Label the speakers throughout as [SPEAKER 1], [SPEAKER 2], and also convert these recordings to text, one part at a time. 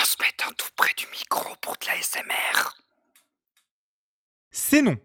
[SPEAKER 1] En se mettant tout près du micro pour de la SMR.
[SPEAKER 2] C'est non.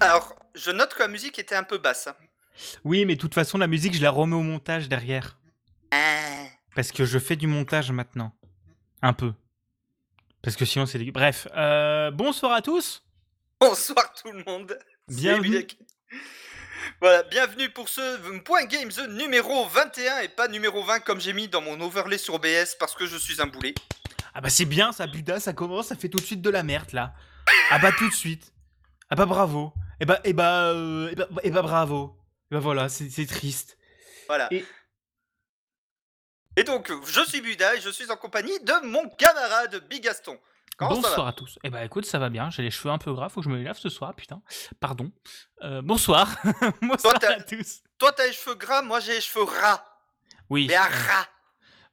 [SPEAKER 1] Alors, je note que la musique était un peu basse.
[SPEAKER 2] Oui, mais de toute façon, la musique, je la remets au montage derrière. Parce que je fais du montage maintenant. Un peu. Parce que sinon, c'est... Bref, euh, bonsoir à tous.
[SPEAKER 1] Bonsoir tout le monde.
[SPEAKER 2] Bienvenue.
[SPEAKER 1] Voilà, bienvenue pour ce Point Games numéro 21 et pas numéro 20 comme j'ai mis dans mon overlay sur OBS parce que je suis un boulet.
[SPEAKER 2] Ah bah c'est bien, ça, Buda, ça commence, ça fait tout de suite de la merde, là. Ah bah tout de suite. Ah bah bravo. Et bah, et bah, euh, et bah, et bah bravo. Et bah voilà, c'est triste.
[SPEAKER 1] Voilà.
[SPEAKER 2] Et-
[SPEAKER 1] Et donc, je suis Buda et je suis en compagnie de mon camarade Bigaston. Comment
[SPEAKER 2] bonsoir à tous. Eh bah écoute, ça va bien, j'ai les cheveux un peu gras, faut que je me les lave ce soir, putain. Pardon. Euh, bonsoir. bonsoir
[SPEAKER 1] t'as-
[SPEAKER 2] à tous.
[SPEAKER 1] Toi, t'as les cheveux gras, moi j'ai les cheveux ras.
[SPEAKER 2] Oui.
[SPEAKER 1] Mais à ras.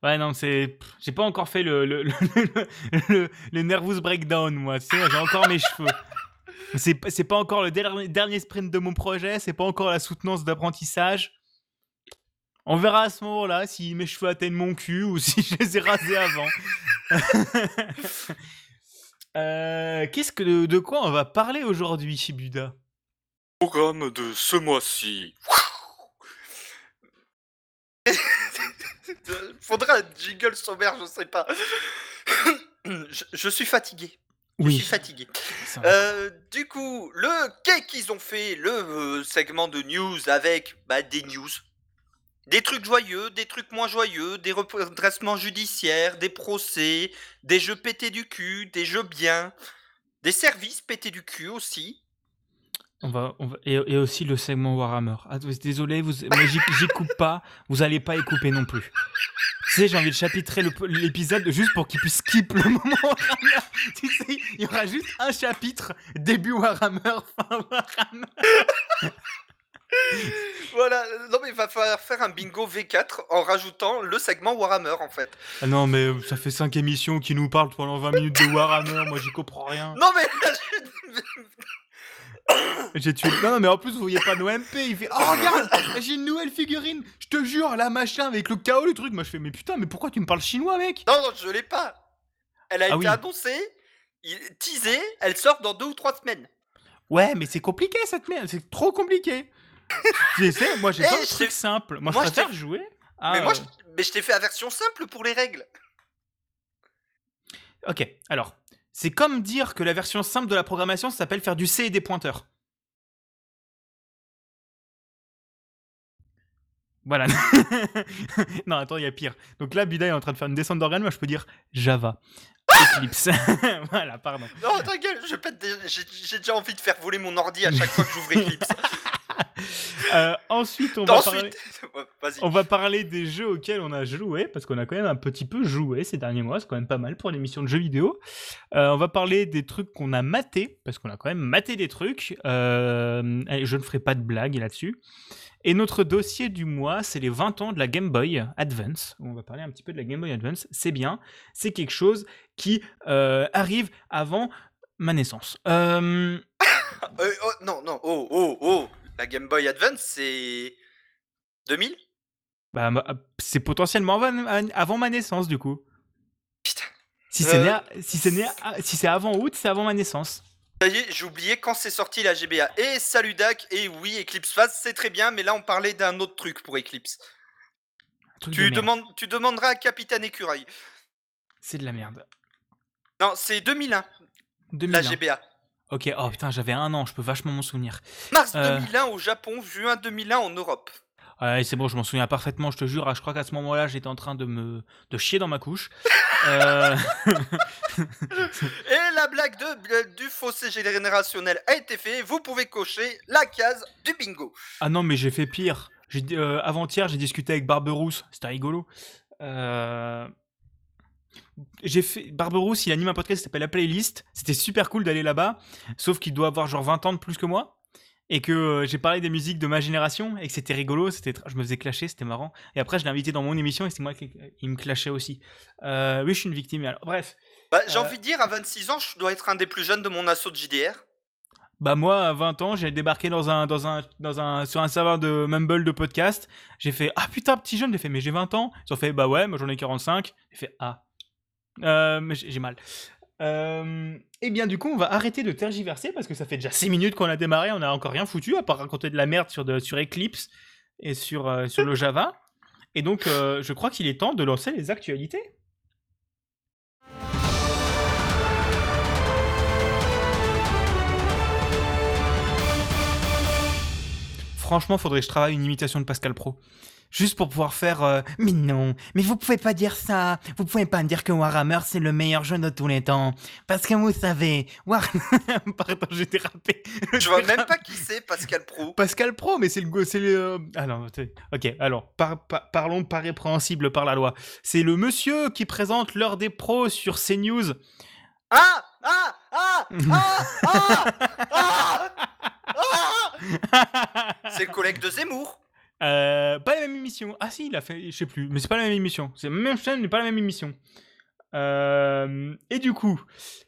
[SPEAKER 2] Ouais, non, c'est. J'ai pas encore fait le, le, le, le, le- le nervous breakdown, moi. Tu sais, j'ai encore mes cheveux. C'est pas- c'est pas encore le dernier, dernier sprint de mon projet, c'est pas encore la soutenance d'apprentissage. On verra à ce moment-là si mes cheveux atteignent mon cul ou si je les ai rasés avant. Euh, Qu'est-ce que de, de quoi on va parler aujourd'hui, Shibuda?
[SPEAKER 1] Programme de ce mois-ci. Faudra un jingle sommaire, je sais pas. je, je suis fatigué. Je suis fatigué. Euh, du coup, le qu'est-ce qu'ils ont fait Le euh, segment de news avec bah, des news. Des trucs joyeux, des trucs moins joyeux, des redressements judiciaires, des procès, des jeux pétés du cul, des jeux bien, des services pétés du cul aussi.
[SPEAKER 2] On va, on va- et, et aussi le segment Warhammer. Ah, désolé, vous, moi j'y j'y coupe pas, vous allez pas y couper non plus. Tu sais, j'ai envie de chapitrer le- l'épisode juste pour qu'il puisse skip le moment Warhammer. Tu sais, il y aura juste un chapitre, début Warhammer, fin Warhammer.
[SPEAKER 1] Voilà, non mais il va falloir faire un bingo V4 en rajoutant le segment Warhammer en fait.
[SPEAKER 2] Ah non, mais euh, ça fait 5 émissions qui nous parlent pendant 20 minutes de Warhammer, moi j'y comprends rien.
[SPEAKER 1] Non mais
[SPEAKER 2] J'ai tué. Non, non, mais en plus, vous voyez pas nos MP. Il fait Oh, regarde, j'ai une nouvelle figurine. Je te jure, la machin avec le chaos, le truc. Moi, je fais Mais putain, mais pourquoi tu me parles chinois, mec?
[SPEAKER 1] Non, non, je l'ai pas. Elle a
[SPEAKER 2] Ah
[SPEAKER 1] été
[SPEAKER 2] oui.
[SPEAKER 1] annoncée, il- teasée, elle sort dans deux ou trois semaines.
[SPEAKER 2] Ouais, mais c'est compliqué cette merde, c'est trop compliqué. tu sais, moi j'ai
[SPEAKER 1] Eh,
[SPEAKER 2] pas de
[SPEAKER 1] je
[SPEAKER 2] truc
[SPEAKER 1] t'ai-
[SPEAKER 2] simple. Moi,
[SPEAKER 1] moi,
[SPEAKER 2] je préfère jouer. à,
[SPEAKER 1] mais moi,
[SPEAKER 2] euh,
[SPEAKER 1] je, mais je t'ai fait la version simple pour les règles.
[SPEAKER 2] Ok, alors, c'est comme dire que la version simple de la programmation s'appelle faire du C et des pointeurs. Voilà. non, attends, il y a pire. Donc là, Buda est en train de faire une descente d'organes, moi je peux dire Java. Eclipse. voilà, pardon.
[SPEAKER 1] Non, ta gueule, j'ai déjà envie de faire voler mon ordi à chaque fois que j'ouvre Eclipse.
[SPEAKER 2] Euh, ensuite, on va parler...
[SPEAKER 1] Ouais, vas-y.
[SPEAKER 2] On va parler des jeux auxquels on a joué, parce qu'on a quand même un petit peu joué ces derniers mois, c'est quand même pas mal pour l'émission de jeux vidéo. Euh, on va parler des trucs qu'on a matés, parce qu'on a quand même maté des trucs. Euh, je ne ferai pas de blague là-dessus. Et notre dossier du mois, c'est les 20 ans de la Game Boy Advance. On va parler un petit peu de la Game Boy Advance. C'est bien, c'est quelque chose qui arrive avant ma naissance.
[SPEAKER 1] Oh, non, non, oh, oh, oh. La Game Boy Advance, c'est 2000
[SPEAKER 2] bah, c'est potentiellement avant, ma naissance, du coup.
[SPEAKER 1] Putain.
[SPEAKER 2] Si c'est
[SPEAKER 1] Euh,
[SPEAKER 2] si c'est à- si c'est avant août, c'est avant ma naissance.
[SPEAKER 1] Ça y est, j'ai oublié quand c'est sorti la GBA. Et salut Dac, et oui, Eclipse Phase, c'est très bien, mais là on parlait d'un autre truc pour Eclipse.
[SPEAKER 2] De
[SPEAKER 1] Tu, demandes, tu demanderas à Capitaine Écureuil.
[SPEAKER 2] C'est de la merde.
[SPEAKER 1] Non, c'est 2001,
[SPEAKER 2] 2001.
[SPEAKER 1] la GBA.
[SPEAKER 2] Ok, oh putain, j'avais un an, je peux vachement m'en souvenir.
[SPEAKER 1] Mars
[SPEAKER 2] Euh.
[SPEAKER 1] 2001 au Japon, juin 2001 en Europe.
[SPEAKER 2] Ouais, c'est bon, je m'en souviens parfaitement, je te jure. Je crois qu'à ce moment-là, j'étais en train de me de chier dans ma couche. Euh,
[SPEAKER 1] Et la blague de, du fossé générationnel a été faite. Vous pouvez cocher la case du bingo.
[SPEAKER 2] Ah non, mais j'ai fait pire. euh, avant-hier, j'ai discuté avec Barberousse, c'était rigolo. Euh, j'ai fait Barberousse, il anime un podcast qui s'appelle La Playlist. C'était super cool d'aller là-bas, sauf qu'il doit avoir genre 20 ans de plus que moi et que euh, j'ai parlé des musiques de ma génération et que c'était rigolo, c'était je me faisais clasher, c'était marrant. Et après, je l'ai invité dans mon émission et c'est moi qui il me clashait aussi. Euh, oui, je suis une victime. Alors, bref.
[SPEAKER 1] Bah, j'ai envie de dire, à 26 ans, je dois être un des plus jeunes de mon assaut de JDR.
[SPEAKER 2] Bah moi, à 20 ans, j'ai débarqué dans un, dans un, dans un, sur un serveur de Mumble de podcast. J'ai fait ah putain petit jeune. J'ai fait mais j'ai 20 ans. Ils ont fait bah ouais, moi j'en ai 45. J'ai fait ah. Euh, j'ai mal. Euh, et bien du coup, on va arrêter de tergiverser parce que ça fait déjà 6 minutes qu'on a démarré. On n'a encore rien foutu à part raconter de la merde sur, Eclipse et sur, euh, sur le Java. Et donc, je crois qu'il est temps de lancer les actualités. Franchement, faudrait que je travaille une imitation de Pascal Pro. Juste pour pouvoir faire euh, Mais non, mais vous pouvez pas dire ça. Vous pouvez pas me dire que Warhammer c'est le meilleur jeu de tous les temps. Parce que vous savez, Warhammer. Pardon, j'ai dérapé.
[SPEAKER 1] Je vois même pas qui c'est Pascal Pro.
[SPEAKER 2] Pascal Pro, mais c'est le. C'est le euh, Ah non, ok, alors, parlons pas répréhensible par la loi. C'est le monsieur qui présente l'heure des pros sur CNews.
[SPEAKER 1] Ah Ah Ah Ah Ah Ah c'est le collègue de Zemmour.
[SPEAKER 2] Euh, pas la même émission. Ah si, il a fait, je sais plus, mais c'est pas la même émission. C'est la même chaîne, mais pas la même émission. Euh, et du coup,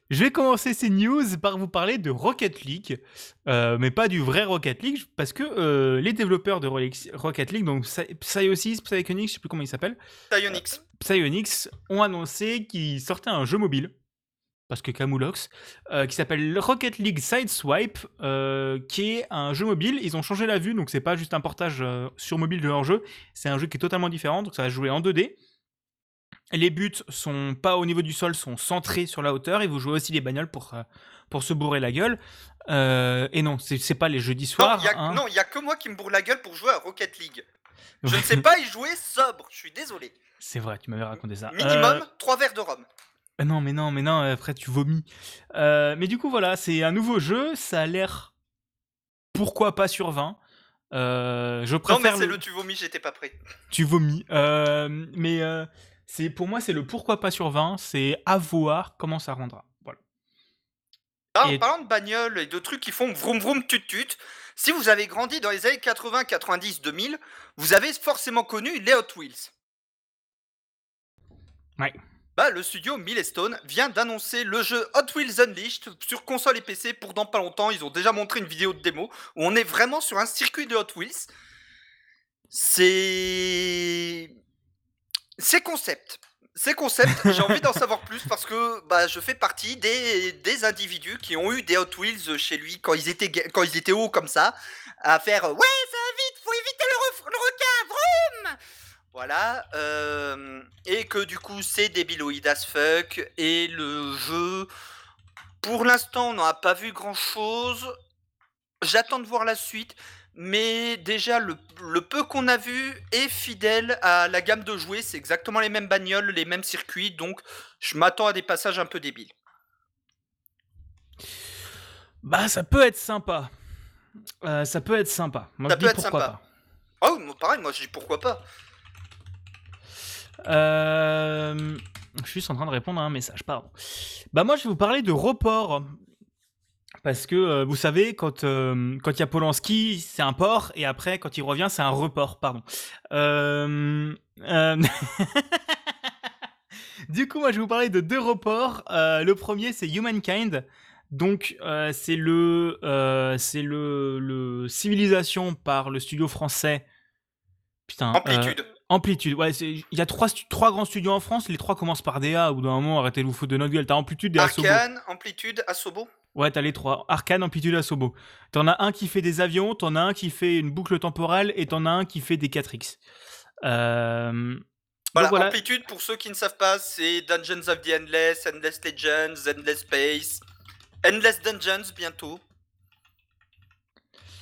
[SPEAKER 2] je vais commencer ces news par vous parler de Rocket League, euh, mais pas du vrai Rocket League, parce que les développeurs de Rocket League, donc Psyosis, Psychonix, je sais plus comment il s'appelle,
[SPEAKER 1] Psyonix,
[SPEAKER 2] Psyonix, ont annoncé qu'ils sortaient un jeu mobile parce que Camoulox, euh, qui s'appelle Rocket League Sideswipe, euh, qui est un jeu mobile. Ils ont changé la vue, donc c'est pas juste un portage euh, sur mobile de leur jeu, c'est un jeu qui est totalement différent, donc ça va jouer en 2D. Les buts sont pas au niveau du sol, sont centrés sur la hauteur, et vous jouez aussi les bagnoles pour, pour se bourrer la gueule. et non, c'est pas les jeudis soirs.
[SPEAKER 1] Hein. Non, il y a que moi qui me bourre la gueule pour jouer à Rocket League. Je ne sais pas y jouer sobre, je suis désolé.
[SPEAKER 2] C'est vrai, tu m'avais raconté ça.
[SPEAKER 1] Minimum 3 verres de rhum.
[SPEAKER 2] Ah non, mais non, mais non, après tu vomis. Euh, mais du coup, voilà, c'est un nouveau jeu, ça a l'air pourquoi pas sur 20. Euh, je préfère.
[SPEAKER 1] Non, mais c'est le... tu vomis, j'étais pas prêt.
[SPEAKER 2] Tu vomis. Euh, mais c'est pour moi, c'est le pourquoi pas sur 20, c'est à voir comment ça rendra. Voilà.
[SPEAKER 1] Ah, en parlant de bagnole et de trucs qui font vroom vroom tut tut, si vous avez grandi dans les années 80, 90, 2000, vous avez forcément connu les Hot Wheels.
[SPEAKER 2] Ouais.
[SPEAKER 1] Bah, le studio Milestone vient d'annoncer le jeu Hot Wheels Unleashed sur console et PC pour dans pas longtemps. Ils ont déjà montré une vidéo de démo où on est vraiment sur un circuit de Hot Wheels. C'est. C'est concept. C'est concept, j'ai envie d'en savoir plus parce que bah, je fais partie des, des, individus qui ont eu des Hot Wheels chez lui quand ils étaient, quand ils étaient hauts comme ça, à faire Ouais, ça va vite, faut éviter le, le requin, vroom voilà, euh, et que du coup c'est débiloïde as fuck, et le jeu, pour l'instant on n'en a pas vu grand chose, j'attends de voir la suite, mais déjà le, peu qu'on a vu est fidèle à la gamme de jouets, c'est exactement les mêmes bagnoles, les mêmes circuits, donc je m'attends à des passages un peu débiles.
[SPEAKER 2] Bah ça peut être sympa, euh, ça peut être sympa,
[SPEAKER 1] moi ça peut être sympa. Oh, pareil, moi je dis pourquoi pas.
[SPEAKER 2] Euh, je suis juste en train de répondre à un message, pardon. Bah moi, je vais vous parler de report. Parce que euh, vous savez, quand euh, quand il y a Polanski, c'est un port, et après, quand il revient, c'est un report, pardon. du coup, moi, je vais vous parler de deux reports. le premier, c'est Humankind. Donc, c'est le c'est le, civilisation par le studio français.
[SPEAKER 1] Putain. Amplitude.
[SPEAKER 2] Amplitude, ouais, il y a trois, trois grands studios en France, les trois commencent par DA, ou d'un moment, arrêtez de vous foutre de notre gueule. T'as Amplitude et Asobo.
[SPEAKER 1] Arcane, Amplitude, Asobo
[SPEAKER 2] Ouais, t'as les trois. Arcane, Amplitude, Asobo. T'en as un qui fait des avions, t'en as un qui fait une boucle temporelle, et t'en as un qui fait des 4X.
[SPEAKER 1] Euh, voilà, Amplitude, pour ceux qui ne savent pas, c'est Dungeons of the Endless, Endless Legends, Endless Space, Endless Dungeons bientôt,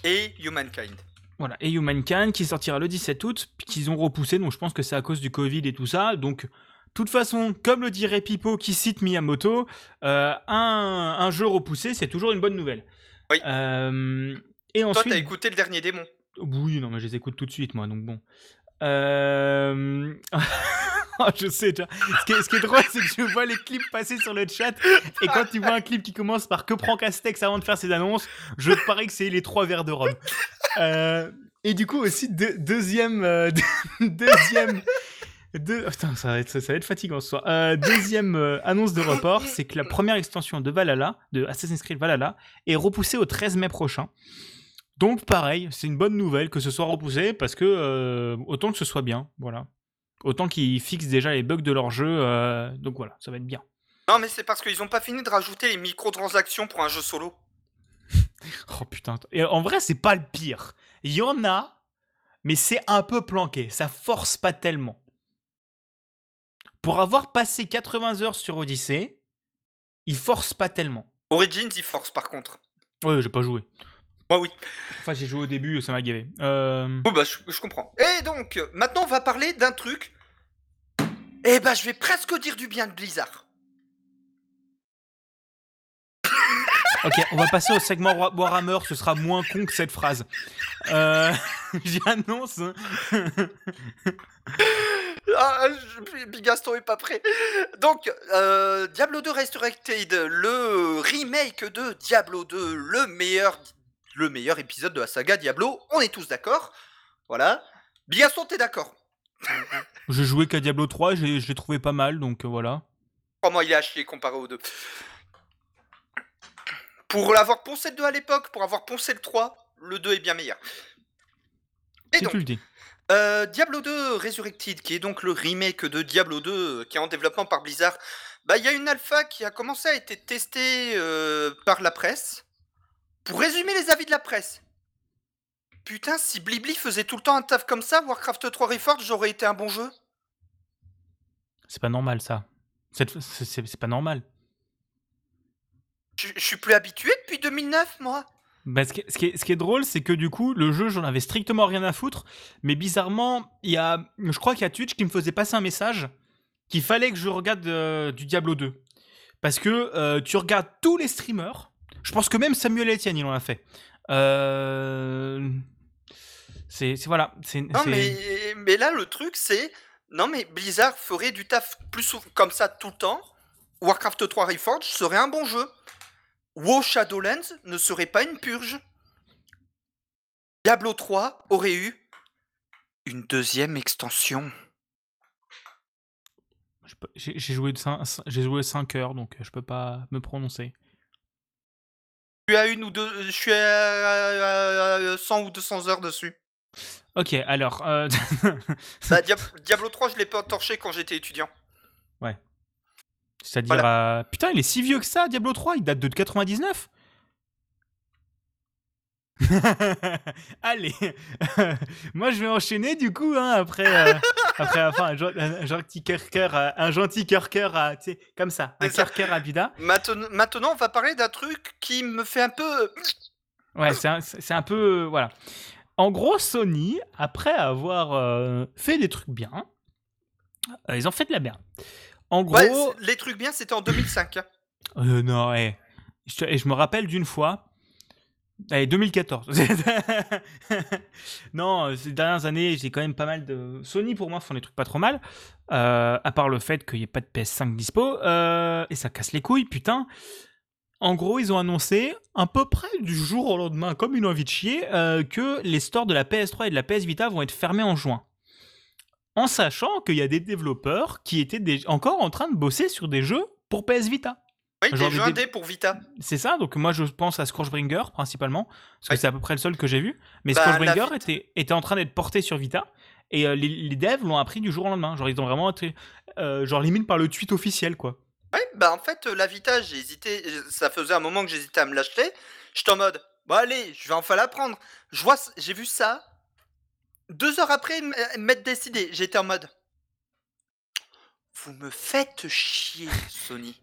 [SPEAKER 1] et Humankind.
[SPEAKER 2] Voilà, et Humankind qui sortira le 17 août, qu'ils ont repoussé, donc je pense que c'est à cause du Covid et tout ça. Donc, de toute façon, comme le dirait Pipo qui cite Miyamoto, euh, un, jeu repoussé, c'est toujours une bonne nouvelle.
[SPEAKER 1] Oui.
[SPEAKER 2] Euh, et ensuite,
[SPEAKER 1] Toi, t'as écouté le dernier démon
[SPEAKER 2] Oui, non, mais je les écoute tout de suite, moi, donc bon. Euh... oh, je sais déjà. Ce qui est, drôle, c'est que je vois les clips passer sur le chat. Et quand tu vois un clip qui commence par que prend Castex avant de faire ses annonces, je te parie que c'est les trois verres de Rome. Euh, et du coup, aussi, deux- deuxième. euh, deuxième. deux- Putain, ça va, être, fatigant ce soir. Euh, deuxième euh, annonce de report, c'est que la première extension de Valhalla, de Assassin's Creed Valhalla, est repoussée au 13 mai prochain. Donc pareil, c'est une bonne nouvelle que ce soit repoussé parce que autant que ce soit bien, voilà. Autant qu'ils fixent déjà les bugs de leur jeu, euh, donc voilà, ça va être bien.
[SPEAKER 1] Non, mais c'est parce qu'ils ont pas fini de rajouter les microtransactions pour un jeu solo.
[SPEAKER 2] Oh putain. Et en vrai, c'est pas le pire. Il y en a, mais c'est un peu planqué. Ça force pas tellement. Pour avoir passé 80 heures sur Odyssey, il force pas tellement.
[SPEAKER 1] Origins, ils forcent par contre.
[SPEAKER 2] Ouais, j'ai pas joué.
[SPEAKER 1] Moi, oui.
[SPEAKER 2] Enfin, j'ai joué au début, ça m'a gavé. Euh...
[SPEAKER 1] Bah, je, je comprends. Et donc, maintenant, on va parler d'un truc. Eh bah, je vais presque dire du bien de Blizzard.
[SPEAKER 2] Ok, on va passer au segment Wa- Warhammer, ce sera moins con que cette phrase. Euh... J'annonce.
[SPEAKER 1] Ah, je- Bigaston est pas prêt. Donc, euh, Diablo 2 Resurrected, le remake de Diablo 2, le meilleur, le meilleur épisode de la saga Diablo. On est tous d'accord. Voilà. Bigaston, t'es d'accord
[SPEAKER 2] J'ai joué qu'à Diablo 3, j'ai- je l'ai trouvé pas mal, donc euh, voilà.
[SPEAKER 1] Crois-moi, il est à chier comparé aux deux. Pour l'avoir poncé le 2 à l'époque, pour avoir poncé le 3, le 2 est bien meilleur. Et
[SPEAKER 2] Si
[SPEAKER 1] donc,
[SPEAKER 2] tu le dis.
[SPEAKER 1] Euh, Diablo 2 Resurrected, qui est donc le remake de Diablo 2, euh, qui est en développement par Blizzard, bah il y a une alpha qui a commencé à être testée euh, par la presse. Pour résumer les avis de la presse. Putain, si Blibli faisait tout le temps un taf comme ça, Warcraft 3 Reforged j'aurais été un bon jeu.
[SPEAKER 2] C'est pas normal ça. C'est pas normal.
[SPEAKER 1] Je je suis plus habitué depuis 2009, moi.
[SPEAKER 2] Bah, ce, qui est, ce qui est- ce qui est drôle, c'est que du coup, le jeu, j'en avais strictement rien à foutre. Mais bizarrement, il y a, je crois qu'il y a Twitch qui me faisait passer un message qu'il fallait que je regarde euh, du Diablo 2. Parce que euh, tu regardes tous les streamers. Je pense que même Samuel Etienne, il en a fait. Euh, C'est voilà.
[SPEAKER 1] Non, mais, mais là, le truc, c'est. Non, mais Blizzard ferait du taf plus comme ça tout le temps. Warcraft 3 Reforged serait un bon jeu. WoW Shadowlands ne serait pas une purge. Diablo 3 aurait eu une deuxième extension.
[SPEAKER 2] J'ai joué, de cin- j'ai joué 5 heures, donc euh, je peux pas me prononcer.
[SPEAKER 1] Je suis à une ou deux. Je suis à 100 ou 200 heures dessus.
[SPEAKER 2] Ok, alors. euh,
[SPEAKER 1] Bah, Diab- Diablo 3, je l'ai pas torché quand j'étais étudiant.
[SPEAKER 2] C'est-à-dire. euh, Putain, il est si vieux que ça, Diablo 3, il date de 99 Allez, moi je vais enchaîner du coup hein, après euh, après enfin un, gen- un gentil cœur un gentil cœur cœur à- tu sais, comme ça un
[SPEAKER 1] C'est ça.
[SPEAKER 2] cœur à Bida
[SPEAKER 1] Maintenant, maintenant, on va parler d'un truc qui me fait un peu.
[SPEAKER 2] ouais c'est un, c'est un peu euh, voilà en gros Sony après avoir euh, fait des trucs bien euh, ils ont fait de la merde en gros
[SPEAKER 1] Ouais, les trucs bien, c'était en 2005. hein.
[SPEAKER 2] Euh, non, ouais. Je, te- et je me rappelle d'une fois. Allez, 2014. non, euh, ces dernières années, j'ai quand même pas mal de. Sony, pour moi, font des trucs pas trop mal. Euh, à part le fait qu'il n'y ait pas de PS5 dispo. euh, et ça casse les couilles, putain. En gros, ils ont annoncé, à peu près du jour au lendemain, comme une envie de chier, euh, que les stores de la PS3 et de la PS Vita vont être fermés en juin. En sachant qu'il y a des développeurs qui étaient encore en train de bosser sur des jeux pour PS Vita.
[SPEAKER 1] Oui,
[SPEAKER 2] Genre
[SPEAKER 1] des jeux
[SPEAKER 2] dé-
[SPEAKER 1] indés pour Vita.
[SPEAKER 2] C'est ça, donc moi je pense à Scourgebringer principalement, parce que
[SPEAKER 1] Ouais.
[SPEAKER 2] c'est à peu près le seul que j'ai vu. Mais
[SPEAKER 1] Bah,
[SPEAKER 2] Scourgebringer était, était en train d'être porté sur Vita, et euh, les, les devs l'ont appris du jour au lendemain. Genre ils ont vraiment été, euh, genre limite par le tweet officiel quoi.
[SPEAKER 1] Ouais, bah en fait, euh, la Vita, j'ai hésité. Ça faisait un moment que j'hésitais à me l'acheter. J'étais en mode, bon allez, je vais enfin la prendre. Je vois, c- j'ai vu ça. Deux heures après, m- euh, m'être décidé. J'étais en mode. Vous me faites chier, Sony.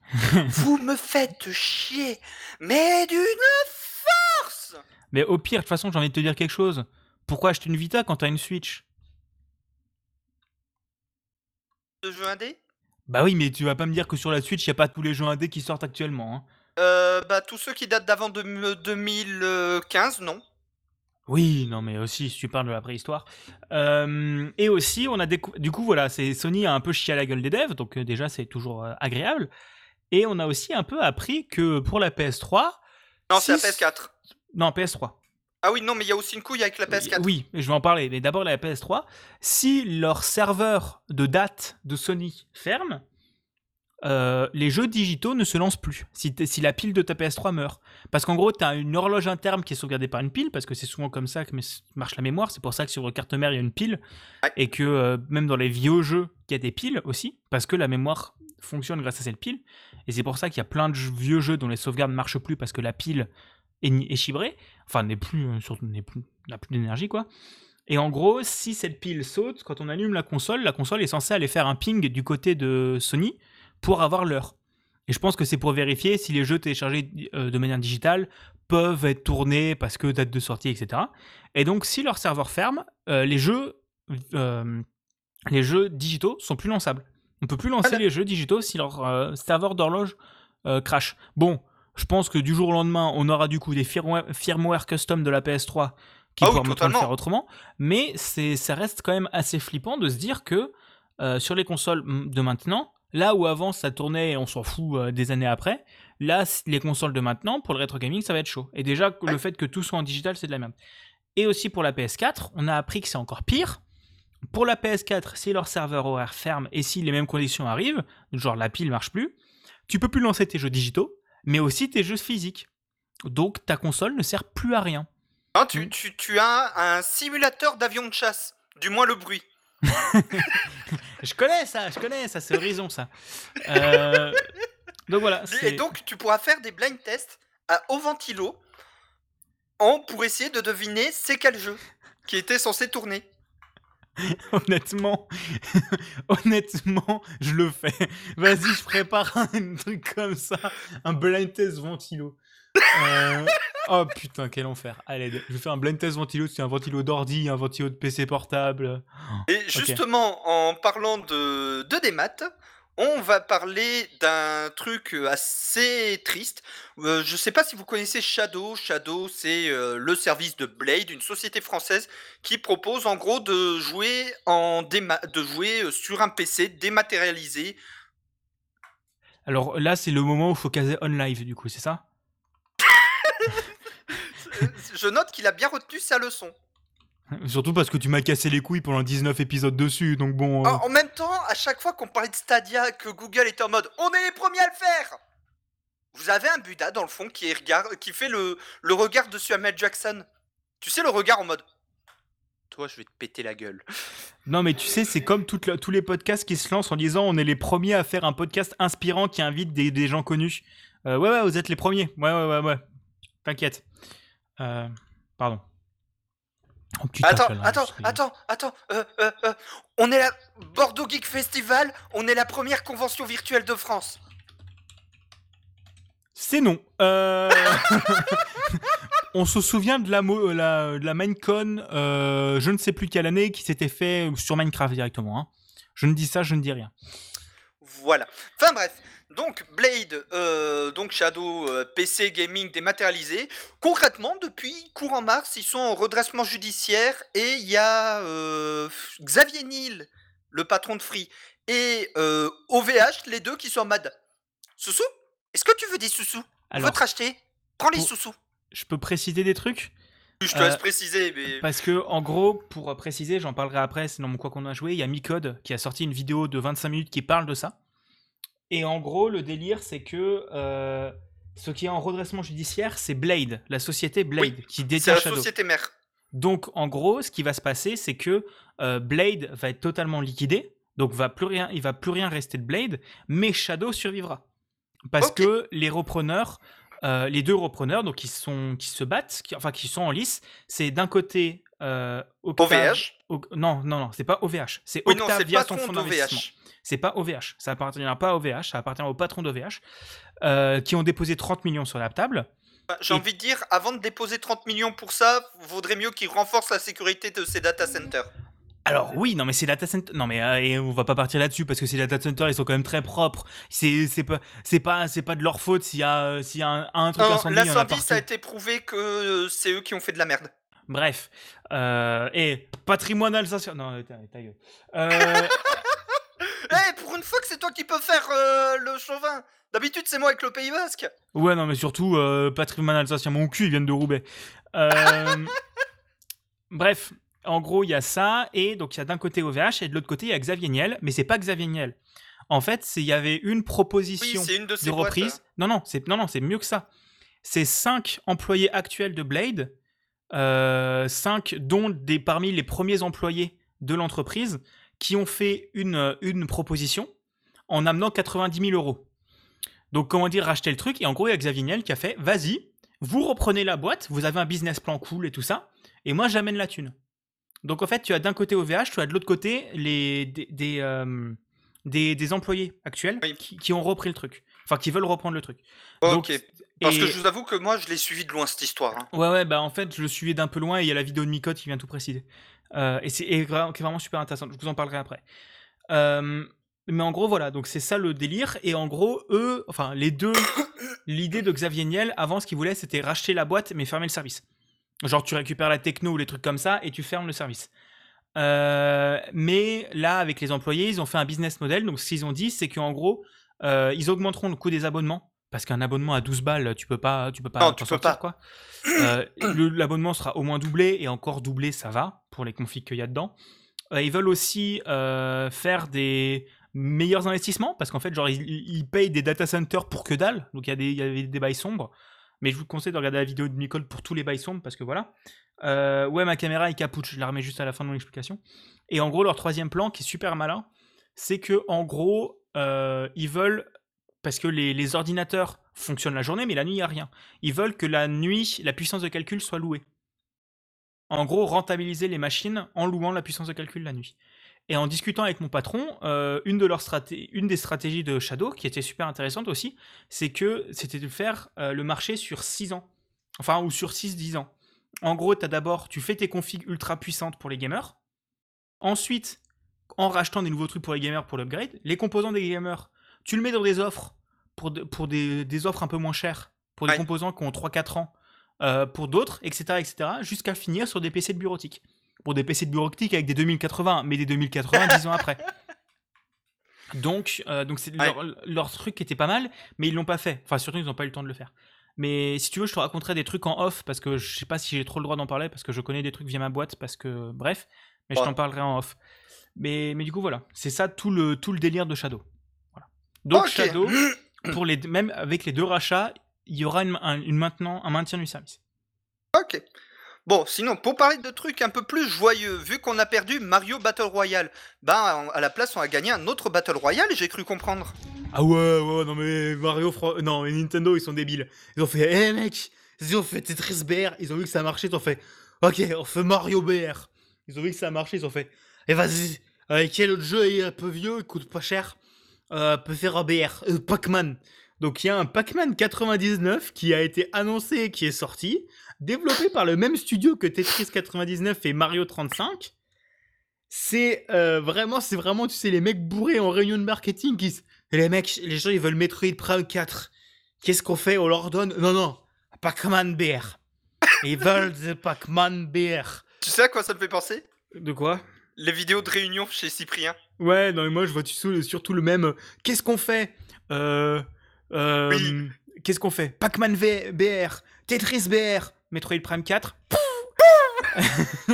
[SPEAKER 1] Vous me faites chier. Mais d'une force
[SPEAKER 2] Mais au pire, de toute façon, j'ai envie de te dire quelque chose. Pourquoi acheter une Vita quand t'as une Switch?
[SPEAKER 1] De jeu indé
[SPEAKER 2] Bah oui, mais tu vas pas me dire que sur la Switch, il y a pas tous les jeux indés qui sortent actuellement. hein.
[SPEAKER 1] euh, Bah tous ceux qui datent d'avant de- 2015, non.
[SPEAKER 2] Oui, non, mais aussi, si tu parles de la préhistoire. Euh, et aussi, on a décou- du coup, voilà, c'est Sony a un peu chié à la gueule des devs, donc euh, déjà, c'est toujours euh, agréable. Et on a aussi un peu appris que pour la PS3.
[SPEAKER 1] Non, c'est la
[SPEAKER 2] si-
[SPEAKER 1] PS4.
[SPEAKER 2] Non, PS3.
[SPEAKER 1] Ah oui, non, mais il y a aussi une couille avec la PS4.
[SPEAKER 2] Oui, je vais en parler. Mais d'abord, la PS3. Si leur serveur de date de Sony ferme, euh, les jeux digitaux ne se lancent plus. Si, la pile de ta PS3 meurt. Parce qu'en gros, tu as une horloge interne qui est sauvegardée par une pile, parce que c'est souvent comme ça que marche la mémoire. C'est pour ça que sur votre carte mère, il y a une pile.
[SPEAKER 1] Ouais.
[SPEAKER 2] Et que euh, même dans les vieux jeux, il y a des piles aussi, parce que la mémoire fonctionne grâce à cette pile. Et c'est pour ça qu'il y a plein de vieux jeux dont les sauvegardes ne marchent plus, parce que la pile est, est chibrée. Enfin, n'est plus, euh, surtout, n'est plus, n'a plus d'énergie, quoi. Et en gros, si cette pile saute, quand on allume la console, la console est censée aller faire un ping du côté de Sony pour avoir l'heure. Et je pense que c'est pour vérifier si les jeux téléchargés euh, de manière digitale peuvent être tournés parce que date de sortie, etc. Et donc, si leur serveur ferme, euh, les jeux, euh, les jeux digitaux sont plus lançables. On peut plus lancer
[SPEAKER 1] Voilà.
[SPEAKER 2] les jeux digitaux si leur euh, serveur d'horloge crash. Bon, je pense que du jour au lendemain, on aura du coup des firmware, firmware custom de la PS3 qui
[SPEAKER 1] Ah
[SPEAKER 2] pourront le faire autrement. Mais c'est, ça reste quand même assez flippant de se dire que euh, sur les consoles de maintenant, là où avant ça tournait et on s'en fout euh, des années après, là, les consoles de maintenant, pour le rétro gaming, ça va être chaud. Et déjà, le fait que tout soit en digital, c'est de la merde. Et aussi pour la PS4, on a appris que c'est encore pire. Pour la PS4, si leur serveur horaire ferme et si les mêmes conditions arrivent, genre la pile marche plus, tu peux plus lancer tes jeux digitaux, mais aussi tes jeux physiques. Donc ta console ne sert plus à rien.
[SPEAKER 1] Hein, tu, tu, tu as un simulateur d'avion de chasse. Du moins le bruit.
[SPEAKER 2] Je connais ça, je connais ça, c'est Horizon ça. Euh, donc voilà.
[SPEAKER 1] Et donc, tu pourras faire des blind tests à haut ventilo en, pour essayer de deviner c'est quel jeu qui était censé tourner.
[SPEAKER 2] honnêtement, honnêtement, je le fais. Vas-y, je prépare un truc comme ça, un blind test ventilo. Euh, Oh putain, quel enfer. Allez, je vais faire un blind test ventilo, c'est un ventilo d'ordi, un ventilo de PC portable.
[SPEAKER 1] Et justement, en parlant de, de des maths, on va parler d'un truc assez triste. Euh, je sais pas si vous connaissez Shadow. Shadow, c'est euh, le service de Blade, une société française qui propose en gros de jouer en déma- de jouer euh, sur un PC dématérialisé.
[SPEAKER 2] Alors là, c'est le moment où il faut caser on live, du coup, c'est ça?
[SPEAKER 1] Euh, Je note qu'il a bien retenu sa leçon.
[SPEAKER 2] Surtout parce que tu m'as cassé les couilles pendant 19 épisodes dessus, donc bon. euh,
[SPEAKER 1] En, en même temps, à chaque fois qu'on parlait de Stadia, que Google était en mode on est les premiers à le faire Vous avez un Buddha dans le fond qui, est regard- qui fait le, le regard de Samuel Jackson. Tu sais, le regard en mode Toi, je vais te péter la gueule.
[SPEAKER 2] Non, mais tu sais, c'est comme la- tous les podcasts qui se lancent en disant on est les premiers à faire un podcast inspirant qui invite des, des gens connus. Euh, ouais, ouais, vous êtes les premiers. Ouais, ouais, ouais, ouais. T'inquiète. Euh, pardon. Oh, putain,
[SPEAKER 1] attends,
[SPEAKER 2] quel
[SPEAKER 1] attends,
[SPEAKER 2] enregistrement.
[SPEAKER 1] attends, attends. euh, euh, euh, on est la Bordeaux Geek Festival, on est la première convention virtuelle de France.
[SPEAKER 2] C'est non. Euh, on se souvient de la, euh, la, de la Minecon, euh, je ne sais plus quelle année, qui s'était fait sur Minecraft directement. hein. Je ne dis ça, je ne dis rien.
[SPEAKER 1] Voilà. Enfin bref. Donc Blade, euh, donc Shadow, euh, PC gaming dématérialisé. Concrètement, depuis courant mars, ils sont en redressement judiciaire et il y a euh, Xavier Niel, le patron de Free, et OVH, les deux qui sont en mode Soussou, est-ce que tu veux des sous-sous?
[SPEAKER 2] Alors,
[SPEAKER 1] te racheter Prends les sous-sous.
[SPEAKER 2] je peux préciser des trucs?
[SPEAKER 1] Je te
[SPEAKER 2] euh,
[SPEAKER 1] laisse préciser, mais
[SPEAKER 2] Parce que, en gros, pour préciser, j'en parlerai après, c'est dans mon quoi qu'on a joué, il y a Micode qui a sorti une vidéo de 25 minutes qui parle de ça. Et en gros, le délire, c'est que euh, ce qui est en redressement judiciaire, c'est Blade, la société Blade, qui
[SPEAKER 1] c'est
[SPEAKER 2] détient
[SPEAKER 1] la
[SPEAKER 2] Shadow.
[SPEAKER 1] société mère.
[SPEAKER 2] Donc, en gros, ce qui va se passer, c'est que euh, Blade va être totalement liquidé, donc va plus rien, il va plus rien rester de Blade, mais Shadow survivra. Parce que les repreneurs, euh, les deux repreneurs, donc qui, sont, qui se battent, qui, enfin qui sont en lice, c'est d'un côté euh, Octave-
[SPEAKER 1] OVH
[SPEAKER 2] O- non, non, non, c'est pas OVH. C'est
[SPEAKER 1] Oui,
[SPEAKER 2] Octave via son fonds d'investissement. C'est pas OVH. Ça appartient pas à OVH, ça appartient au patron d'OVH, euh, qui ont déposé 30 millions sur la table.
[SPEAKER 1] J'ai
[SPEAKER 2] Et-
[SPEAKER 1] envie de dire, avant de déposer 30 millions pour ça, vaudrait mieux qu'ils renforcent la sécurité de ces data centers.
[SPEAKER 2] Alors oui, non mais c'est data center. Non mais euh, et on va pas partir là-dessus parce que ces data centers ils sont quand même très propres. C'est c'est pas c'est pas c'est pas de leur faute s'il y a euh, s'il y a un, un truc incendie.
[SPEAKER 1] L'incendie, ça a été prouvé que euh, c'est eux qui ont fait de la merde.
[SPEAKER 2] Bref. Euh, et patrimoine alsacien. Non, ta, ta gueule. Euh,
[SPEAKER 1] Eh, pour une fois que c'est toi qui peux faire euh, le chauvin. D'habitude, c'est moi avec le Pays Basque.
[SPEAKER 2] ouais, non, mais surtout, euh, patrimoine alsacien. Mon cul, ils viennent de Roubaix. Euh, Bref. En gros, il y a ça. Et donc, il y a d'un côté OVH et de l'autre côté, il y a Xavier Niel. Mais c'est pas Xavier Niel. En fait, il y avait une
[SPEAKER 1] Oui,
[SPEAKER 2] proposition
[SPEAKER 1] une de boîtes.
[SPEAKER 2] reprise. Non, non, c'est non, non, mieux que ça. C'est cinq employés actuels de Blade, cinq dont des parmi les premiers employés de l'entreprise qui ont fait une, euh, une proposition en amenant 90 000 euros. Donc, comment dire, racheter le truc. Et en gros, il y a Xavier Niel qui a fait vas-y, vous reprenez la boîte, vous avez un business plan cool et tout ça, et moi, j'amène la thune. Donc, en fait, tu as d'un côté OVH, tu as de l'autre côté les, des, des, euh, des- des employés actuels
[SPEAKER 1] Oui.
[SPEAKER 2] qui, qui ont repris le truc. Enfin, qui veulent reprendre le truc.
[SPEAKER 1] Ok.
[SPEAKER 2] Donc,
[SPEAKER 1] Parce que je vous avoue que moi, je l'ai suivi de loin cette histoire. hein.
[SPEAKER 2] Ouais, ouais, bah en fait, je le suivais d'un peu loin et il y a la vidéo de Micode qui vient tout préciser. Euh, et c'est vraiment super intéressante. Je vous en parlerai après. Euh, mais en gros, voilà, donc c'est ça le délire. Et en gros, eux, enfin, les deux, l'idée de Xavier Niel, avant, ce qu'il voulait, c'était racheter la boîte, mais fermer le service. Genre, tu récupères la techno ou les trucs comme ça et tu fermes le service. Euh, mais là, avec les employés, ils ont fait un business model. Donc, ce qu'ils ont dit, c'est qu'en gros, ils augmenteront le coût des abonnements. Parce qu'un abonnement à 12 balles, tu peux pas, tu peux pas,
[SPEAKER 1] Non, tu peux
[SPEAKER 2] sortir,
[SPEAKER 1] pas.
[SPEAKER 2] quoi. Euh, L'abonnement sera au moins doublé et encore doublé, ça va pour les configs qu'il y a dedans. Euh, ils veulent aussi euh, faire des meilleurs investissements parce qu'en fait, genre, ils, ils payent des data centers pour que dalle. Donc, il y, a des- y avait des bails sombres. Mais je vous conseille de regarder la vidéo de Nicole pour tous les bails sombres parce que voilà. Ouais, ma caméra est capuche, je la remets juste à la fin de mon explication. Et en gros, leur troisième plan, qui est super malin, c'est que en gros, ils veulent, parce que les, ordinateurs fonctionnent la journée, mais la nuit, il n'y a rien. Ils veulent que la nuit, la puissance de calcul soit louée. En gros, rentabiliser les machines en louant la puissance de calcul la nuit. Et en discutant avec mon patron, euh, une des stratégies de Shadow, qui était super intéressante aussi, c'est que c'était de faire euh, le marché sur 6 ans. Enfin, ou sur 6-10 ans. En gros, as d'abord, tu fais tes configs ultra puissantes pour les gamers. Ensuite, en rachetant des nouveaux trucs pour les gamers pour l'upgrade, les composants des gamers, tu le mets dans des offres pour, de- pour des, des offres un peu moins chères, pour des
[SPEAKER 1] Ouais.
[SPEAKER 2] composants qui ont 3-4 ans, euh, pour d'autres, etc., etc., jusqu'à finir sur des PC de bureautique. Pour des PC de bureautique avec des 2080, mais des 2080 10 ans après. Donc, euh, donc c'est
[SPEAKER 1] Ouais.
[SPEAKER 2] leur, leur truc était pas mal, mais ils l'ont pas fait. Enfin, surtout, ils n'ont pas eu le temps de le faire. Mais si tu veux, je te raconterai des trucs en off parce que je sais pas si j'ai trop le droit d'en parler parce que je connais des trucs via ma boîte parce que bref, mais je t'en parlerai en off. Mais, mais du coup voilà, c'est ça tout le tout le délire de Shadow. Donc. Shadow, pour les même avec les deux rachats, il y aura une, un, une maintenant un maintien du service.
[SPEAKER 1] Ok. Bon, sinon, pour parler de trucs un peu plus joyeux, vu qu'on a perdu Mario Battle Royale, ben à la place on a gagné un autre Battle Royale, j'ai cru comprendre.
[SPEAKER 2] Ah ouais ouais non mais Mario Fro- non mais Nintendo ils sont débiles. Ils ont fait hé mec, ils ont fait Tetris BR, ils ont vu que ça marchait, ils ont fait OK, on fait Mario BR. Ils ont vu que ça marchait, ils ont fait et vas-y, euh, quel autre jeu est un peu vieux, il coûte pas cher euh, peut faire un BR, euh, Pac-Man. Donc il y a un Pac-Man 99 qui a été annoncé et qui est sorti, développé par le même studio que Tetris 99 et Mario 35. C'est euh, vraiment, c'est vraiment, tu sais, les mecs bourrés en réunion de marketing qui les mecs, les gens, ils veulent Metroid Prime 4. Qu'est-ce qu'on fait? On leur donne... Non, non, Pac-Man BR. Ils veulent de Pac-Man BR.
[SPEAKER 1] Tu sais à quoi ça me fait penser?
[SPEAKER 2] De quoi?
[SPEAKER 1] Les vidéos de réunion chez Cyprien.
[SPEAKER 2] Ouais, non, mais moi, je vois surtout le même... euh, Qu'est-ce qu'on fait? Euh... euh,
[SPEAKER 1] Oui.
[SPEAKER 2] Qu'est-ce qu'on fait? Pac-Man BR, Tetris BR, Metroid Prime 4.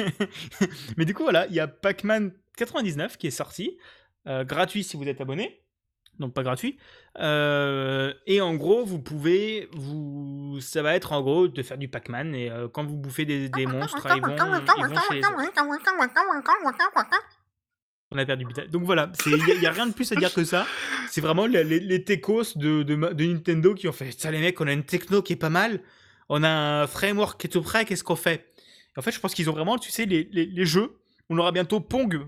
[SPEAKER 2] mais du coup, voilà, il y a Pac-Man 99 qui est sorti, euh, gratuit si vous êtes abonné, donc pas gratuit. Euh, et en gros, vous pouvez, vous, ça va être en gros de faire du Pac-Man et euh, quand vous bouffez des, monstres, autres. On a perdu. Donc voilà, il n'y a, rien de plus à dire que ça. C'est vraiment les, techos de, de, Nintendo qui ont fait ça, les mecs, on a une techno qui est pas mal, on a un framework qui est tout prêt, qu'est-ce qu'on fait? En fait, je pense qu'ils ont vraiment, tu sais, les, les, les, jeux. On aura bientôt Pong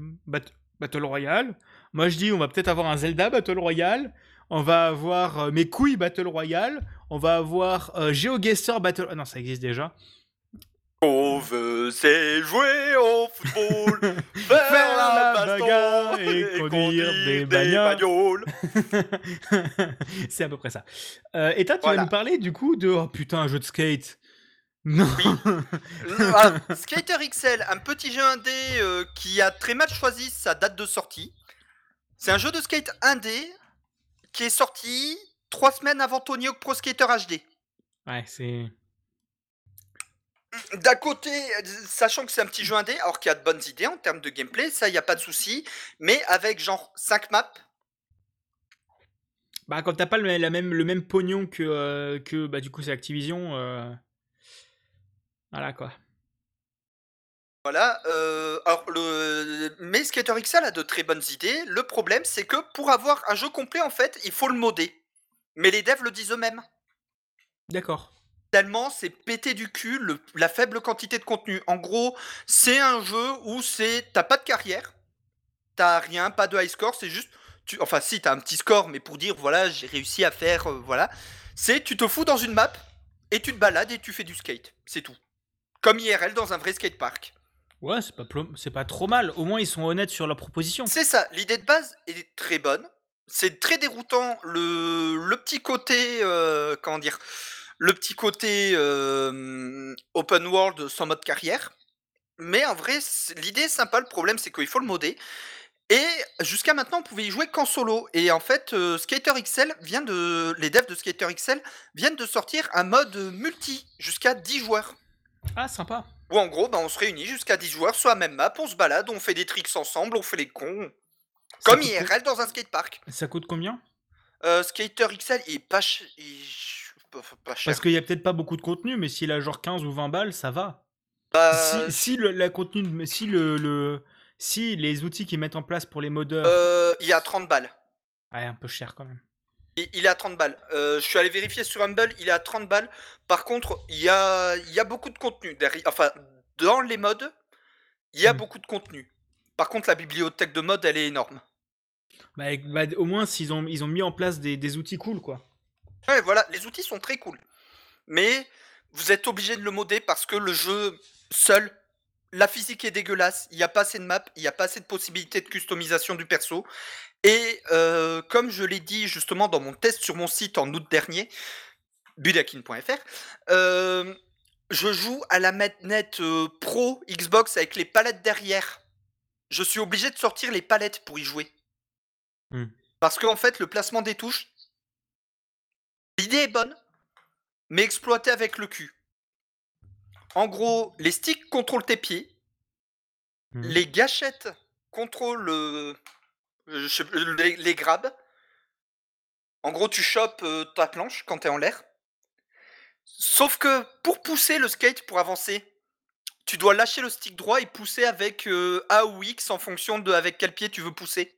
[SPEAKER 2] Battle Royale. Moi, je dis, on va peut-être avoir un Zelda Battle Royale. On va avoir euh, mes couilles Battle Royale. On va avoir euh, GeoGuessr Battle. Ah non, ça existe déjà.
[SPEAKER 1] On veut c'est jouer au football, faire,
[SPEAKER 2] Faire la
[SPEAKER 1] baston
[SPEAKER 2] bagarre et conduire des bagnoles. c'est à peu près ça. Euh, et toi, tu
[SPEAKER 1] Voilà.
[SPEAKER 2] vas nous parler du coup de oh putain un jeu de skate. Non.
[SPEAKER 1] Oui. Ah, Skater XL, un petit jeu indé euh, qui a très mal choisi sa date de sortie. C'est un jeu de skate indé qui est sorti trois semaines avant Tony Hawk Pro Skater HD.
[SPEAKER 2] Ouais, c'est.
[SPEAKER 1] D'un côté, euh, sachant que c'est un petit jeu indé, alors qu'il y a de bonnes idées en termes de gameplay, ça, il n'y a pas de souci, mais avec genre 5 maps,
[SPEAKER 2] Bah, quand t'as pas le, la même, le même pognon que, euh, que bah, du coup, c'est Activision. euh, Voilà quoi.
[SPEAKER 1] Voilà, euh, alors le mais Skater XL a de très bonnes idées. Le problème, c'est que pour avoir un jeu complet, en fait, il faut le modder. Mais les devs le disent eux-mêmes.
[SPEAKER 2] D'accord.
[SPEAKER 1] Tellement c'est pété du cul le- la faible quantité de contenu. En gros, c'est un jeu où c'est t'as pas de carrière, t'as rien, pas de high score, c'est juste tu, enfin si t'as un petit score, mais pour dire voilà j'ai réussi à faire euh, voilà, c'est tu te fous dans une map et tu te balades et tu fais du skate, c'est tout. Comme IRL dans un vrai skatepark.
[SPEAKER 2] Ouais, c'est pas, c'est pas trop mal. Au moins, ils sont honnêtes sur leur proposition.
[SPEAKER 1] C'est ça, l'idée de base est très bonne. C'est très déroutant le, le petit côté, euh, comment dire, le petit côté euh, open world sans mode carrière. Mais en vrai, l'idée est sympa. Le problème, c'est qu'il faut le modder. Et jusqu'à maintenant, on pouvait y jouer qu'en solo. Et en fait, euh, Skater XL vient de, les devs de Skater XL viennent de sortir un mode multi jusqu'à 10 joueurs.
[SPEAKER 2] Ah, sympa.
[SPEAKER 1] Où en gros, bah, on se réunit jusqu'à 10 joueurs sur la même map, on se balade, on fait des tricks ensemble, on fait les cons.
[SPEAKER 2] Ça
[SPEAKER 1] Comme
[SPEAKER 2] coûte co-
[SPEAKER 1] IRL dans un skatepark.
[SPEAKER 2] Ça coûte combien?
[SPEAKER 1] Euh, Skater XL, il est pas, ch- il- pas- pas cher.
[SPEAKER 2] Parce qu'il y a peut-être pas beaucoup de contenu, mais s'il a genre 15 ou 20 balles, ça va.
[SPEAKER 1] Bah,
[SPEAKER 2] si si le, la contenu, si le, le- si les outils qu'ils mettent en place pour les modeurs,
[SPEAKER 1] euh, il est à 30 balles.
[SPEAKER 2] ouais, un peu cher quand même.
[SPEAKER 1] Il, est à 30 balles. Euh, je suis allé vérifier sur Humble, il est à 30 balles. Par contre, il y a, il y a beaucoup de contenu. derrière. Enfin, dans les modes, il y a
[SPEAKER 2] Hmm.
[SPEAKER 1] beaucoup de contenu. Par contre, la bibliothèque de mode, elle est énorme.
[SPEAKER 2] Bah, bah, au moins, ont, ils ont mis en place des, des outils cool, quoi.
[SPEAKER 1] Ouais, voilà, les outils sont très cool. Mais vous êtes obligé de le modder parce que le jeu seul, la physique est dégueulasse, il n'y a pas assez de maps, il n'y a pas assez de possibilités de customisation du perso. Et euh, comme je l'ai dit justement dans mon test sur mon site en août dernier, budakin.fr, euh, je joue à la manette euh, pro Xbox avec les palettes derrière. Je suis obligé de sortir les palettes pour y jouer.
[SPEAKER 2] Hmm.
[SPEAKER 1] Parce qu'en fait, le placement des touches, l'idée est bonne, mais exploitée avec le cul. En gros, les sticks contrôlent tes pieds,
[SPEAKER 2] Mhm.
[SPEAKER 1] les gâchettes contrôlent je sais les, les grabs. En gros, tu chopes euh, ta planche quand t'es en l'air. Sauf que pour pousser le skate, pour avancer, tu dois lâcher le stick droit et pousser avec euh, A ou X en fonction de avec quel pied tu veux pousser.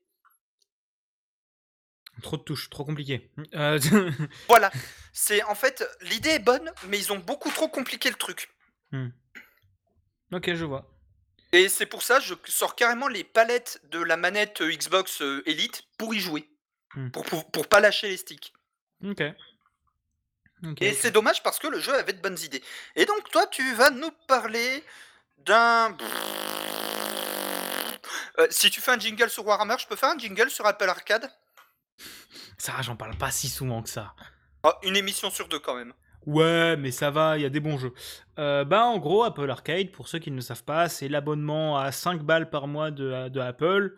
[SPEAKER 2] Trop de touches, trop compliqué. Euh,
[SPEAKER 1] Voilà. C'est en fait l'idée est bonne, mais ils ont beaucoup trop compliqué le truc.
[SPEAKER 2] ok, je vois.
[SPEAKER 1] Et c'est pour ça que je sors carrément les palettes de la manette euh, Xbox euh, Elite pour y jouer.
[SPEAKER 2] Hmm.
[SPEAKER 1] Pour, pour, pour pas lâcher les sticks.
[SPEAKER 2] Ok.
[SPEAKER 1] Et c'est dommage parce que le jeu avait de bonnes idées. Et donc toi, tu vas nous parler d'un... Euh, si tu fais un jingle sur Warhammer, je peux faire un jingle sur Apple Arcade?
[SPEAKER 2] Ça, j'en parle pas si souvent que ça.
[SPEAKER 1] Oh, Une émission sur deux quand même.
[SPEAKER 2] Ouais, mais ça va, il y a des bons jeux. Euh, bah, en gros, Apple Arcade, pour ceux qui ne le savent pas, c'est l'abonnement à 5 balles par mois de, Apple,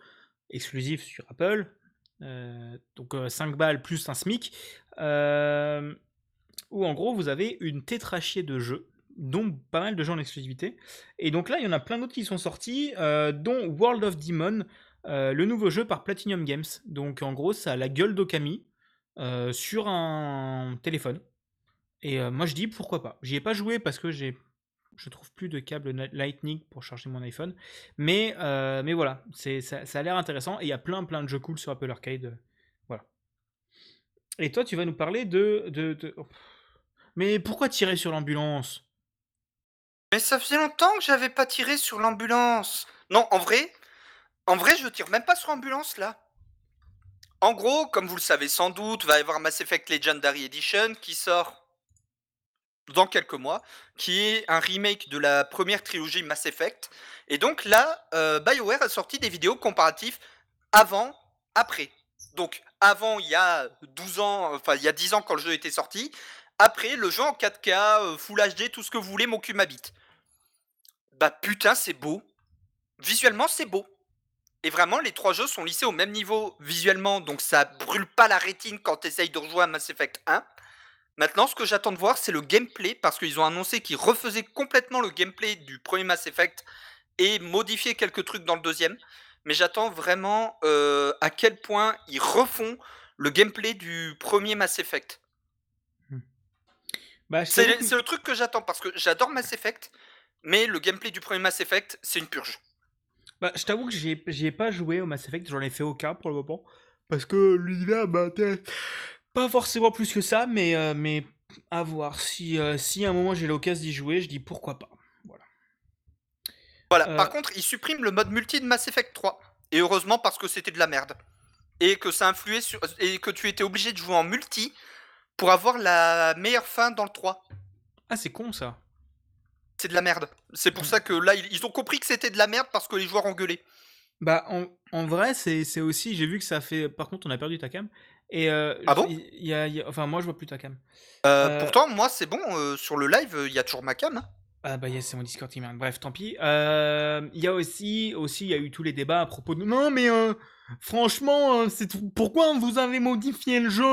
[SPEAKER 2] exclusif sur Apple. Euh, donc euh, 5 balles plus un SMIC. Euh, où en gros, vous avez une tétrachie de jeux, dont pas mal de jeux en exclusivité. Et donc là, il y en a plein d'autres qui sont sortis, euh, dont World of Demon, euh, le nouveau jeu par Platinum Games. Donc en gros, ça a la gueule d'Okami euh, sur un téléphone. Et euh, moi je dis pourquoi pas. J'y ai pas joué parce que j'ai je trouve plus de câble Lightning pour charger mon iPhone. Mais, euh, mais voilà, c'est, ça, a l'air intéressant et il y a plein plein de jeux cool sur Apple Arcade. euh, Voilà. Et toi tu vas nous parler de... de, oh. Mais pourquoi tirer sur l'ambulance?
[SPEAKER 1] Mais ça faisait longtemps que j'avais pas tiré sur l'ambulance. Non, en vrai, en vrai, je tire même pas sur l'ambulance là. En gros, comme vous le savez sans doute, va y avoir Mass Effect Legendary Edition qui sort dans quelques mois, qui est un remake de la première trilogie Mass Effect. Et donc là, euh, BioWare a sorti des vidéos comparatives avant, après. Donc avant, il y a 12 ans, enfin il y a 10 ans quand le jeu était sorti, Après, le jeu en 4K, euh, Full HD, tout ce que vous voulez, mon cul m'habite. Bah putain, c'est beau. Visuellement, c'est beau. Et vraiment, les trois jeux sont lissés au même niveau visuellement, donc ça brûle pas la rétine quand tu essayes de rejoindre Mass Effect 1. Maintenant, ce que j'attends de voir, c'est le gameplay, parce qu'ils ont annoncé qu'ils refaisaient complètement le gameplay du premier Mass Effect et modifier quelques trucs dans le deuxième. Mais j'attends vraiment euh, à quel point ils refont le gameplay du premier Mass Effect.
[SPEAKER 2] Bah, je
[SPEAKER 1] C'est
[SPEAKER 2] que-
[SPEAKER 1] le truc que j'attends, parce que j'adore Mass Effect, mais le gameplay du premier Mass Effect, c'est une purge.
[SPEAKER 2] Bah, je t'avoue que j'y ai, pas joué au Mass Effect, j'en ai fait aucun pour le moment. Parce que l'univers m'intéresse pas forcément plus que ça, mais, euh, mais à voir. Si, euh, si à un moment j'ai l'occasion d'y jouer, je dis pourquoi pas. Voilà.
[SPEAKER 1] Voilà.
[SPEAKER 2] Euh,
[SPEAKER 1] Par contre, ils suppriment le mode multi de Mass Effect 3. Et heureusement parce que c'était de la merde. Et que ça influait sur. Et que tu étais obligé de jouer en multi pour avoir la meilleure fin dans le 3.
[SPEAKER 2] Ah, c'est con ça.
[SPEAKER 1] C'est de la merde. C'est pour
[SPEAKER 2] Mm.
[SPEAKER 1] ça que là, ils ont compris que c'était de la merde parce que les joueurs engueulaient.
[SPEAKER 2] Bah, en, en vrai, c'est c'est aussi. J'ai vu que ça fait. Par contre, on a perdu ta cam. Et. euh,
[SPEAKER 1] Ah bon?
[SPEAKER 2] il y a- il y a- Enfin, moi, je vois plus ta cam.
[SPEAKER 1] Euh,
[SPEAKER 2] Euh,
[SPEAKER 1] Pourtant, moi, c'est bon. euh, sur le live, il y a toujours ma cam. hein.
[SPEAKER 2] Ah bah yes, c'est mon Discord qui merde. Bref, tant pis. Euh, Il y a aussi, aussi, il y a eu tous les débats à propos de non mais euh, franchement, euh, c'est tout- pourquoi vous avez modifié le jeu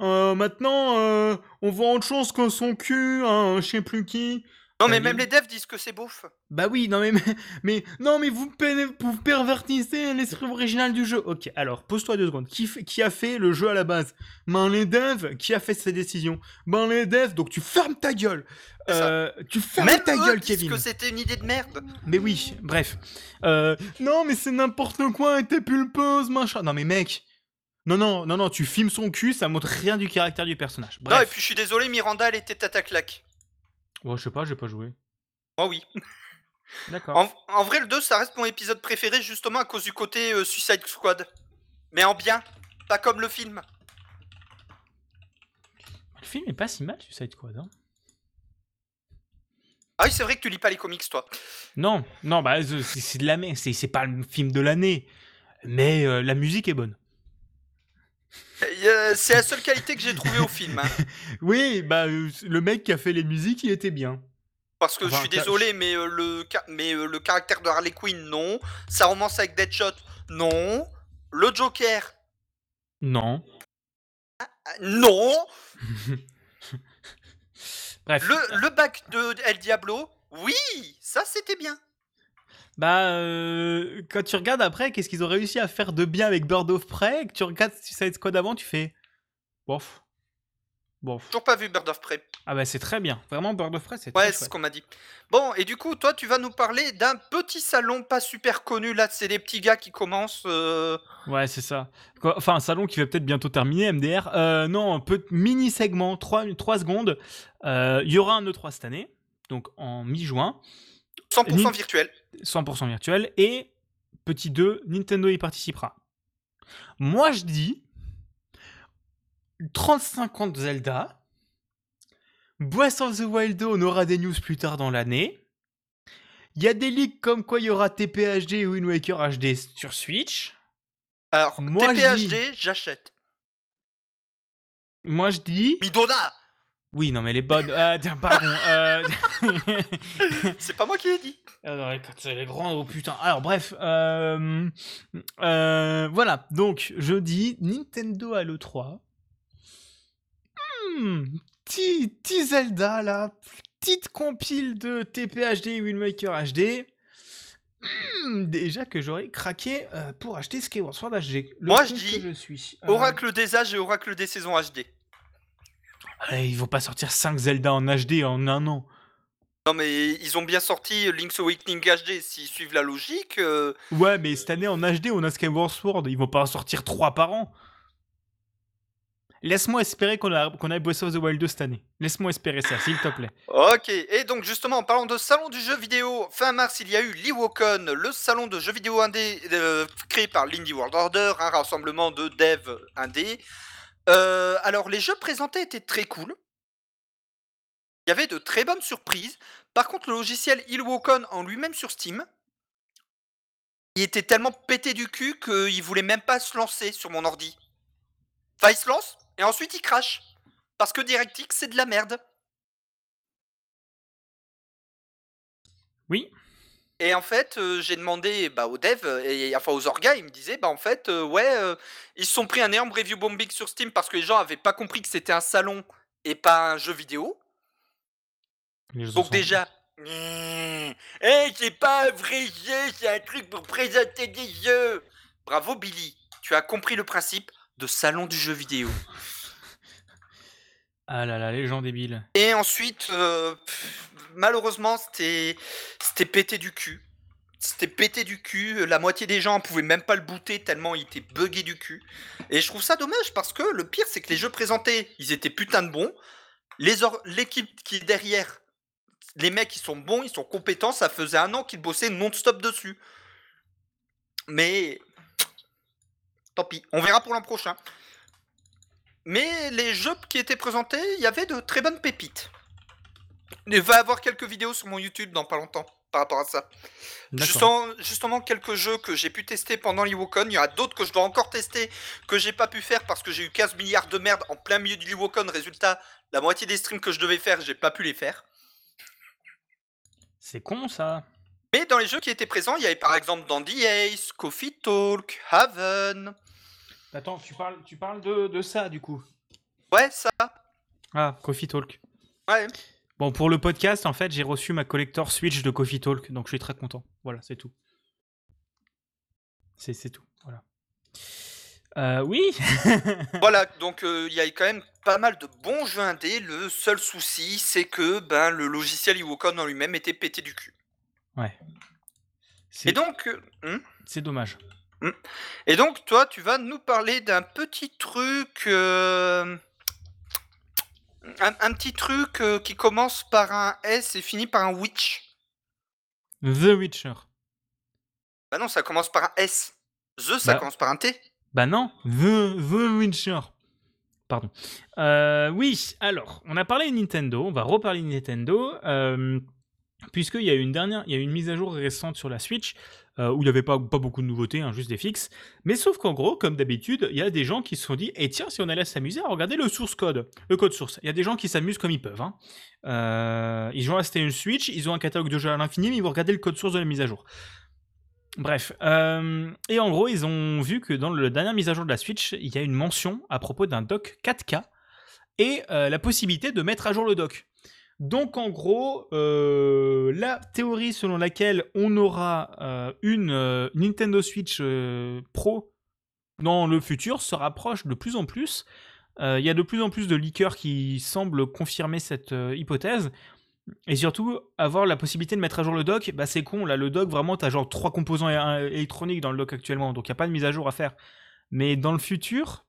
[SPEAKER 2] euh, maintenant euh, on voit autre chose que son cul, hein, je sais plus qui.
[SPEAKER 1] Non, mais même les devs disent que c'est beauf.
[SPEAKER 2] Bah oui, non mais mais, mais- non mais vous, vous pervertissez l'esprit original du jeu. Ok, alors pose-toi deux secondes. Qui, qui a fait le jeu à la base? Ben les devs. Qui a fait ces décisions Ben les devs. Donc tu fermes ta gueule. Euh, tu fermes
[SPEAKER 1] Même
[SPEAKER 2] ta
[SPEAKER 1] eux
[SPEAKER 2] gueule,
[SPEAKER 1] disent
[SPEAKER 2] Kevin.
[SPEAKER 1] que c'était une idée de merde.
[SPEAKER 2] Mais oui, bref. Euh, non, mais c'est n'importe quoi, et t'es pulpeuse, machin. Non, mais mec. Non, non, non, non, tu filmes son cul, ça montre rien du caractère du personnage.
[SPEAKER 1] Non, et
[SPEAKER 2] Bref.
[SPEAKER 1] puis je suis désolé, Miranda, elle était tata claque.
[SPEAKER 2] Bon, je sais pas, j'ai pas joué.
[SPEAKER 1] Oh oui.
[SPEAKER 2] D'accord.
[SPEAKER 1] En, en vrai, le 2, ça reste mon épisode préféré justement à cause du côté euh, Suicide Squad. Mais en bien, pas comme le film.
[SPEAKER 2] Le film est pas si mal, Suicide Squad. Hein.
[SPEAKER 1] Ah oui, c'est vrai que tu lis pas les comics, toi.
[SPEAKER 2] Non, non, bah, c'est c'est de la merde. C'est c'est pas le film de l'année. Mais euh, la musique est bonne.
[SPEAKER 1] Euh, c'est la seule qualité que j'ai trouvée au film. hein.
[SPEAKER 2] Oui, bah, euh, le mec qui a fait les musiques, il était bien.
[SPEAKER 1] Parce que
[SPEAKER 2] Enfin,
[SPEAKER 1] je suis désolé, mais, euh, le, mais euh, le caractère de Harley Quinn, non. Ça romance avec Deadshot, non. Le Joker,
[SPEAKER 2] Non.
[SPEAKER 1] ah, non.
[SPEAKER 2] Bref.
[SPEAKER 1] Le, le bac de El Diablo, oui, ça c'était bien.
[SPEAKER 2] Bah, euh, quand tu regardes après, qu'est-ce qu'ils ont réussi à faire de bien avec Bird of Prey, que tu regardes Suicide Squad avant, tu fais. Bof. Bof.
[SPEAKER 1] Toujours pas vu Bird of Prey.
[SPEAKER 2] Ah bah c'est très bien. Vraiment, Bird of Prey, c'est
[SPEAKER 1] Ouais, c'est ce qu'on m'a dit. Bon, et du coup, toi, tu vas nous parler d'un petit salon pas super connu. Là, c'est des petits gars qui commencent. euh,
[SPEAKER 2] Ouais, c'est ça. Quoi- Enfin, un salon qui va peut-être bientôt terminer, MDR. Euh, non, un peu mini segment, 3, secondes. Euh, Il y aura un E3 cette année, donc en mi-juin,
[SPEAKER 1] 100%
[SPEAKER 2] Nint-
[SPEAKER 1] virtuel.
[SPEAKER 2] 100% virtuel. Et, petit 2, Nintendo y participera. Moi, je dis 35 ans de Zelda. Breath of the Wild 2, on aura des news plus tard dans l'année. Il y a des leaks comme quoi il y aura TPHD et Wind Waker HD sur Switch.
[SPEAKER 1] Alors,
[SPEAKER 2] Moi,
[SPEAKER 1] TPHD, j'achète.
[SPEAKER 2] Moi, je dis.
[SPEAKER 1] Midona
[SPEAKER 2] Oui, non, mais les bonnes. Ah, tiens, pardon. euh,
[SPEAKER 1] C'est pas moi qui l'ai dit.
[SPEAKER 2] Alors, écoute, c'est les grands. Oh putain. Alors, bref. euh, euh, voilà. Donc, je dis Nintendo à l'E3. Hmm, petit, Zelda, là. Petite compile de TPHD et Wind Waker HD. Hmm, déjà que j'aurais craqué euh, pour acheter Skyward Sword HD. Le
[SPEAKER 1] Moi, je dis
[SPEAKER 2] que je suis. Euh,
[SPEAKER 1] Oracle des âges et Oracle des saisons HD.
[SPEAKER 2] Allez, ils vont pas sortir 5 Zelda en HD en un an.
[SPEAKER 1] Non, mais ils ont bien sorti Link's Awakening HD. S'ils suivent la logique. euh,
[SPEAKER 2] Ouais, mais cette année en HD, on a Skyward Sword. Ils vont pas en sortir 3 par an. Laisse-moi espérer qu'on a, qu'on a Breath of the Wild 2 cette année. Laisse-moi espérer ça, s'il te plaît.
[SPEAKER 1] Ok, et donc justement en parlant de salon du jeu vidéo, fin mars il y a eu l'Iwokon, le salon de jeux vidéo indé euh, créé par l'Indie World Order, un rassemblement de devs indé. Euh, alors les jeux présentés étaient très cool. Il y avait de très bonnes surprises. Par contre le logiciel Ilwokon en lui-même sur Steam, il était tellement pété du cul qu'il voulait même pas se lancer sur mon ordi. Enfin il se lance et ensuite il crache. parce que DirectX c'est de la merde.
[SPEAKER 2] Oui.
[SPEAKER 1] Et en fait, euh, j'ai demandé bah, aux devs, euh, et enfin aux orgas, ils me disaient, bah en fait, euh, ouais, euh, ils se sont pris un énorme review bombing sur Steam parce que les gens avaient pas compris que c'était un salon et pas un jeu vidéo. Donc déjà, eh, c'est pas un vrai jeu, c'est un truc pour présenter des jeux. Bravo Billy, tu as compris le principe de salon du jeu vidéo.
[SPEAKER 2] Ah là là, les gens débiles.
[SPEAKER 1] Et ensuite, euh, pff, malheureusement, c'était pété du cul. C'était pété du cul. La moitié des gens pouvaient même pas le booter tellement il était buggé du cul. Et je trouve ça dommage parce que le pire, c'est que les jeux présentés, ils étaient putain de bons. L'équipe qui est derrière, les mecs, ils sont bons, ils sont compétents. Ça faisait un an qu'ils bossaient non-stop dessus. Mais tant pis, on verra pour l'an prochain. Mais les jeux qui étaient présentés, il y avait de très bonnes pépites. Il va y avoir quelques vidéos sur mon YouTube dans pas longtemps par rapport à ça. Justement, justement, quelques jeux que j'ai pu tester pendant l'Iwokon. Il y en a d'autres que je dois encore tester, que j'ai pas pu faire parce que j'ai eu 15 milliards de merde en plein milieu du l'Iwokon. Résultat, la moitié des streams que je devais faire, j'ai pas pu les faire.
[SPEAKER 2] C'est con ça.
[SPEAKER 1] Mais dans les jeux qui étaient présents, il y avait par exemple Dandy Ace, Coffee Talk, Haven.
[SPEAKER 2] Attends, tu parles, tu parles de, de ça du coup.
[SPEAKER 1] Ouais, ça.
[SPEAKER 2] Ah, Coffee Talk.
[SPEAKER 1] Ouais.
[SPEAKER 2] Bon, pour le podcast, en fait, j'ai reçu ma collector Switch de Coffee Talk, donc je suis très content. Voilà, c'est tout. C'est c'est tout. Voilà. Euh, oui.
[SPEAKER 1] Voilà, donc euh, il y a quand même pas mal de bons jeux indés. Le seul souci, c'est que ben, le logiciel Iwokon en lui-même était pété du cul.
[SPEAKER 2] ouais.
[SPEAKER 1] Et donc, euh, hmm
[SPEAKER 2] c'est dommage.
[SPEAKER 1] Et donc, toi, tu vas nous parler d'un petit truc. Un, un petit truc euh, qui commence par un S et finit par un Witch.
[SPEAKER 2] The Witcher.
[SPEAKER 1] Bah non, ça commence par un S. The, ça
[SPEAKER 2] Bah.
[SPEAKER 1] commence par un T.
[SPEAKER 2] Bah non, The, The Witcher. Pardon. Euh, oui, alors, on a parlé de Nintendo, on va reparler de Nintendo, euh, puisqu'il y a eu une dernière, il y a une mise à jour récente sur la Switch, euh, où il n'y avait pas, beaucoup de nouveautés, hein, juste des fixes. Mais sauf qu'en gros, comme d'habitude, il y a des gens qui se sont dit, et tiens, si on allait s'amuser à regarder le source code, le code source. Il y a des gens qui s'amusent comme ils peuvent. hein. Euh, ils ont acheté une Switch, ils ont un catalogue de jeux à l'infini, mais ils vont regarder le code source de la mise à jour. Bref, euh, et en gros, ils ont vu que dans la dernière mise à jour de la Switch, il y a une mention à propos d'un dock 4K et la possibilité de mettre à jour le dock. Donc en gros, euh, la théorie selon laquelle on aura euh, une euh, Nintendo Switch Pro dans le futur se rapproche de plus en plus. Il y a de plus en plus de leakers qui semblent confirmer cette hypothèse. Et surtout, avoir la possibilité de mettre à jour le dock, bah c'est con, là le dock vraiment t'as genre trois composants électroniques dans le dock actuellement, donc il n'y a pas de mise à jour à faire. Mais dans le futur,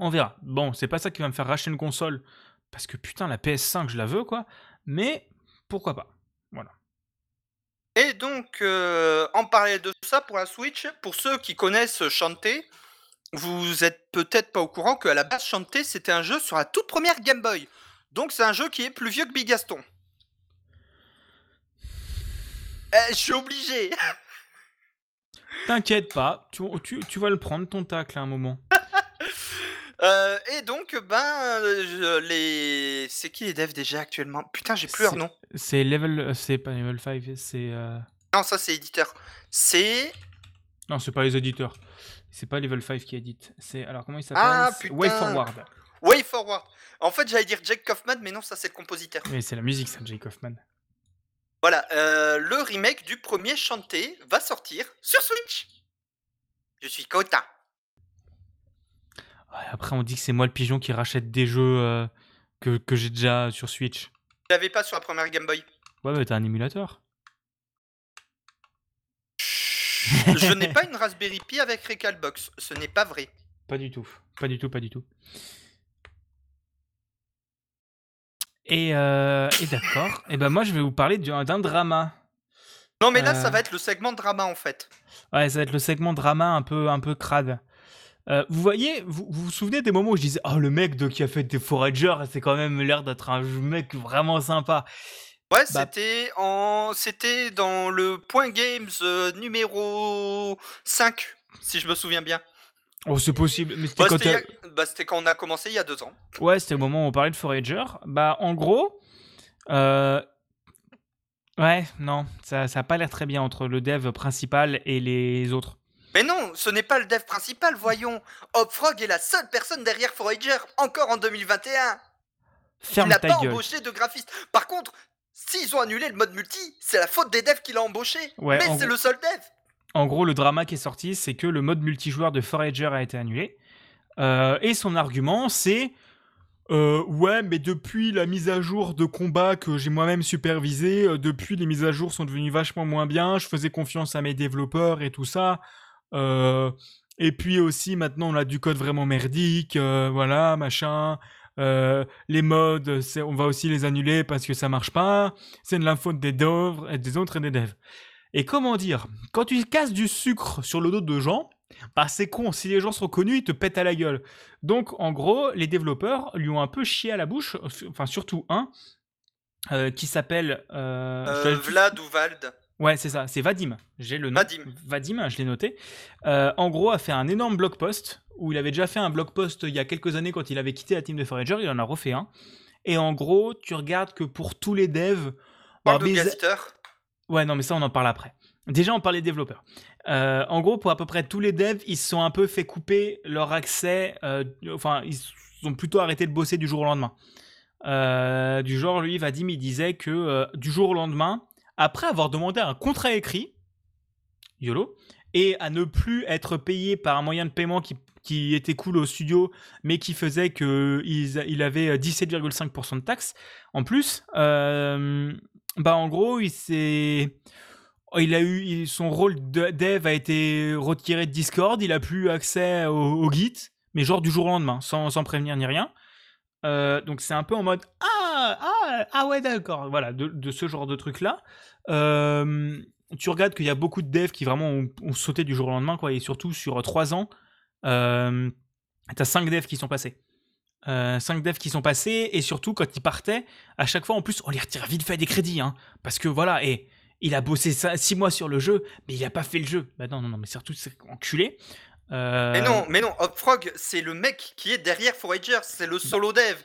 [SPEAKER 2] on verra. Bon, c'est pas ça qui va me faire racheter une console, parce que putain la PS5 je la veux quoi, mais pourquoi pas. Voilà.
[SPEAKER 1] Et donc, euh, en parallèle de ça, pour la Switch, pour ceux qui connaissent Shantae, vous êtes peut-être pas au courant qu'à la base, Shantae, c'était un jeu sur la toute première Game Boy. Donc, c'est un jeu qui est plus vieux que Bigaston. Eh, je suis obligé.
[SPEAKER 2] T'inquiète pas, tu, tu, tu vas le prendre ton tacle à un moment.
[SPEAKER 1] Euh, et donc, ben, euh, les... c'est qui les devs déjà actuellement? Putain, j'ai plus leur nom.
[SPEAKER 2] C'est level, euh, c'est pas level 5, c'est euh,
[SPEAKER 1] Non, ça c'est éditeur. C'est...
[SPEAKER 2] non c'est pas les éditeurs, c'est pas level 5 qui édite. C'est alors comment il s'appelle?
[SPEAKER 1] Ah,
[SPEAKER 2] C'est
[SPEAKER 1] putain.
[SPEAKER 2] Way Forward.
[SPEAKER 1] Way Forward. En fait, j'allais dire Jake Kaufman, mais non, ça c'est le compositeur.
[SPEAKER 2] Mais c'est la musique ça, Jake Hoffman.
[SPEAKER 1] Voilà, euh, le remake du premier Shantae va sortir sur Switch. Je suis content.
[SPEAKER 2] Ouais, après, on dit que c'est moi le pigeon qui rachète des jeux euh, que, que j'ai déjà sur Switch.
[SPEAKER 1] Je l'avais pas sur la première Game Boy?
[SPEAKER 2] Ouais, mais t'as un émulateur.
[SPEAKER 1] Je n'ai pas une Raspberry Pi avec Recalbox. Ce n'est pas vrai.
[SPEAKER 2] Pas du tout. Pas du tout, pas du tout. Et, euh, et d'accord. Et ben moi, je vais vous parler d'un drama.
[SPEAKER 1] Non, mais là,
[SPEAKER 2] Euh.
[SPEAKER 1] ça va être le segment drama en fait.
[SPEAKER 2] Ouais, ça va être le segment drama un peu, un peu crade. Euh, vous voyez, vous, vous vous souvenez des moments où je disais Oh, le mec de, qui a fait des Foragers, c'est quand même l'air d'être un mec vraiment sympa.
[SPEAKER 1] Ouais,
[SPEAKER 2] Bah-
[SPEAKER 1] c'était en, c'était dans le Point Games euh, numéro 5, si je me souviens bien.
[SPEAKER 2] Oh, c'est possible. Mais c'était
[SPEAKER 1] Bah,
[SPEAKER 2] quand
[SPEAKER 1] c'était a- bah, c'était quand on a commencé il y a deux ans.
[SPEAKER 2] Ouais, c'était au moment où on parlait de Forager. Bah, en gros, euh, ouais, non, ça, ça a pas l'air très bien entre le dev principal et les autres.
[SPEAKER 1] Mais non, ce n'est pas le dev principal, voyons. Hopfrog est la seule personne derrière Forager, encore en 2021. Il
[SPEAKER 2] Ferme
[SPEAKER 1] n'a
[SPEAKER 2] ta
[SPEAKER 1] pas
[SPEAKER 2] gueule.
[SPEAKER 1] embauché de graphiste. Par contre, s'ils ont annulé le mode multi, c'est la faute des devs qui l'ont embauché.
[SPEAKER 2] Ouais,
[SPEAKER 1] Mais c'est le seul dev.
[SPEAKER 2] En gros, le drama qui est sorti, c'est que le mode multijoueur de Forager a été annulé. Euh, et son argument, c'est euh, ouais, mais depuis la mise à jour de combat que j'ai moi-même supervisé, euh, depuis les mises à jour sont devenues vachement moins bien. Je faisais confiance à mes développeurs et tout ça. Euh, et puis aussi, maintenant, on a du code vraiment merdique, euh, voilà, machin. Euh, les modes, on va aussi les annuler parce que ça marche pas. C'est de la faute des, devs, et des autres et des devs. Et comment dire, quand tu casses du sucre sur le dos de gens, bah c'est con, si les gens sont connus, ils te pètent à la gueule. Donc en gros, les développeurs lui ont un peu chié à la bouche, enfin surtout un, euh, qui s'appelle... euh,
[SPEAKER 1] Vlad ou Vald.
[SPEAKER 2] Ouais, c'est ça, c'est Vadim. J'ai le nom.
[SPEAKER 1] Vadim.
[SPEAKER 2] Vadim, je l'ai noté. Euh, en gros, a fait un énorme blog post où il avait déjà fait un blog post il y a quelques années quand il avait quitté la team de Forager, il en a refait un. Et en gros, tu regardes que pour tous les devs.
[SPEAKER 1] Parle
[SPEAKER 2] bah,
[SPEAKER 1] de Gaster.
[SPEAKER 2] Ouais, non, mais ça, on en parle après. Déjà, on parlait des développeurs. Euh, en gros, pour à peu près tous les devs, ils se sont un peu fait couper leur accès. euh, enfin, ils ont plutôt arrêté de bosser du jour au lendemain. Du genre, lui, Vadim, il disait que du jour au lendemain, après avoir demandé un contrat écrit, YOLO, et à ne plus être payé par un moyen de paiement qui, qui était cool au studio, mais qui faisait qu'il il avait 17,5% de taxes en plus, euh, bah en gros, il s'est. Il a eu son rôle de dev a été retiré de Discord, il a plus accès au, au Git, mais genre du jour au lendemain, sans, sans prévenir ni rien. Euh, donc c'est un peu en mode ah ah ah ouais d'accord voilà de, de ce genre de truc là. tu regardes qu'il y a beaucoup de devs qui vraiment ont, ont sauté du jour au lendemain quoi et surtout sur 3 ans euh, t'as 5 devs qui sont passés. 5 devs qui sont passés et surtout quand ils partaient à chaque fois en plus on les retire vite fait des crédits hein, parce que voilà et il a bossé 6 mois sur le jeu mais il a pas fait le jeu bah non non non mais surtout c'est enculé Euh,
[SPEAKER 1] Mais non, mais non, Hopfrog, c'est le mec qui est derrière Forager, c'est le solo dev.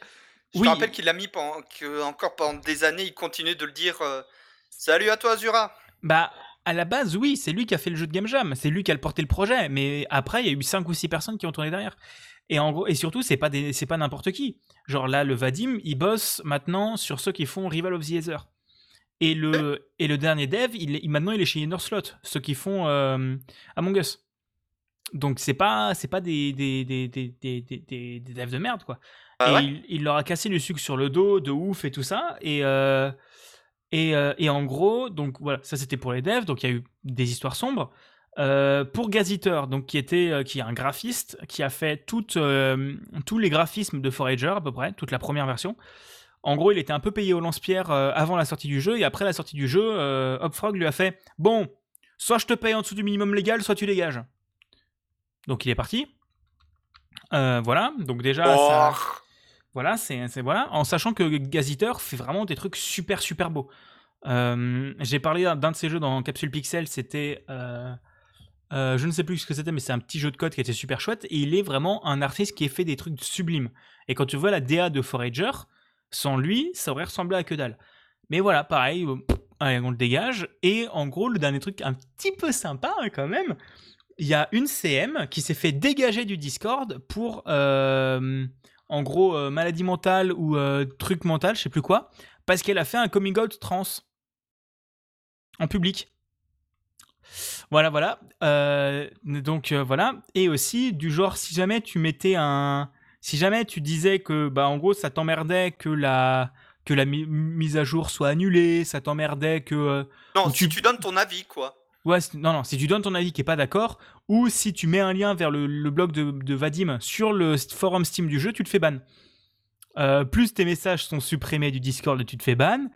[SPEAKER 1] Je
[SPEAKER 2] Oui.
[SPEAKER 1] te rappelle qu'il a mis pendant, que encore pendant des années, il continue de le dire. euh, Salut à toi, Azura.
[SPEAKER 2] Bah, à la base, oui, c'est lui qui a fait le jeu de Game Jam, c'est lui qui a porté le projet, mais après, il y a eu 5 ou 6 personnes qui ont tourné derrière. Et en gros, et surtout, c'est pas des, c'est pas n'importe qui. Genre là, le Vadim, il bosse maintenant sur ceux qui font Rival of the Ether. Et le, et le dernier dev, il, est- maintenant, il est chez Innerslot, ceux qui font euh, Among Us. Donc c'est pas, c'est pas des, des, des, des, des, des, des- des devs de merde, quoi.
[SPEAKER 1] Ah
[SPEAKER 2] et
[SPEAKER 1] ouais
[SPEAKER 2] il, il leur a cassé le sucre sur le dos, de ouf et tout ça. Et, euh, et, euh, et en gros, donc voilà, ça c'était pour les devs, donc il y a eu des histoires sombres. Euh, pour Gazeter, donc qui était qui est un graphiste qui a fait toutes, euh, tous les graphismes de Forager à peu près, toute la première version. En gros, il était un peu payé au lance-pierre avant la sortie du jeu et après la sortie du jeu, Hopfrog lui a fait bon, soit je te paye en dessous du minimum légal, soit tu dégages. Donc il est parti. Voilà, donc déjà ça-
[SPEAKER 1] Oh,
[SPEAKER 2] voilà, c'est voilà, en sachant que Gazeter fait vraiment des trucs super super beaux. Euh, J'ai parlé d'un de ces jeux dans Capsule Pixel, c'était euh, euh, je ne sais plus ce que c'était, mais c'est un petit jeu de code qui était super chouette et il est vraiment un artiste qui a fait des trucs sublimes. Et quand tu vois la DA de Forager, sans lui, ça aurait ressemblé à que dalle. Mais voilà, pareil, on le dégage. Et en gros, le dernier truc un petit peu sympa hein, quand même, il y a une CM qui s'est fait dégager du Discord pour, en gros, euh, maladie mentale ou euh, truc mental, je sais plus quoi, parce qu'elle a fait un coming out trans en public. Voilà, voilà. Euh, donc voilà. Et aussi du genre, si jamais tu mettais un, si jamais tu disais que, bah, en gros, ça t'emmerdait que la que la mi- mise à jour soit annulée, ça t'emmerdait que
[SPEAKER 1] Non, si
[SPEAKER 2] tu-
[SPEAKER 1] tu donnes ton avis, quoi.
[SPEAKER 2] Ouais, non, non, si tu donnes ton avis qui est pas d'accord, ou si tu mets un lien vers le, le blog de, de Vadim sur le forum Steam du jeu, tu te fais ban. Euh, plus tes messages sont supprimés du Discord et tu te fais ban.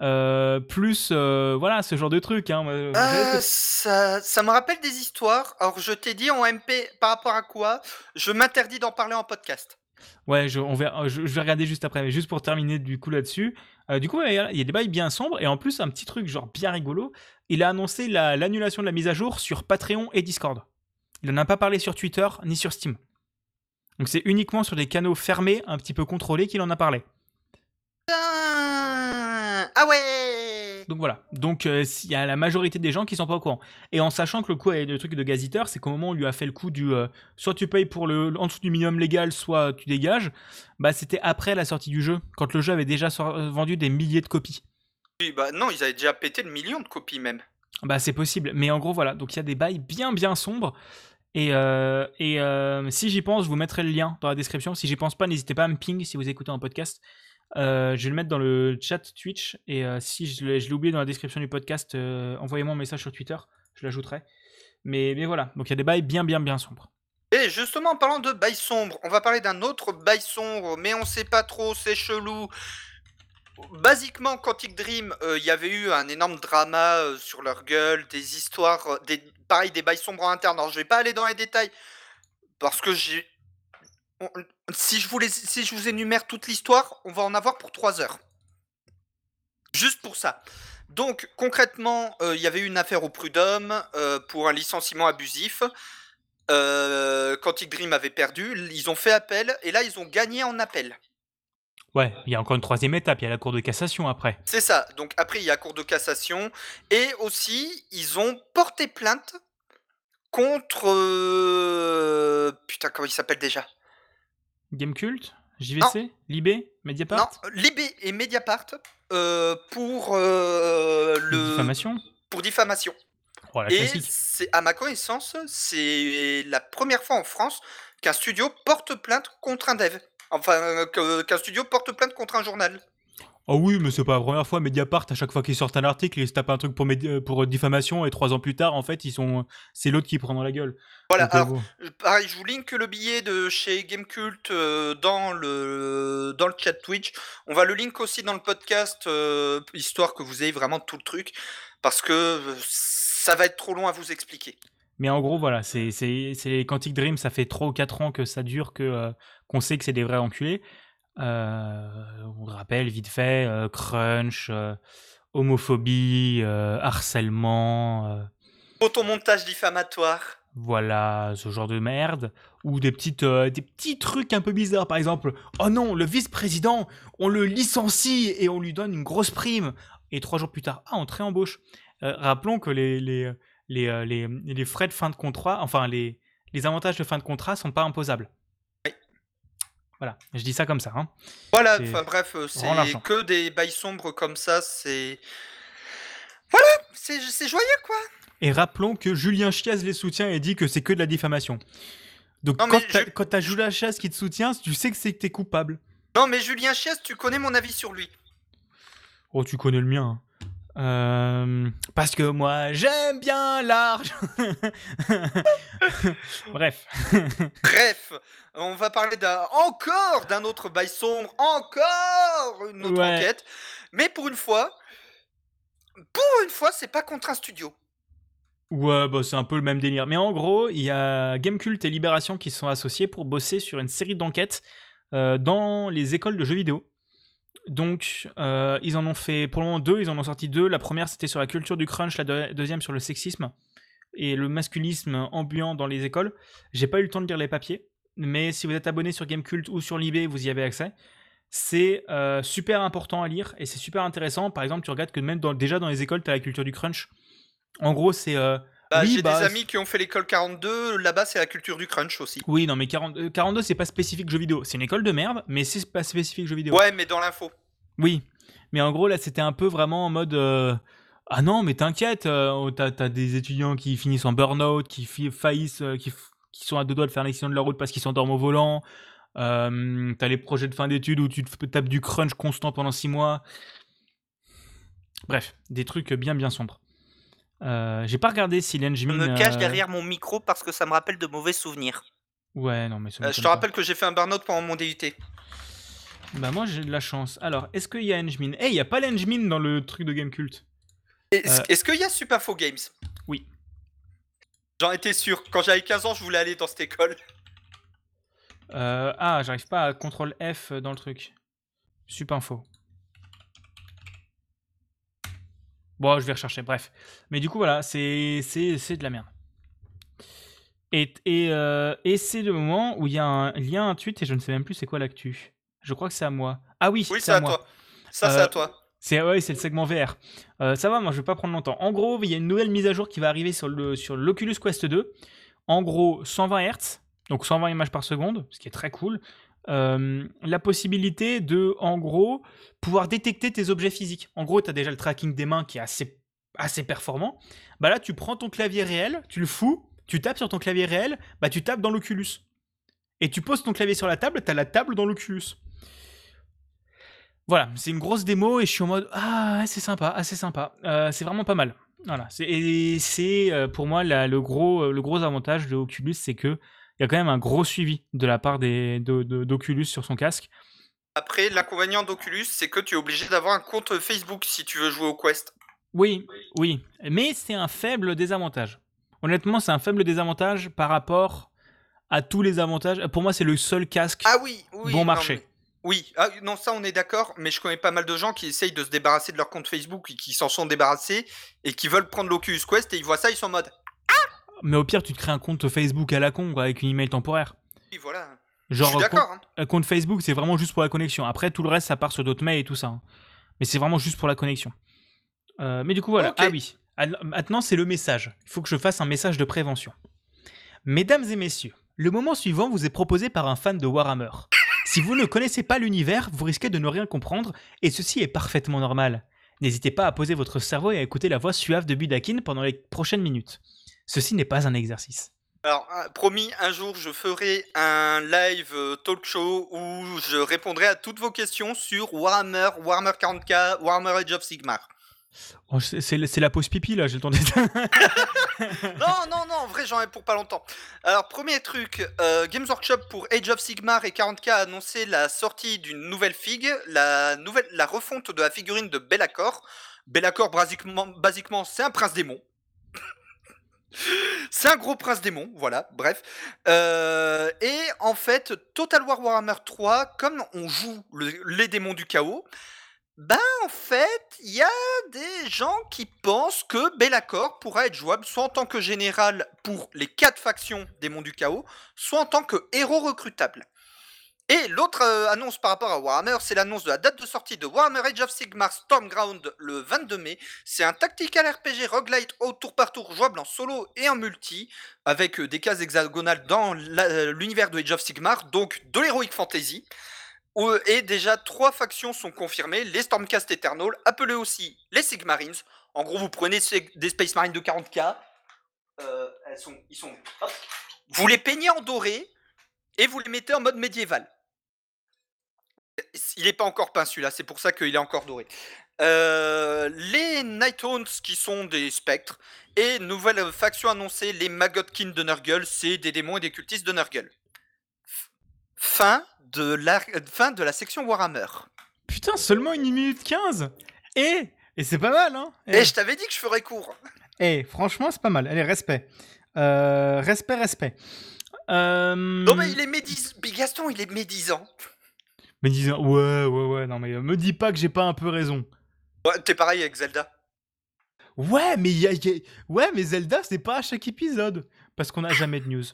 [SPEAKER 2] Euh, plus, euh, voilà, ce genre de truc. Hein. Euh,
[SPEAKER 1] ça, ça me rappelle des histoires. Alors, je t'ai dit en MP par rapport à quoi? Je m'interdis d'en parler en podcast.
[SPEAKER 2] Ouais, je, on verra- je, je vais regarder juste après, mais juste pour terminer du coup là-dessus. Du coup, il y a des bails bien sombres, et en plus, un petit truc genre bien rigolo, il a annoncé la- l'annulation de la mise à jour sur Patreon et Discord. il en a pas parlé sur Twitter ni sur Steam. Donc c'est uniquement sur des canaux fermés, un petit peu contrôlés, qu'il en a parlé.
[SPEAKER 1] Ah ouais
[SPEAKER 2] Donc voilà. Donc euh, il y a la majorité des gens qui sont pas au courant. Et en sachant que le coup avec le truc de gaziteur, c'est qu'au moment où on lui a fait le coup du euh, soit tu payes pour le en dessous du minimum légal, soit tu dégages, bah c'était après la sortie du jeu, quand le jeu avait déjà vendu des milliers de copies.
[SPEAKER 1] Oui, bah non, ils avaient déjà pété le million de copies même.
[SPEAKER 2] Bah c'est possible. Mais en gros voilà. Donc il y a des bails bien bien sombres. Et, euh, et euh, si j'y pense, je vous mettrai le lien dans la description. Si j'y pense pas, n'hésitez pas à me ping si vous écoutez un podcast. Euh, je vais le mettre dans le chat Twitch. Et si je l'ai oublié dans la description du podcast, envoyez-moi un message sur Twitter. Je l'ajouterai. Mais, mais voilà. Donc il y a des bails bien bien bien sombres.
[SPEAKER 1] Et justement, en parlant de bail sombre, on va parler d'un autre bail sombre, mais on sait pas trop, c'est chelou. Basiquement, Quantic Dream, euh, il y avait eu un énorme drama euh, sur leur gueule, des histoires, euh, des, pareil, des bails sombres en interne. Alors, je vais pas aller dans les détails, parce que Si je, vous énumère toute l'histoire, on va en avoir pour 3 heures. Juste pour ça. Donc, concrètement, il y avait eu une affaire au Prud'homme pour un licenciement abusif. Euh, Quantic Dream avait perdu, ils ont fait appel, et là, ils ont gagné en appel.
[SPEAKER 2] Ouais, il y a encore une troisième étape. Il y a la cour de cassation après.
[SPEAKER 1] C'est ça. Donc après, il y a cour de cassation. Et aussi, ils ont porté plainte contre... euh, Putain, comment il s'appelle déjà?
[SPEAKER 2] Gamecult? JVC Libé? Mediapart?
[SPEAKER 1] Non, Libé et Mediapart euh, pour euh, le...
[SPEAKER 2] Diffamation?
[SPEAKER 1] Pour diffamation.
[SPEAKER 2] Oh, la
[SPEAKER 1] Et
[SPEAKER 2] classique.
[SPEAKER 1] c'est, à ma connaissance, c'est la première fois en France qu'un studio porte plainte contre un dev. Enfin, euh, que- qu'un studio porte plainte contre un journal.
[SPEAKER 2] Oh oui, mais c'est pas la première fois. Mediapart, à chaque fois qu'ils sortent un article, ils se tapent un truc pour, euh, diffamation et trois ans plus tard, en fait, ils sont, c'est l'autre qui prend dans la gueule.
[SPEAKER 1] Voilà,
[SPEAKER 2] Donc, euh,
[SPEAKER 1] alors. Euh, Pareil, je vous link le billet de chez Gamecult euh, dans, le, dans le chat Twitch. On va le link aussi dans le podcast, euh, histoire que vous ayez vraiment tout le truc, parce que euh, ça va être trop long à vous expliquer.
[SPEAKER 2] Mais en gros, voilà, c'est c'est- c'est Quantic Dream, ça fait 3 ou 4 ans que ça dure, que euh, qu'on sait que c'est des vrais enculés. Euh, on le rappelle vite fait, euh, crunch, euh, homophobie, harcèlement,
[SPEAKER 1] Photomontage diffamatoire.
[SPEAKER 2] voilà, ce genre de merde. Ou des, petites, des petits trucs un peu bizarres, par exemple, oh non, le vice-président, on le licencie et on lui donne une grosse prime. Et trois jours plus tard, ah, on te réembauche. Rappelons que les, les, les, les, les frais de fin de contrat, enfin les, les avantages de fin de contrat sont pas imposables. Voilà, je dis ça comme ça. Hein.
[SPEAKER 1] Voilà, enfin bref, euh, c'est que des bails sombres comme ça, c'est... Voilà, c'est c'est joyeux quoi.
[SPEAKER 2] Et rappelons que Julien Chiaz les soutient et dit que c'est que de la diffamation. Donc
[SPEAKER 1] Non,
[SPEAKER 2] quand t'as
[SPEAKER 1] je-
[SPEAKER 2] Julien Chiaz qui te soutient, tu sais que c'est que t'es coupable.
[SPEAKER 1] Non mais Julien Chies, tu connais mon avis sur lui.
[SPEAKER 2] Oh, tu connais le mien. hein. Euh, parce que moi, j'aime bien l'argent. Bref.
[SPEAKER 1] Bref, on va parler d'un encore d'un autre bail sombre, encore une autre
[SPEAKER 2] Ouais.
[SPEAKER 1] enquête. Mais pour une fois, pour une fois, c'est pas contre un studio.
[SPEAKER 2] Ouais, bah, c'est un peu le même délire. Mais en gros, il y a Gamecult et Libération qui se sont associés pour bosser sur une série d'enquêtes euh, dans les écoles de jeux vidéo. Donc, euh, ils en ont fait pour le moment deux, ils en ont sorti deux. La première, c'était sur la culture du crunch, la deux- deuxième sur le sexisme et le masculisme ambiant dans les écoles. J'ai pas eu le temps de lire les papiers, mais si vous êtes abonné sur Gamecult ou sur Libé, vous y avez accès. C'est euh, super important à lire et c'est super intéressant. Par exemple, tu regardes que même dans- déjà dans les écoles, tu as la culture du crunch. En gros, c'est. euh,
[SPEAKER 1] Bah,
[SPEAKER 2] oui,
[SPEAKER 1] J'ai
[SPEAKER 2] bah,
[SPEAKER 1] des amis qui ont fait l'école 42, là-bas c'est la culture du crunch aussi.
[SPEAKER 2] Oui, non, mais 40 euh, 42, c'est pas spécifique jeux vidéo. C'est une école de merde, mais c'est pas spécifique jeux vidéo.
[SPEAKER 1] Ouais, mais dans l'info.
[SPEAKER 2] Oui, mais en gros, là, c'était un peu vraiment en mode. euh, ah non, mais t'inquiète, euh, t'as t'as des étudiants qui finissent en burn-out, qui faillissent, euh, qui, qui sont à deux doigts de faire l'accident de la route parce qu'ils s'endorment au volant. Euh, t'as les projets de fin d'études où tu te tapes du crunch constant pendant six mois. Bref, des trucs bien bien sombres. Euh, J'ai pas regardé si
[SPEAKER 1] Je
[SPEAKER 2] l'engine.
[SPEAKER 1] me cache
[SPEAKER 2] euh,
[SPEAKER 1] derrière mon micro parce que ça me rappelle de mauvais souvenirs.
[SPEAKER 2] Ouais, non, mais ça
[SPEAKER 1] Euh, je te
[SPEAKER 2] pas.
[SPEAKER 1] rappelle que j'ai fait un burn-out pendant mon DUT.
[SPEAKER 2] Bah moi j'ai de la chance. Alors, est-ce qu'il y a Engmin? Eh, il y a pas l'Engmin dans le truc de Gamecult.
[SPEAKER 1] Est-ce
[SPEAKER 2] Euh.
[SPEAKER 1] est-ce qu'il y a Superfo Games?
[SPEAKER 2] Oui.
[SPEAKER 1] J'en étais sûr. Quand j'avais 15 ans, je voulais aller dans cette école.
[SPEAKER 2] Euh, ah, j'arrive pas à CTRL F dans le truc. Supinfo. Bon, je vais rechercher, bref. Mais du coup, voilà, c'est de la merde. Et, et, euh, et c'est le moment où il y a un lien, un tweet, et je ne sais même plus c'est quoi l'actu. Je crois que c'est à moi. Ah oui,
[SPEAKER 1] Oui,
[SPEAKER 2] c'est
[SPEAKER 1] c'est
[SPEAKER 2] à
[SPEAKER 1] à
[SPEAKER 2] moi.
[SPEAKER 1] toi. Ça, c'est
[SPEAKER 2] Euh,
[SPEAKER 1] à toi.
[SPEAKER 2] C'est ouais, c'est le segment VR. Euh, ça va, moi je vais pas prendre longtemps. En gros, il y a une nouvelle mise à jour qui va arriver sur le sur l'Oculus Quest 2. En gros, 120 Hz, donc 120 images par seconde, ce qui est très cool. Euh, la possibilité de, en gros, pouvoir détecter tes objets physiques. En gros, tu as déjà le tracking des mains qui est assez, assez performant. Bah là, tu prends ton clavier réel, tu le fous, tu tapes sur ton clavier réel, bah tu tapes dans l'Oculus. Et tu poses ton clavier sur la table, tu as la table dans l'Oculus. Voilà, c'est une grosse démo et je suis en mode ah c'est sympa, assez sympa, Euh, c'est vraiment pas mal. Voilà, c'est- et c'est euh, pour moi le gros le gros avantage de Oculus, c'est que il y a quand même un gros suivi de la part des de- de- d'Oculus sur son casque.
[SPEAKER 1] Après, l'inconvénient d'Oculus, c'est que tu es obligé d'avoir un compte Facebook si tu veux jouer au Quest.
[SPEAKER 2] Oui, oui, mais c'est un faible désavantage. Honnêtement, c'est un faible désavantage par rapport à tous les avantages. Pour moi, c'est le seul casque
[SPEAKER 1] Ah oui, oui.
[SPEAKER 2] bon
[SPEAKER 1] non,
[SPEAKER 2] marché.
[SPEAKER 1] mais- Oui, ah, non, ça on est d'accord, mais je connais pas mal de gens qui essayent de se débarrasser de leur compte Facebook et qui s'en sont débarrassés et qui veulent prendre l'Oculus Quest et ils voient ça, ils sont en mode
[SPEAKER 2] Mais au pire, tu te crées un compte Facebook à la con quoi, avec une email temporaire.
[SPEAKER 1] oui, voilà.
[SPEAKER 2] Genre compte-
[SPEAKER 1] hein.
[SPEAKER 2] Un compte Facebook, c'est vraiment juste pour la connexion. Après, tout le reste, ça part sur d'autres mails et tout ça. hein. Mais c'est vraiment juste pour la connexion. Euh, mais du coup, voilà. Ah oui. Maintenant, c'est le message. Il faut que je fasse un message de prévention. Mesdames et messieurs, le moment suivant vous est proposé par un fan de Warhammer. Si vous ne connaissez pas l'univers, vous risquez de ne rien comprendre, et ceci est parfaitement normal. N'hésitez pas à poser votre cerveau et à écouter la voix suave de Budakin pendant les prochaines minutes. Ceci n'est pas un exercice.
[SPEAKER 1] Alors, euh, promis, un jour, je ferai un live euh, talk show où je répondrai à toutes vos questions sur Warhammer, Warhammer 40k, Warhammer Age of Sigmar.
[SPEAKER 2] Oh, c'est la pause pipi là, j'ai le temps d'éteindre.
[SPEAKER 1] non, non, non, en vrai, j'en ai pour pas longtemps. Alors, premier truc, euh, Games Workshop pour Age of Sigmar et 40k a annoncé la sortie d'une nouvelle figue, la, nouvelle, la refonte de la figurine de Bellacore. Bellacore, basiquement, basiquement c'est un prince démon. C'est un gros prince démon, voilà, bref. Euh, et en fait, Total War Warhammer 3, comme on joue le- les démons du chaos, ben en fait, il y a des gens qui pensent que Bellacore pourra être jouable soit en tant que général pour les quatre factions des Monts du Chaos, soit en tant que héros recrutable. Et l'autre euh, annonce par rapport à Warhammer, c'est l'annonce de la date de sortie de Warhammer Age of Sigmar Stormground le 22 mai. C'est un tactical RPG roguelite au tour par tour jouable en solo et en multi, avec euh, des cases hexagonales dans euh, l'univers de Age of Sigmar, donc de l'heroic fantasy. Et déjà, trois factions sont confirmées les Stormcast Eternal, appelés aussi les Sigmarines. En gros, vous prenez des Space Marines de 40k, euh, elles sont, ils sont, vous les peignez en doré et vous les mettez en mode médiéval. Il n'est pas encore peint celui-là, c'est pour ça qu'il est encore doré. Euh, les Nighthounds qui sont des spectres et nouvelle faction annoncée, les Magotkin de Nurgle, c'est des démons et des cultistes de Nurgle. Fin de la, fin de la section Warhammer.
[SPEAKER 2] Putain, seulement une minute 15 Et, et c'est pas mal, hein
[SPEAKER 1] Et
[SPEAKER 2] Eh,
[SPEAKER 1] je t'avais dit que je ferais court.
[SPEAKER 2] eh, franchement, c'est pas mal. Allez, respect. Euh, respect, respect. Euh...
[SPEAKER 1] Non mais il est médisant. Gaston, il est médisant.
[SPEAKER 2] Me disant, ouais, ouais, ouais, non, mais euh, me dis pas que j'ai pas un peu raison.
[SPEAKER 1] Ouais, T'es pareil avec Zelda.
[SPEAKER 2] Ouais, mais y a, il y a- Ouais, mais Zelda, c'est pas à chaque épisode. Parce qu'on a jamais de news.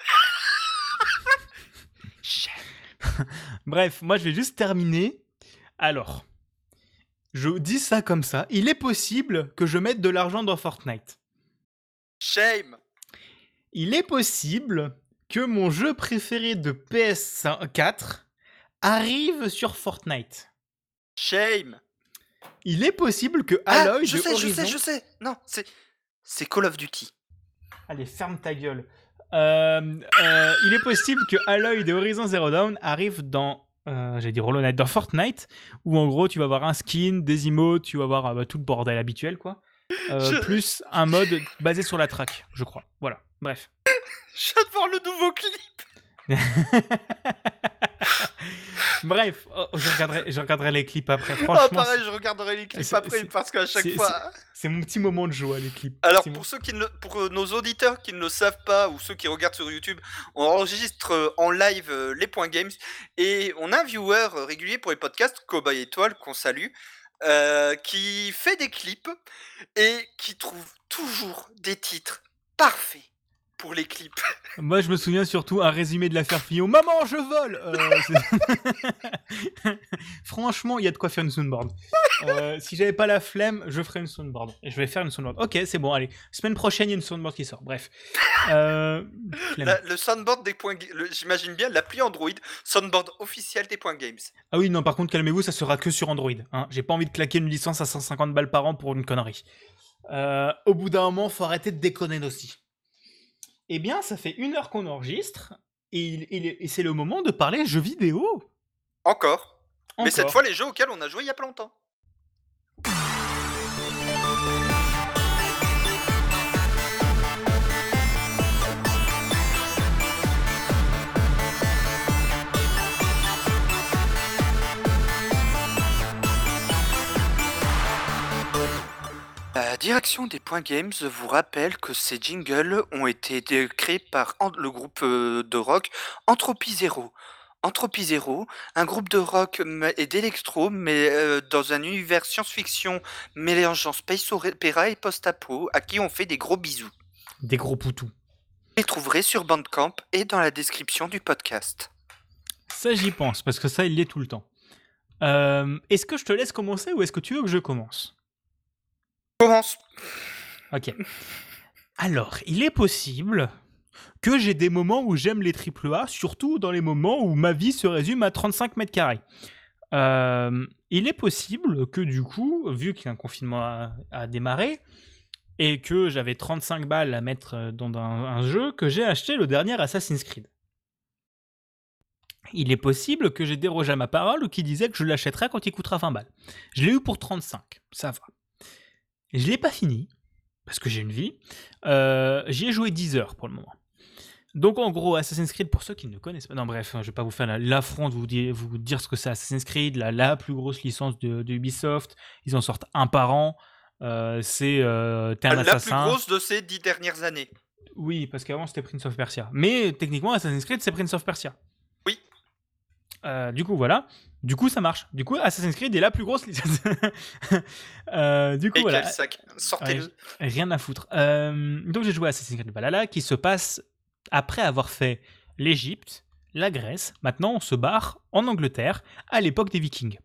[SPEAKER 2] Bref, moi, je vais juste terminer. Alors, je dis ça comme ça. Il est possible que je mette de l'argent dans Fortnite.
[SPEAKER 1] Shame.
[SPEAKER 2] Il est possible que mon jeu préféré de PS4 arrive sur Fortnite.
[SPEAKER 1] Shame.
[SPEAKER 2] Il est possible que
[SPEAKER 1] Ah,
[SPEAKER 2] Aloy
[SPEAKER 1] je
[SPEAKER 2] de
[SPEAKER 1] sais, je
[SPEAKER 2] Horizon...
[SPEAKER 1] sais, je sais. Non, c'est c'est Call of Duty.
[SPEAKER 2] Allez, ferme ta gueule. Euh, euh, il est possible que Aloy de Horizon Zero Dawn arrive dans, euh, j'allais dire Hollow Knight, dans Fortnite, où en gros tu vas avoir un skin, des emotes, tu vas avoir euh, bah, tout le bordel habituel, quoi.
[SPEAKER 1] Je-
[SPEAKER 2] Plus un mode basé sur la track, je crois. Voilà, bref.
[SPEAKER 1] Voir le nouveau clip.
[SPEAKER 2] Bref, oh, je, regarderai, je regarderai les clips après.
[SPEAKER 1] Ah,
[SPEAKER 2] Franchement,
[SPEAKER 1] pareil, je regarderai les clips après parce qu'à chaque fois.
[SPEAKER 2] c'est mon petit moment de joie, les clips.
[SPEAKER 1] Alors
[SPEAKER 2] mon-
[SPEAKER 1] pour ceux qui ne, pour euh, nos auditeurs qui ne le savent pas ou ceux qui regardent sur YouTube, on enregistre euh, en live euh, les points games et on a un viewer régulier pour les podcasts, Cowboy Étoile qu'on salue, euh, qui fait des clips et qui trouve toujours des titres parfaits pour les clips.
[SPEAKER 2] Moi, je me souviens surtout un résumé de l'affaire Fillon. Maman, je vole euh, Franchement, il y a de quoi faire une soundboard. Euh, si j'avais pas la flemme, je ferais une soundboard. Je vais faire une soundboard. Ok, c'est bon, allez. Semaine prochaine, il y a une soundboard qui sort. Bref. Euh,
[SPEAKER 1] le soundboard des points. J'imagine bien l'appli Android, soundboard officiel des points games.
[SPEAKER 2] Ah oui, non, par contre, calmez-vous, ça sera que sur Android. Hein. J'ai pas envie de claquer une licence à 150 balles par an pour une connerie. au bout d'un moment, faut arrêter de déconner aussi. Eh bien, ça fait une heure qu'on enregistre et, c'est le moment de parler jeux vidéo.
[SPEAKER 1] Encore. Mais cette fois, les jeux auxquels on a joué il y a pas longtemps. La direction des Points Games vous rappelle que ces jingles ont été créés par le groupe euh, de rock Entropy Zero. Entropy Zero, un groupe de rock et d'électro, mais euh, dans un univers science-fiction mélangeant space opera et post-apo, à qui on fait des gros bisous.
[SPEAKER 2] Des gros poutous.
[SPEAKER 1] Vous les trouverez sur Bandcamp et dans la description du podcast.
[SPEAKER 2] Ça, j'y pense, parce que ça, il l'est tout le temps. Euh, est-ce que je te laisse commencer ou est-ce que tu veux que je commence?
[SPEAKER 1] Commence.
[SPEAKER 2] Ok. Alors, il est possible que j'ai des moments où j'aime les AAA, surtout dans les moments où ma vie se résume à 35 mètres carrés. Euh, il est possible que du coup, vu qu'un confinement a, démarré, et que j'avais 35 balles à mettre dans un, jeu, que j'ai acheté le dernier Assassin's Creed. Il est possible que j'ai dérogé à ma parole qui disait que je l'achèterais quand il coûtera 20 balles. Je l'ai eu pour 35, ça va. Je l'ai pas fini, parce que j'ai une vie. Euh, j'y ai joué 10 heures pour le moment. Donc en gros, Assassin's Creed, pour ceux qui ne connaissent pas, non bref, je vais pas vous faire l'affront de vous dire, vous dire ce que c'est Assassin's Creed, la, la plus grosse licence de, Ubisoft, ils en sortent un par an, euh, c'est euh, un
[SPEAKER 1] La plus grosse de ces 10 dernières années.
[SPEAKER 2] Oui, parce qu'avant c'était Prince of Persia. Mais techniquement, Assassin's Creed, c'est Prince of Persia.
[SPEAKER 1] Oui.
[SPEAKER 2] Euh, du coup, voilà. Du coup, ça marche. Du coup, Assassin's Creed est la plus grosse licence. euh, du coup, voilà.
[SPEAKER 1] Sortez-le.
[SPEAKER 2] rien à foutre. Euh, donc, j'ai joué à Assassin's Creed Valhalla qui se passe après avoir fait l'Égypte, la Grèce. Maintenant, on se barre en Angleterre à l'époque des Vikings.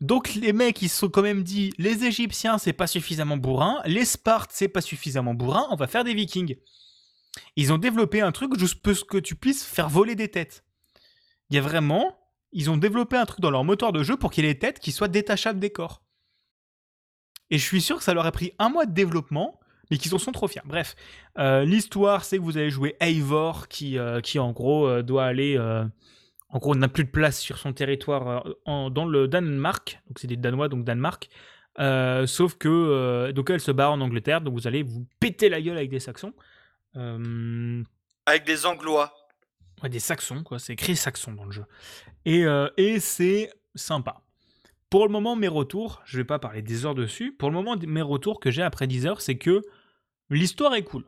[SPEAKER 2] Donc les mecs ils se sont quand même dit les Égyptiens c'est pas suffisamment bourrin, les Spartes c'est pas suffisamment bourrin, on va faire des Vikings. Ils ont développé un truc juste pour que tu puisses faire voler des têtes. Il y a vraiment ils ont développé un truc dans leur moteur de jeu pour qu'il y ait les têtes qui soient détachables des corps. Et je suis sûr que ça leur a pris un mois de développement, mais qu'ils en sont trop fiers. Bref, euh, l'histoire, c'est que vous allez jouer Eivor, qui, euh, qui en gros euh, doit aller. en gros, n'a plus de place sur son territoire dans le Danemark. Donc c'est des Danois, donc Danemark. sauf que. donc elle se barre en Angleterre, donc vous allez vous péter la gueule avec des Saxons.
[SPEAKER 1] Avec des Anglois.
[SPEAKER 2] Des Saxons, quoi. C'est écrit Saxon dans le jeu. Et, euh, et c'est sympa. Pour le moment, mes retours, je vais pas parler des heures dessus. Pour le moment, mes retours que j'ai après 10 heures, c'est que l'histoire est cool.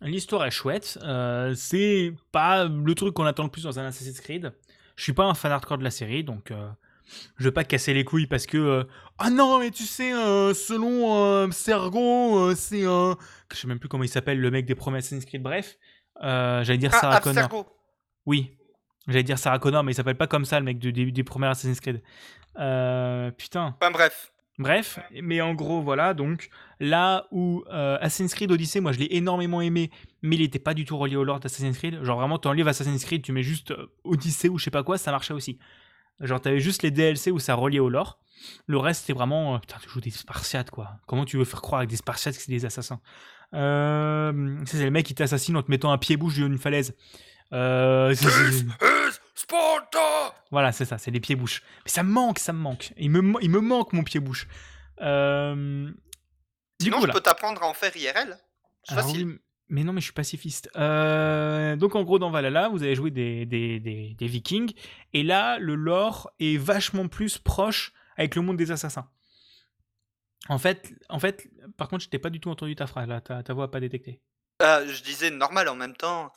[SPEAKER 2] L'histoire est chouette. Euh, c'est pas le truc qu'on attend le plus dans un Assassin's Creed. Je suis pas un fan hardcore de la série, donc euh, je vais pas casser les couilles parce que ah non mais tu sais selon Sergo c'est un je sais même plus comment il s'appelle le mec des premiers Assassin's Creed. Bref, euh, j'allais dire ah, Sarah Connor. Oui, j'allais dire Sarah Connor, mais il s'appelle pas comme ça, le mec du, du, premier Assassin's Creed. Euh, putain.
[SPEAKER 1] Enfin, bref.
[SPEAKER 2] Bref, mais en gros, voilà, donc là où euh, Assassin's Creed Odyssey, moi je l'ai énormément aimé, mais il était pas du tout relié au lore d'Assassin's Creed. Genre vraiment, tu enlèves Assassin's Creed, tu mets juste Odyssey ou je sais pas quoi, ça marchait aussi. Genre, t'avais juste les DLC où ça reliait au lore. Le reste, c'était vraiment. putain, tu joues des Spartiates, quoi. Comment tu veux faire croire avec des Spartiates que c'est des assassins? Euh, c'est le mec qui t'assassine en te mettant un pied-bouche d'une falaise. Euh, voilà, c'est ça, c'est les pieds-bouches. Mais ça me manque, ça me manque. Il me, il me manque mon pied-bouche. Euh...
[SPEAKER 1] Sinon, je peux t'apprendre à en faire IRL. facile.
[SPEAKER 2] mais non, mais je suis pacifiste. Euh, donc, en gros, dans Valhalla, vous allez jouer des, des, des, des, Vikings. Et là, le lore est vachement plus proche avec le monde des assassins. En fait, en fait, par contre, je t'ai pas du tout entendu ta phrase là, ta, ta voix pas détectée.
[SPEAKER 1] Ah, je disais normal en même temps.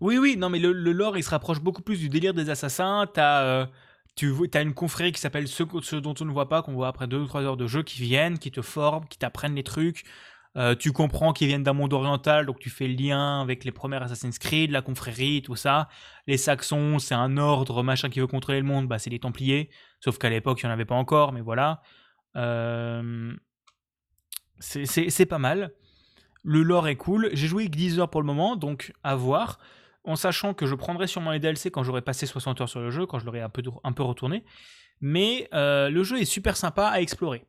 [SPEAKER 2] Oui, oui, non, mais le, lore, il se rapproche beaucoup plus du délire des assassins. T'as euh, tu as une confrérie qui s'appelle ceux, dont on ne voit pas, qu'on voit après 2 ou 3 heures de jeu, qui viennent, qui te forment, qui t'apprennent les trucs. Euh, tu comprends qu'ils viennent d'un monde oriental, donc tu fais le lien avec les premières Assassin's Creed, la confrérie, tout ça. Les Saxons, c'est un ordre machin qui veut contrôler le monde, bah c'est les Templiers. Sauf qu'à l'époque, il n'y en avait pas encore, mais voilà. Euh, c'est pas mal. Le lore est cool. J'ai joué que 10 heures pour le moment, donc à voir. En sachant que je prendrai sûrement les DLC quand j'aurai passé 60 heures sur le jeu, quand je l'aurai un peu, retourné. Mais euh, le jeu est super sympa à explorer.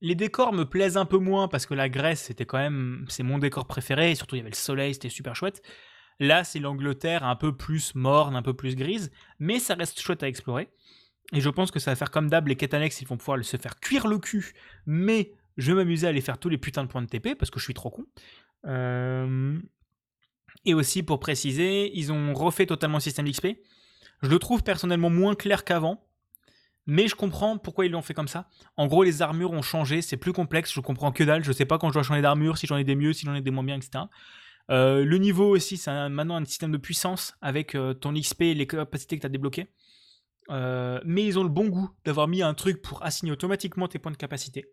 [SPEAKER 2] Les décors me plaisent un peu moins parce que la Grèce, c'était quand même. C'est mon décor préféré, et surtout il y avait le soleil, c'était super chouette. Là, c'est l'Angleterre un peu plus morne, un peu plus grise, mais ça reste chouette à explorer. Et je pense que ça va faire comme d'hab, les quêtes annexes, ils vont pouvoir se faire cuire le cul, mais je vais m'amuser à aller faire tous les putains de points de TP parce que je suis trop con. Euh, et aussi, pour préciser, ils ont refait totalement le système d'XP. Je le trouve personnellement moins clair qu'avant, mais je comprends pourquoi ils l'ont fait comme ça. En gros, les armures ont changé, c'est plus complexe, je comprends que dalle, je sais pas quand je dois changer d'armure, si j'en ai des mieux, si j'en ai des moins bien, etc. Euh, le niveau aussi, c'est maintenant un système de puissance avec euh, ton XP et les capacités que tu as débloquées. Mais ils ont le bon goût d'avoir mis un truc pour assigner automatiquement tes points de capacité.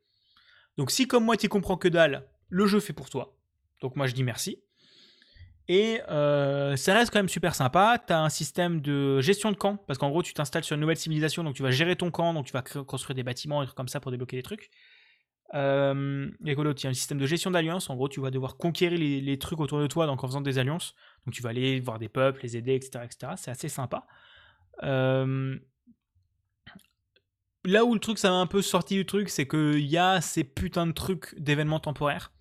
[SPEAKER 2] Donc si comme moi tu comprends que dalle, le jeu fait pour toi. Donc moi je dis merci. Et euh, ça reste quand même super sympa. Tu as un système de gestion de camp, parce qu'en gros, tu t'installes sur une nouvelle civilisation, donc tu vas gérer ton camp, donc tu vas construire des bâtiments, et comme ça pour débloquer des trucs. Euh, il y a un système de gestion d'alliance. En gros, tu vas devoir conquérir les, trucs autour de toi donc en faisant des alliances. Donc tu vas aller voir des peuples, les aider, etc. etc. C'est assez sympa. Euh, là où le truc, ça m'a un peu sorti du truc, c'est qu'il y a ces putains de trucs d'événements temporaires.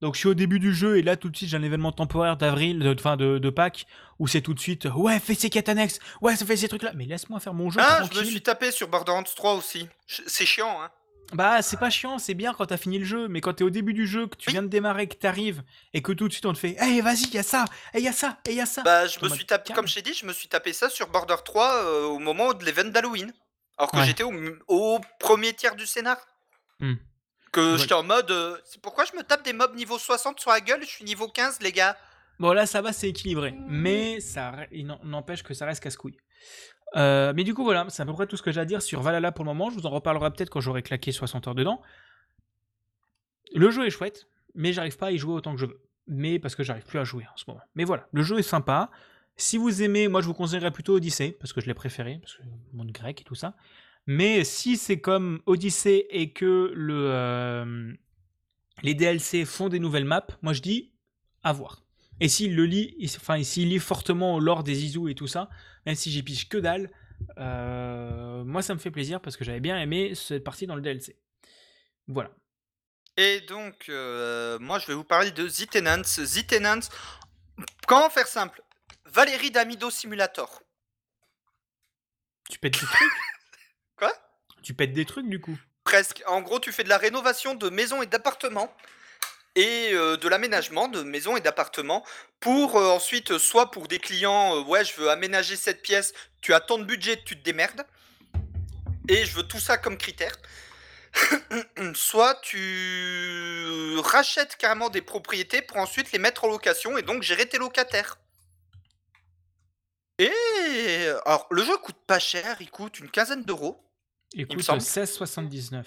[SPEAKER 2] Donc je suis au début du jeu et là tout de suite j'ai un événement temporaire d'avril, de, fin de, de Pâques, où c'est tout de suite ouais fais ces quêtes annexes, ouais ça fait ces trucs là, mais laisse-moi faire mon jeu.
[SPEAKER 1] Ah je me suis tapé sur Borderlands 3 aussi, c'est chiant hein.
[SPEAKER 2] Bah c'est pas chiant, c'est bien quand t'as fini le jeu, mais quand t'es au début du jeu, que tu viens de démarrer, que t'arrives et que tout de suite on te fait hey vas-y y a ça, hey y a ça, hey y a ça.
[SPEAKER 1] Bah je me suis tapé, comme je t'ai dit, je me suis tapé ça sur Border 3 euh, au moment de l'event d'Halloween. Alors que j'étais au, premier tiers du scénar. Hmm. Que j'étais en mode. Euh, c'est pourquoi je me tape des mobs niveau 60 sur la gueule, je suis niveau 15, les gars?
[SPEAKER 2] Bon, là, ça va, c'est équilibré. Mais ça n'empêche que ça reste casse-couille. Euh, mais du coup, voilà, c'est à peu près tout ce que j'ai à dire sur Valhalla pour le moment. Je vous en reparlerai peut-être quand j'aurai claqué 60 heures dedans. Le jeu est chouette, mais j'arrive pas à y jouer autant que je veux. Mais parce que j'arrive plus à jouer en ce moment. Mais voilà, le jeu est sympa. Si vous aimez, moi je vous conseillerais plutôt Odyssey, parce que je l'ai préféré, parce que le monde grec et tout ça. Mais si c'est comme Odyssey et que euh, les DLC font des nouvelles maps, moi je dis à voir. Et s'il le lit, enfin s'il lit fortement lors des Izu et tout ça, même si j'y piche que dalle, euh, moi ça me fait plaisir parce que j'avais bien aimé cette partie dans le DLC. Voilà.
[SPEAKER 1] Et donc, euh, moi je vais vous parler de The Tenants. The Tenants, comment faire simple? Valérie Damido Simulator.
[SPEAKER 2] Tu pètes des trucs?
[SPEAKER 1] Quoi?
[SPEAKER 2] Tu pètes des trucs du coup?
[SPEAKER 1] Presque. En gros, tu fais de la rénovation de maisons et d'appartements et euh, de l'aménagement de maisons et d'appartements pour euh, ensuite, soit pour des clients, euh, ouais, je veux aménager cette pièce, tu as tant de budget, tu te démerdes. Et je veux tout ça comme critère. soit tu rachètes carrément des propriétés pour ensuite les mettre en location et donc gérer tes locataires. Et alors, le jeu coûte pas cher, il coûte une quinzaine d'euros.
[SPEAKER 2] Il coûte 16,79.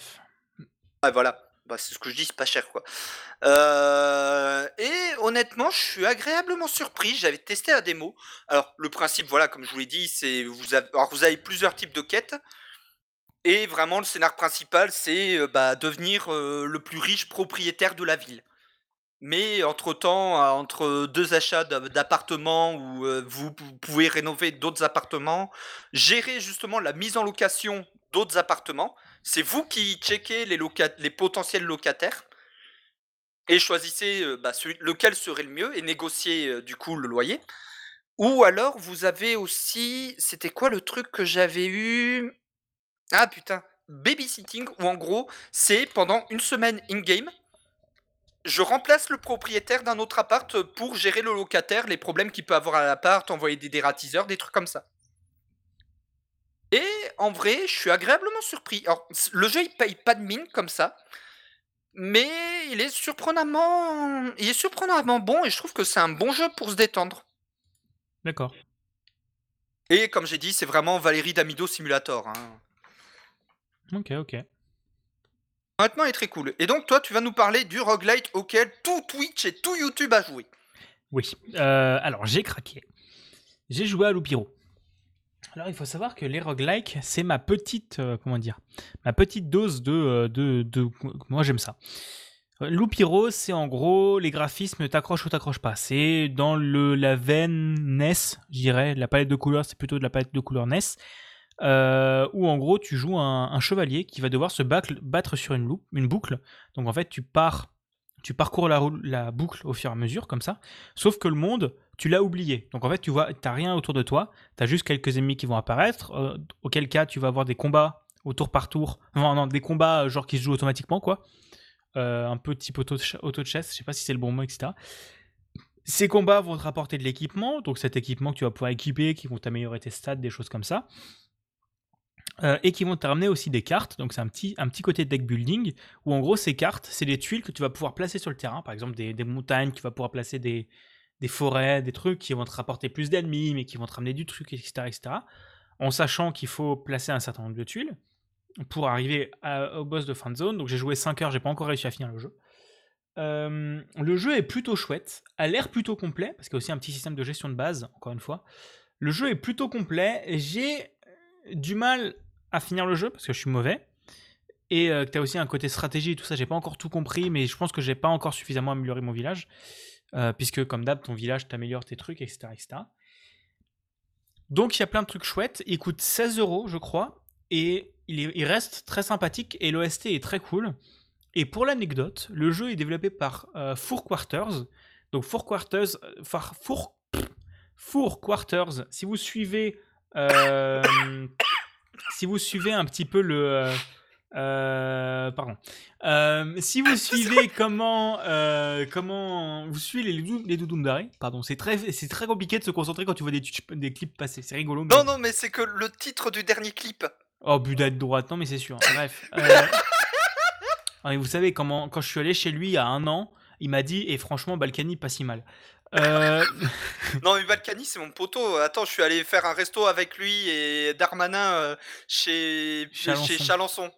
[SPEAKER 1] Ah, voilà, bah, c'est ce que je dis, c'est pas cher quoi. Euh, et honnêtement, je suis agréablement surpris. J'avais testé la démo. Alors, le principe, voilà, comme je vous l'ai dit, c'est vous avez, vous avez plusieurs types de quêtes. Et vraiment, le scénar principal, c'est euh, bah, devenir euh, le plus riche propriétaire de la ville. Mais entre-temps, entre deux achats d'appartements où vous pouvez rénover d'autres appartements, gérer justement la mise en location d'autres appartements, c'est vous qui checkez les, potentiels locataires et choisissez euh, bah, lequel serait le mieux et négociez du coup le loyer. Ou alors vous avez aussi, c'était quoi le truc que j'avais eu? Ah putain, babysitting, où en gros c'est pendant une semaine in-game, je remplace le propriétaire d'un autre appart pour gérer le locataire, les problèmes qu'il peut avoir à l'appart, envoyer des dératiseurs, des trucs comme ça. Et en vrai, je suis agréablement surpris. Alors, le jeu, il paye pas de mine comme ça. Mais il est surprenamment, il est surprenamment bon et je trouve que c'est un bon jeu pour se détendre.
[SPEAKER 2] D'accord.
[SPEAKER 1] Et comme j'ai dit, c'est vraiment Valérie Damido Simulator. Hein.
[SPEAKER 2] Ok, ok.
[SPEAKER 1] Honnêtement, il est très cool. Et donc, toi, tu vas nous parler du roguelite auquel tout Twitch et tout YouTube a joué.
[SPEAKER 2] Oui. Euh, alors, j'ai craqué. J'ai joué à Loupiro. Alors, il faut savoir que les roguelikes, c'est ma petite, euh, comment dire, ma petite dose de, euh, de, de moi j'aime ça. Euh, Loupiro, c'est en gros les graphismes t'accrochent ou t'accrochent pas. C'est dans le la veine NES, je dirais. La palette de couleurs, c'est plutôt de la palette de couleurs NES. Où en gros tu joues un, un chevalier qui va devoir se battre, battre sur une, loupe, une boucle. Donc en fait tu pars, tu parcours la, boucle au fur et à mesure comme ça. Sauf que le monde, tu l'as oublié. Donc en fait tu vois, t'as rien autour de toi. T'as juste quelques ennemis qui vont apparaître. euh, auquel cas tu vas avoir des combats au tour par tour. Non, non, des combats euh, genre qui se jouent automatiquement quoi. Euh, un peu type auto, auto de chasse, je sais pas si c'est le bon mot, etc. Ces combats vont te rapporter de l'équipement, donc cet équipement que tu vas pouvoir équiper, qui vont t'améliorer tes stats, des choses comme ça. Euh, et qui vont te ramener aussi des cartes, donc c'est un petit, un petit côté deck building, où en gros ces cartes, c'est des tuiles que tu vas pouvoir placer sur le terrain, par exemple des, des montagnes, tu vas pouvoir placer des, des forêts, des trucs qui vont te rapporter plus d'ennemis, mais qui vont te ramener du truc, etc. etc. en sachant qu'il faut placer un certain nombre de tuiles pour arriver au boss de fin de zone. Donc j'ai joué 5 heures, j'ai pas encore réussi à finir le jeu. Euh, le jeu est plutôt chouette, a l'air plutôt complet, parce qu'il y a aussi un petit système de gestion de base, encore une fois. Le jeu est plutôt complet, j'ai du mal finir le jeu, parce que je suis mauvais. Et euh, tu as aussi un côté stratégie et tout ça, j'ai pas encore tout compris, mais je pense que j'ai pas encore suffisamment amélioré mon village. Euh, puisque comme d'hab, ton village t'améliore tes trucs, etc. etc. Donc il y a plein de trucs chouettes. Il coûte 16 euros, je crois. Et il, est- il reste très sympathique et l'OST est très cool. Et pour l'anecdote, le jeu est développé par euh, Four Quarters. Donc Four Quarters, Four, Four, Quarters, si vous suivez, si vous suivez un petit peu le, euh, euh, pardon, Euh, si vous suivez comment, euh, comment vous suivez les, doudou- les pardon, c'est très, c'est très compliqué de se concentrer quand tu vois des, des clips passer. C'est rigolo. mais-
[SPEAKER 1] Non, non, mais c'est que le titre du dernier clip.
[SPEAKER 2] Oh, Buda de droite, non, mais c'est sûr. Bref. et vous savez, comment, quand je suis allé chez lui il y a un an, il m'a dit, et franchement, Balkany, pas si mal. Euh,
[SPEAKER 1] Non, mais Balkany, c'est mon poteau. Attends, je suis allé faire un resto avec lui et Darmanin euh, chez...
[SPEAKER 2] Chalençon.
[SPEAKER 1] chez Chalençon.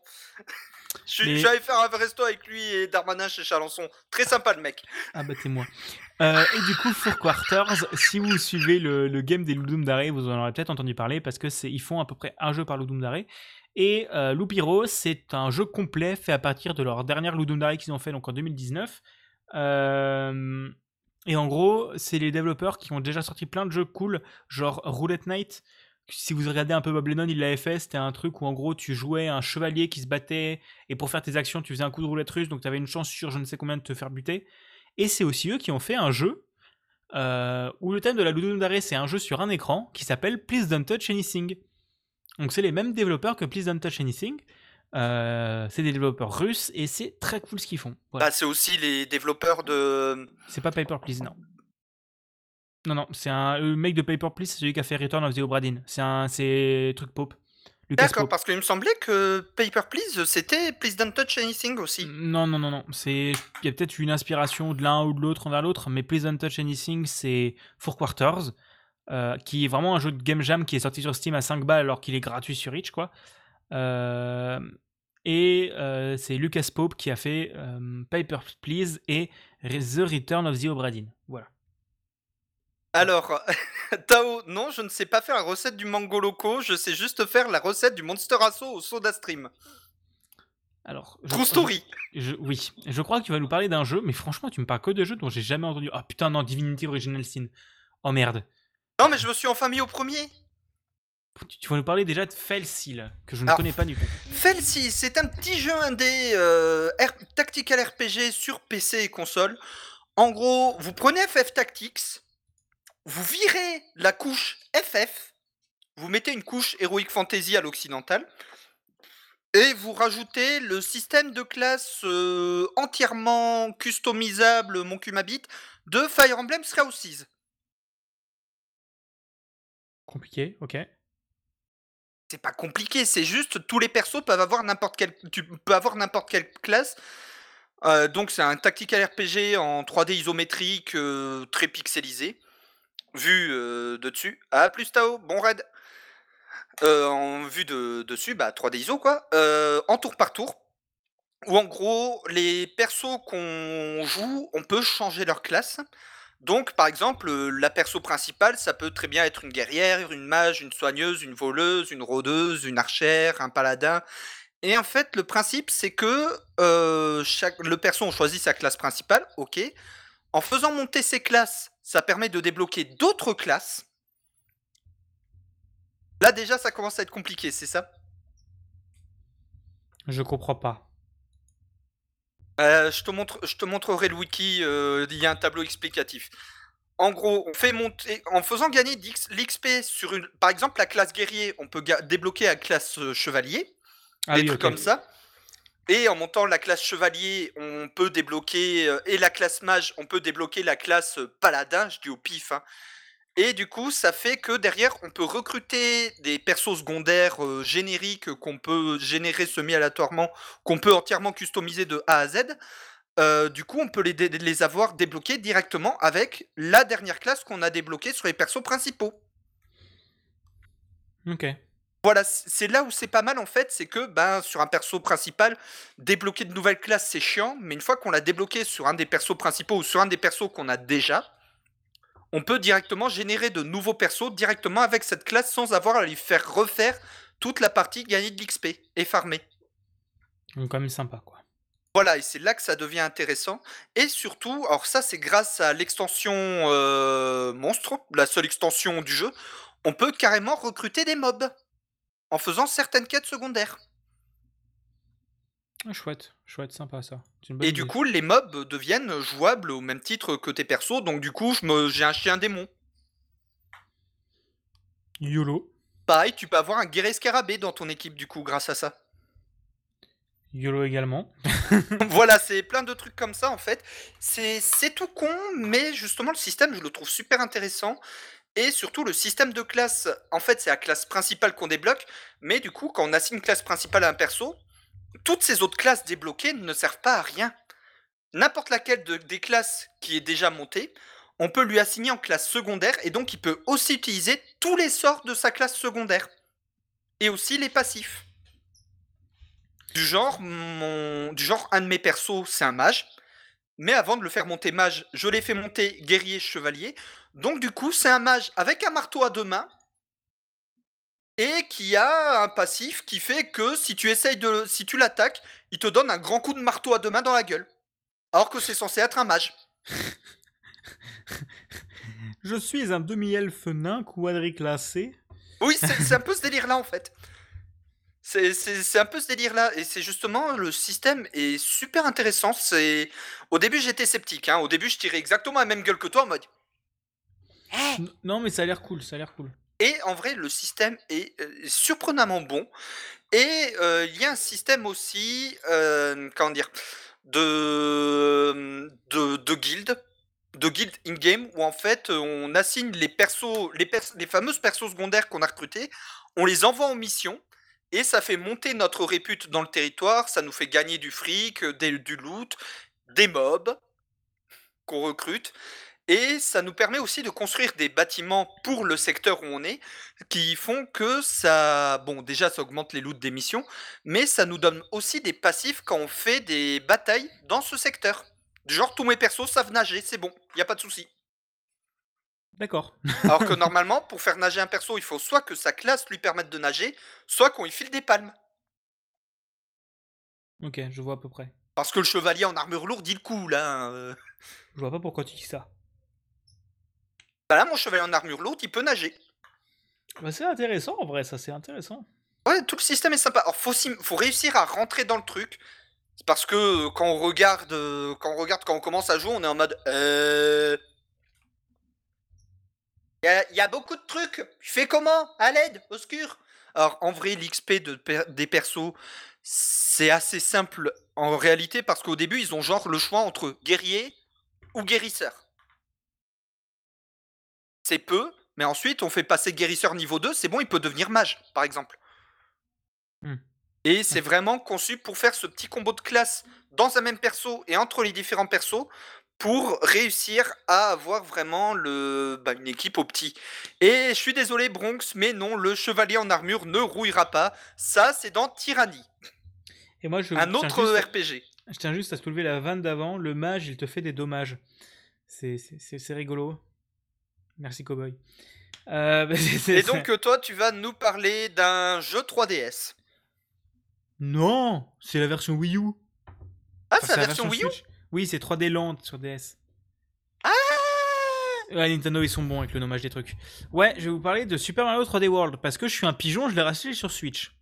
[SPEAKER 1] Je suis,
[SPEAKER 2] Mais-
[SPEAKER 1] je suis allé faire un resto avec lui et Darmanin chez Chalençon. Très sympa le mec.
[SPEAKER 2] ah, battez-moi. Euh, et du coup, Four Quarters, si vous suivez le, le game des Ludum Dare, vous en aurez peut-être entendu parler parce que c'est ils font à peu près un jeu par Ludum Dare. Et euh, Loupiro, c'est un jeu complet fait à partir de leur dernière Ludum Dare qu'ils ont fait donc en 2019. Euh, et en gros, c'est les développeurs qui ont déjà sorti plein de jeux cool, genre Roulette Night. Si vous regardez un peu Bob Lennon, il l'avait fait. C'était un truc où en gros tu jouais un chevalier qui se battait et pour faire tes actions, tu faisais un coup de roulette russe, donc tu avais une chance sur je ne sais combien de te faire buter. Et c'est aussi eux qui ont fait un jeu euh, où le thème de la Ludum Dare, c'est un jeu sur un écran qui s'appelle Please Don't Touch Anything. Donc c'est les mêmes développeurs que Please Don't Touch Anything. Euh, c'est des développeurs russes et c'est très cool ce qu'ils font. Voilà.
[SPEAKER 1] Bah, c'est aussi les développeurs de.
[SPEAKER 2] C'est pas Paper Please, non. Non, non, c'est un le mec de Paper Please, c'est celui qui a fait Return of the Obra Dinn. C'est un, c'est truc. Lucas
[SPEAKER 1] D'accord, parce qu'il me semblait que Paper Please, c'était Please Don't Touch Anything aussi.
[SPEAKER 2] Non, non, non, non. Il y a peut-être une inspiration de l'un ou de l'autre envers l'autre, mais Please Don't Touch Anything, c'est Four Quarters, euh, qui est vraiment un jeu de game jam qui est sorti sur Steam à 5 balles alors qu'il est gratuit sur Itch, quoi. Et c'est Lucas Pope qui a fait Paper Please et The Return of the Obra Dinn. Voilà.
[SPEAKER 1] Alors, Tao, non, je ne sais pas faire la recette du mango loco, je sais juste faire la recette du Monster Asso au soda stream.
[SPEAKER 2] Alors, je-
[SPEAKER 1] True story.
[SPEAKER 2] je- oui, je crois que tu vas nous parler d'un jeu, mais franchement, tu me parles que de jeux dont j'ai jamais entendu. Ah putain, non, Divinity Original Sin. Oh merde.
[SPEAKER 1] Non, mais je me suis enfin mis au premier.
[SPEAKER 2] Tu, vas nous parler déjà de Felsil, que je ne
[SPEAKER 1] Alors,
[SPEAKER 2] connais pas du tout.
[SPEAKER 1] Felsi, c'est un petit jeu indé euh, R- tactical RPG sur PC et console. En gros, vous prenez FF Tactics, vous virez la couche FF, vous mettez une couche Heroic Fantasy à l'occidental, et vous rajoutez le système de classe euh, entièrement customisable, mon cul m'habite, de Fire Emblem Three.
[SPEAKER 2] Compliqué, ok.
[SPEAKER 1] C'est pas compliqué, c'est juste tous les persos peuvent avoir n'importe quelle tu peux avoir n'importe quelle classe. Euh, donc c'est un tactical RPG en 3D isométrique euh, très pixelisé vu euh, de dessus. Ah plus Tao, bon raid. En vue de dessus bah 3D iso quoi. En tour par tour. où en gros, les persos qu'on joue, on peut changer leur classe. Donc, par exemple, heu, la perso principale, ça peut très bien être une guerrière, une mage, une soigneuse, une voleuse, une rôdeuse, une archère, un paladin et en fait, le principe, c'est que, heu, chaque le perso, choisit sa classe principale, OK. En faisant monter ses classes, ça permet de débloquer d'autres classes. Là, déjà, ça commence à être compliqué, c'est ça?
[SPEAKER 2] Je comprends pas.
[SPEAKER 1] Heu, je te montre je te montrerai le wiki, heu, il y a un tableau explicatif. En gros, on fait monter en faisant gagner l'XP sur une par exemple, la classe guerrier, on peut débloquer la classe, heu, chevalier,
[SPEAKER 2] Ah
[SPEAKER 1] des
[SPEAKER 2] oui,
[SPEAKER 1] trucs comme ça. Et en montant la classe chevalier, on peut débloquer, et la classe mage, on peut débloquer la classe, paladin, je dis au pif, hein et du coup, ça fait que derrière, on peut recruter des persos secondaires, heu, génériques, qu'on peut générer semi-aléatoirement, qu'on peut entièrement customiser de A à Z. Heu, du coup, on peut les les avoir débloqués directement avec la dernière classe qu'on a débloquée sur les persos principaux.
[SPEAKER 2] OK.
[SPEAKER 1] Voilà, c'est là où c'est pas mal en fait, c'est que, ben, sur un perso principal, débloquer de nouvelles classes, c'est chiant, mais une fois qu'on l'a débloqué sur un des persos principaux ou sur un des persos qu'on a déjà, on peut directement générer de nouveaux persos directement avec cette classe sans avoir à lui faire refaire toute la partie gagner de l'XP et farmer.
[SPEAKER 2] Donc quand même sympa, quoi.
[SPEAKER 1] Voilà et c'est là que ça devient intéressant et surtout, alors ça, c'est grâce à l'extension, heu, monstre, la seule extension du jeu, on peut carrément recruter des mobs, en faisant certaines quêtes secondaires
[SPEAKER 2] Ah chouette, chouette, sympa ça. C'est une bonne
[SPEAKER 1] et du coup, les mobs deviennent jouables au même titre que tes persos, donc du coup, j'ai un chien démon.
[SPEAKER 2] YOLO.
[SPEAKER 1] Pareil, tu peux avoir un guerrier scarabée dans ton équipe du coup, grâce à ça.
[SPEAKER 2] YOLO également.
[SPEAKER 1] Voilà, c'est plein de trucs comme ça en fait. C'est c'est tout con, mais justement le système, je le trouve super intéressant et surtout le système de classe, en fait, c'est la classe principale qu'on débloque, mais du coup, quand on assigne une classe principale à un perso, toutes ces autres classes débloquées ne servent pas à rien. N'importe laquelle de des classes qui est déjà montée, on peut lui assigner en classe secondaire et donc il peut aussi utiliser tous les sorts de sa classe secondaire et aussi les passifs. Du genre, du genre, un de mes persos, c'est un mage, mais avant de le faire monter mage, je l'ai fait monter guerrier chevalier. Donc du coup, c'est un mage avec un marteau à 2 mains et qui a un passif qui fait que si tu essayes de si tu l'attaques, il te donne un grand coup de marteau à 2 mains dans la gueule. Alors que c'est censé être un mage.
[SPEAKER 2] Je suis un demi-elfe nain quadriclassé.
[SPEAKER 1] Oui, c'est un peu ce délire-là, en fait. C'est un peu ce délire-là et c'est justement le système est super intéressant. C'est au début, j'étais sceptique, hein. Au début, je tirais exactement la même gueule que toi en mode:
[SPEAKER 2] Non mais ça a l'air cool, ça a l'air cool.
[SPEAKER 1] Et en vrai, le système est, heu, surprenamment bon et heu, il y a un système aussi, hem, comment dire? De, de de guildes de guildes in-game où en fait, on assigne les persos les fameuses persos secondaires qu'on a recrutés, on les envoie en mission et ça fait monter notre répute dans le territoire, ça nous fait gagner du fric, des du loot, des mobs qu'on recrute et ça nous permet aussi de construire des bâtiments pour le secteur où on est, qui font que ça bon, déjà, ça augmente les loots des missions, mais ça nous donne aussi des passifs quand on fait des batailles dans ce secteur. Genre, tous mes persos savent nager, c'est bon, il y a pas de souci.
[SPEAKER 2] D'accord.
[SPEAKER 1] Alors que normalement, pour faire nager un perso, il faut soit que sa classe lui permette de nager, soit qu'on lui file des palmes.
[SPEAKER 2] ok, je vois à peu près.
[SPEAKER 1] Parce que le chevalier en armure lourde, il coule, hein, heu.
[SPEAKER 2] Je vois pas pourquoi tu dis ça.
[SPEAKER 1] Bah là, mon chevalier en armure lourde, il peut nager.
[SPEAKER 2] Bah, c'est intéressant en vrai, ça c'est intéressant.
[SPEAKER 1] Ouais, tout le système est sympa. Alors faut faut réussir à rentrer dans le truc. Parce que, heu, quand on regarde, heu, quand on regarde, quand on commence à jouer, on est en mode: «Il y a il y a beaucoup de trucs, je fais comment? À l'aide, au secours!» alors en vrai, l'XP de des persos, c'est assez simple en réalité parce qu'au début, ils ont genre le choix entre guerrier ou guérisseur. C'est peu, mais ensuite on fait passer guérisseur niveau 2, c'est bon, il peut devenir mage, par exemple.
[SPEAKER 2] Mmh.
[SPEAKER 1] Et c'est vraiment conçu pour faire ce petit combo de classe dans un même perso et entre les différents persos, pour réussir à avoir vraiment le bah, une équipe au petit. Et je suis désolé Bronx, mais non, le chevalier en armure ne rouillera pas. Ça, c'est dans Tyrannie.
[SPEAKER 2] Et moi, je
[SPEAKER 1] Un autre
[SPEAKER 2] à-
[SPEAKER 1] RPG.
[SPEAKER 2] Je tiens juste à soulever la vanne d'avant. Le mage, il te fait des dommages. C'est rigolo. Merci, Cowboy. Euh, bah,
[SPEAKER 1] Et donc, toi, tu vas nous parler d'un jeu 3DS.
[SPEAKER 2] Non C'est la version Wii U.
[SPEAKER 1] Ah,
[SPEAKER 2] Enfin,
[SPEAKER 1] c'est la version Wii U
[SPEAKER 2] Switch. Oui, c'est 3D Land sur DS.
[SPEAKER 1] Ah
[SPEAKER 2] Ouais, Nintendo, ils sont bons avec le nommage des trucs. Ouais, je vais vous parler de Super Mario 3D World. Parce que je suis un pigeon, je l'ai racheté sur Switch.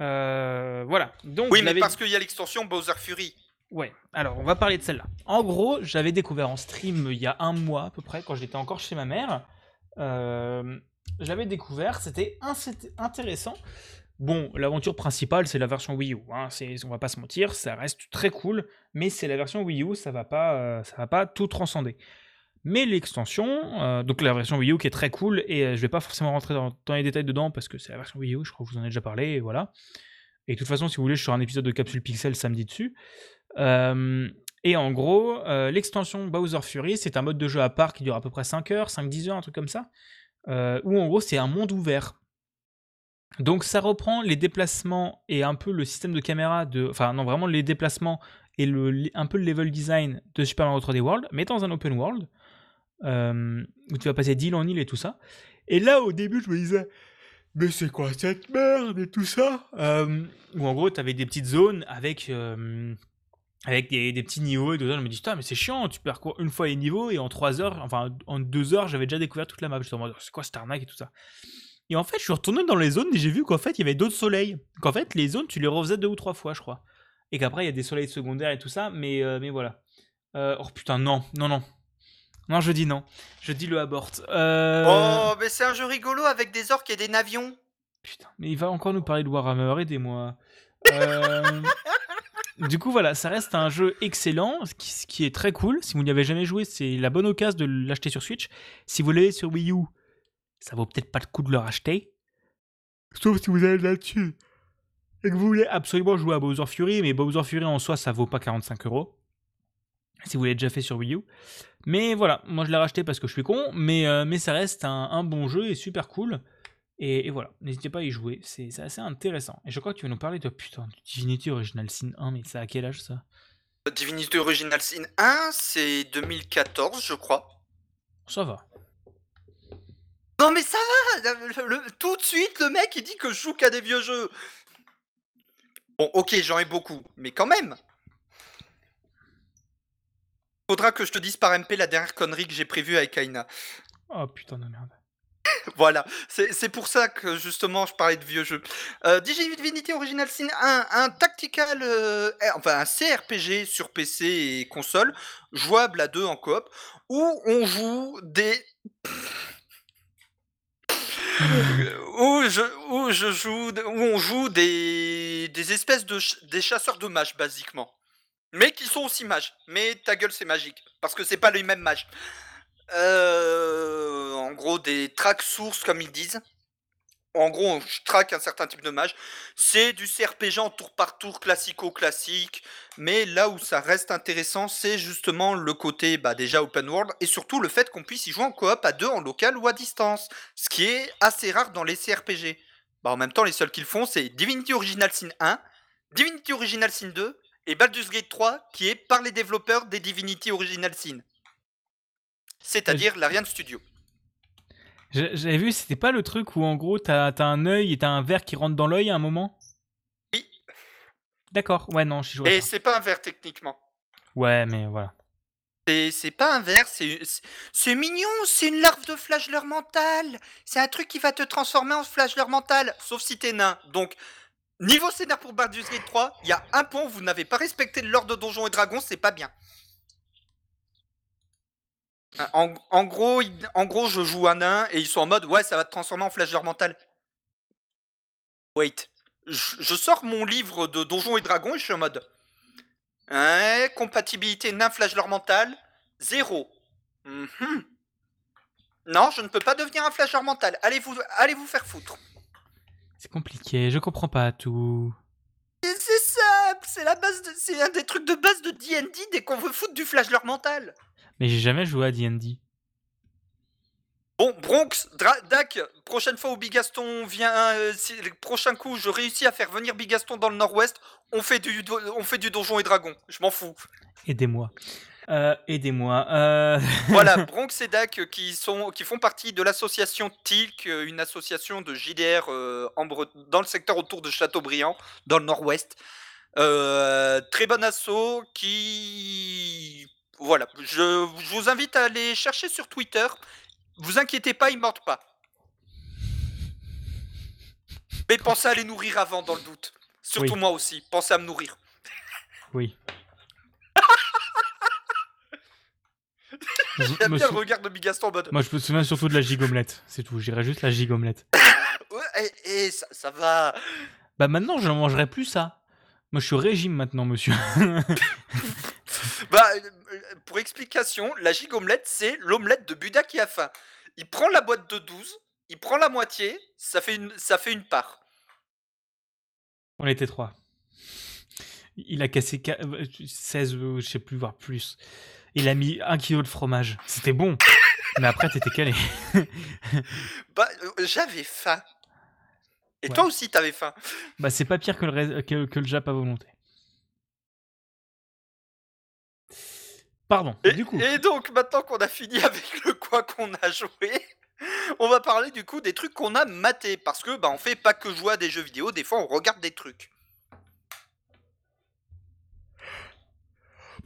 [SPEAKER 2] Euh, voilà. Donc,
[SPEAKER 1] Oui, mais parce qu'il y a l'extension Bowser Fury.
[SPEAKER 2] Ouais, alors on va parler de celle-là. En gros, j'avais découvert en stream il y a un mois à peu près, quand j'étais encore chez ma mère. Euh, j'avais découvert, c'était intéressant. Bon, l'aventure principale, c'est la version Wii U. Hein, on va pas se mentir, ça reste très cool, mais c'est la version Wii U, ça va pas, euh, ça va pas tout transcender. Mais l'extension, euh, donc la version Wii U qui est très cool, et je vais pas forcément rentrer dans, les détails dedans parce que c'est la version Wii U, je crois que vous en avez déjà parlé, et voilà. Et de toute façon, si vous voulez, je ferai un épisode de Capsule Pixel samedi dessus. Euh, et en gros, euh, l'extension Bowser Fury, c'est un mode de jeu à part qui dure à peu près 5 heures, 5-10 heures, un truc comme ça. euh, où en gros, c'est un monde ouvert. Donc ça reprend les déplacements et un peu le système de caméra de. Enfin, non, vraiment les déplacements et le, un peu le level design de Super Mario 3D World, mais dans un open world. euh, où tu vas passer d'île en île et tout ça. Et là, au début, je me disais. Mais c'est quoi cette merde et tout ça? Où en gros, tu des petites zones avec, avec des, des petits niveaux et tout ça. Je me dis, putain, mais c'est chiant, tu parcours une fois les niveaux et en 3 heures, enfin en 2 heures, j'avais déjà découvert toute la map. J'étais en mode, c'est quoi cette arnaque et tout ça. Et en fait, je suis retourné dans les zones et j'ai vu qu'en fait, il y avait d'autres soleils. Qu'en fait, les zones, tu les refaisais deux ou trois fois, je crois. Et qu'après, il y a des soleils secondaires et tout ça, mais, euh, mais voilà. Euh, oh putain, non, non, non. Non, je dis non. Je dis le aborte. Euh...
[SPEAKER 1] Oh, mais c'est un jeu rigolo avec des orques et des navions.
[SPEAKER 2] Putain, mais il va encore nous parler de Warhammer, aidez-moi. Euh, Du coup, voilà, ça reste un jeu excellent, ce qui, est très cool. Si vous n'y avez jamais joué, c'est la bonne occasion de l'acheter sur Switch. Si vous l'avez sur Wii U, ça vaut peut-être pas le coup de le racheter. Sauf si vous allez là-dessus et que vous voulez absolument jouer à Bowser Fury, mais Bowser Fury en soi, ça vaut pas 45 euros. Si vous l'avez déjà fait sur Wii U. Mais voilà, moi je l'ai racheté parce que je suis con, mais, euh, mais ça reste un bon jeu et super cool. Et, et voilà, n'hésitez pas à y jouer, c'est assez intéressant. Et je crois que tu vas nous parler de putain, de Divinity Original Sin 1, mais c'est à quel âge ça?
[SPEAKER 1] Divinity Original Sin 1, c'est 2014, je crois.
[SPEAKER 2] Ça va.
[SPEAKER 1] Non mais ça va le- le- Tout de suite, le mec, il dit que je joue qu'à des vieux jeux. Bon, ok, j'en ai beaucoup, mais quand même. Faudra que je te dise par MP la dernière connerie que j'ai prévue avec Aina.
[SPEAKER 2] Oh putain de merde.
[SPEAKER 1] Voilà, c'est pour ça que justement je parlais de vieux jeux. Euh, Divinity Original Sin 1, un tactical, euh, enfin un CRPG sur PC et console, jouable à deux en coop, où on joue des... où, je, où je joue, où on joue des, des espèces de des chasseurs de mages basiquement, mais qui sont aussi mages. Mais ta gueule c'est magique, parce que c'est pas les mêmes mages. Euh, en gros, des tracks sources, comme ils disent. En gros, on traque un certain type de mage. C'est du CRPG en tour par tour, classico-classique. Mais là où ça reste intéressant, c'est justement le côté bah, déjà open world et surtout le fait qu'on puisse y jouer en coop à deux, en local ou à distance. Ce qui est assez rare dans les CRPG. Bah, en même temps, les seuls qu'ils font, c'est Divinity Original Sin 1, Divinity Original Sin 2 et Baldur's Gate 3, qui est par les développeurs des Divinity Original Sin. C'est-à-dire l'Ariane Studio.
[SPEAKER 2] J'a- J'avais vu, c'était pas le truc où en gros t'as as un œil et t'as un verre qui rentre dans l'œil à un moment?
[SPEAKER 1] Oui.
[SPEAKER 2] D'accord, ouais, non, j'y jouais
[SPEAKER 1] Et c'est pas un verre techniquement.
[SPEAKER 2] Ouais, mais voilà.
[SPEAKER 1] C'est c'est pas un verre, c'est mignon, c'est une larve de flagelleur mental. C'est un truc qui va te transformer en flagelleur mental, sauf si t'es nain. Donc, niveau scénar pour Baldur's Gate 3, il y a un point où vous n'avez pas respecté l'ordre de Donjons et Dragons, c'est pas bien. En, en gros, il- en gros, je joue un nain et ils sont en mode ouais, ça va te transformer en flagelleur mental. Wait, je, je sors mon livre de Donjons et Dragons et je suis en mode Ouais, compatibilité nain flagelleur mental, zéro. Mhm. Non, je ne peux pas devenir un flagelleur mental. Allez vous, allez vous faire foutre.
[SPEAKER 2] C'est compliqué, je comprends pas tout.
[SPEAKER 1] C'est simple, c'est la base, c'est un des trucs de base de D&D dès qu'on veut foutre du flagelleur mental.
[SPEAKER 2] Mais j'ai jamais joué à D&D.
[SPEAKER 1] Bon, Bronx, Dak, prochaine fois où Bigaston vient, euh, si, le prochain coup je réussis à faire venir Bigaston dans le nord-ouest, on fait du, on fait du donjon et dragon. Je m'en fous.
[SPEAKER 2] Aidez-moi. Euh, Aidez-moi. Euh,
[SPEAKER 1] Voilà, Bronx et Dak qui, sont, qui font partie de l'association TILC, une association de JDR en dans le secteur autour de Châteaubriand, dans le nord-ouest. Très bon assaut qui. Voilà, je, je vous invite à aller chercher sur Twitter. Vous inquiétez pas, ils mordent pas. Mais pensez à les nourrir avant, dans le doute. Surtout
[SPEAKER 2] Oui.
[SPEAKER 1] moi aussi, pensez à me nourrir.
[SPEAKER 2] Oui. Je-
[SPEAKER 1] J'aime
[SPEAKER 2] me
[SPEAKER 1] bien
[SPEAKER 2] sou-
[SPEAKER 1] le regard de Bigaston en mode.
[SPEAKER 2] Moi, je me souviens surtout de la gigomelette. C'est tout. J'irais juste la gigomelette.
[SPEAKER 1] Ouais, et, ça, ça va.
[SPEAKER 2] Bah maintenant, je ne mangerai plus ça. Moi, je suis au régime maintenant, monsieur.
[SPEAKER 1] Bah, euh, pour explication, la gigomelette, c'est l'omelette de Buda qui a faim. Il prend la boîte de 12, il prend la moitié, ça fait une, ça fait une part.
[SPEAKER 2] On était trois. Il a cassé qua- euh, 16, euh, je sais plus, voire plus. Il a mis un kilo de fromage. C'était bon. Mais après, t'étais calé.
[SPEAKER 1] Bah, euh, j'avais faim. Et
[SPEAKER 2] Ouais.
[SPEAKER 1] toi aussi, t'avais faim.
[SPEAKER 2] Bah, c'est pas pire que le, que, que le Jap à volonté. Pardon.
[SPEAKER 1] Et,
[SPEAKER 2] du coup,
[SPEAKER 1] et donc, maintenant qu'on a fini avec le quoi qu'on a joué, on va parler du coup des trucs qu'on a matés. Parce que, bah, on fait pas que jouer à des jeux vidéo, des fois on regarde des trucs.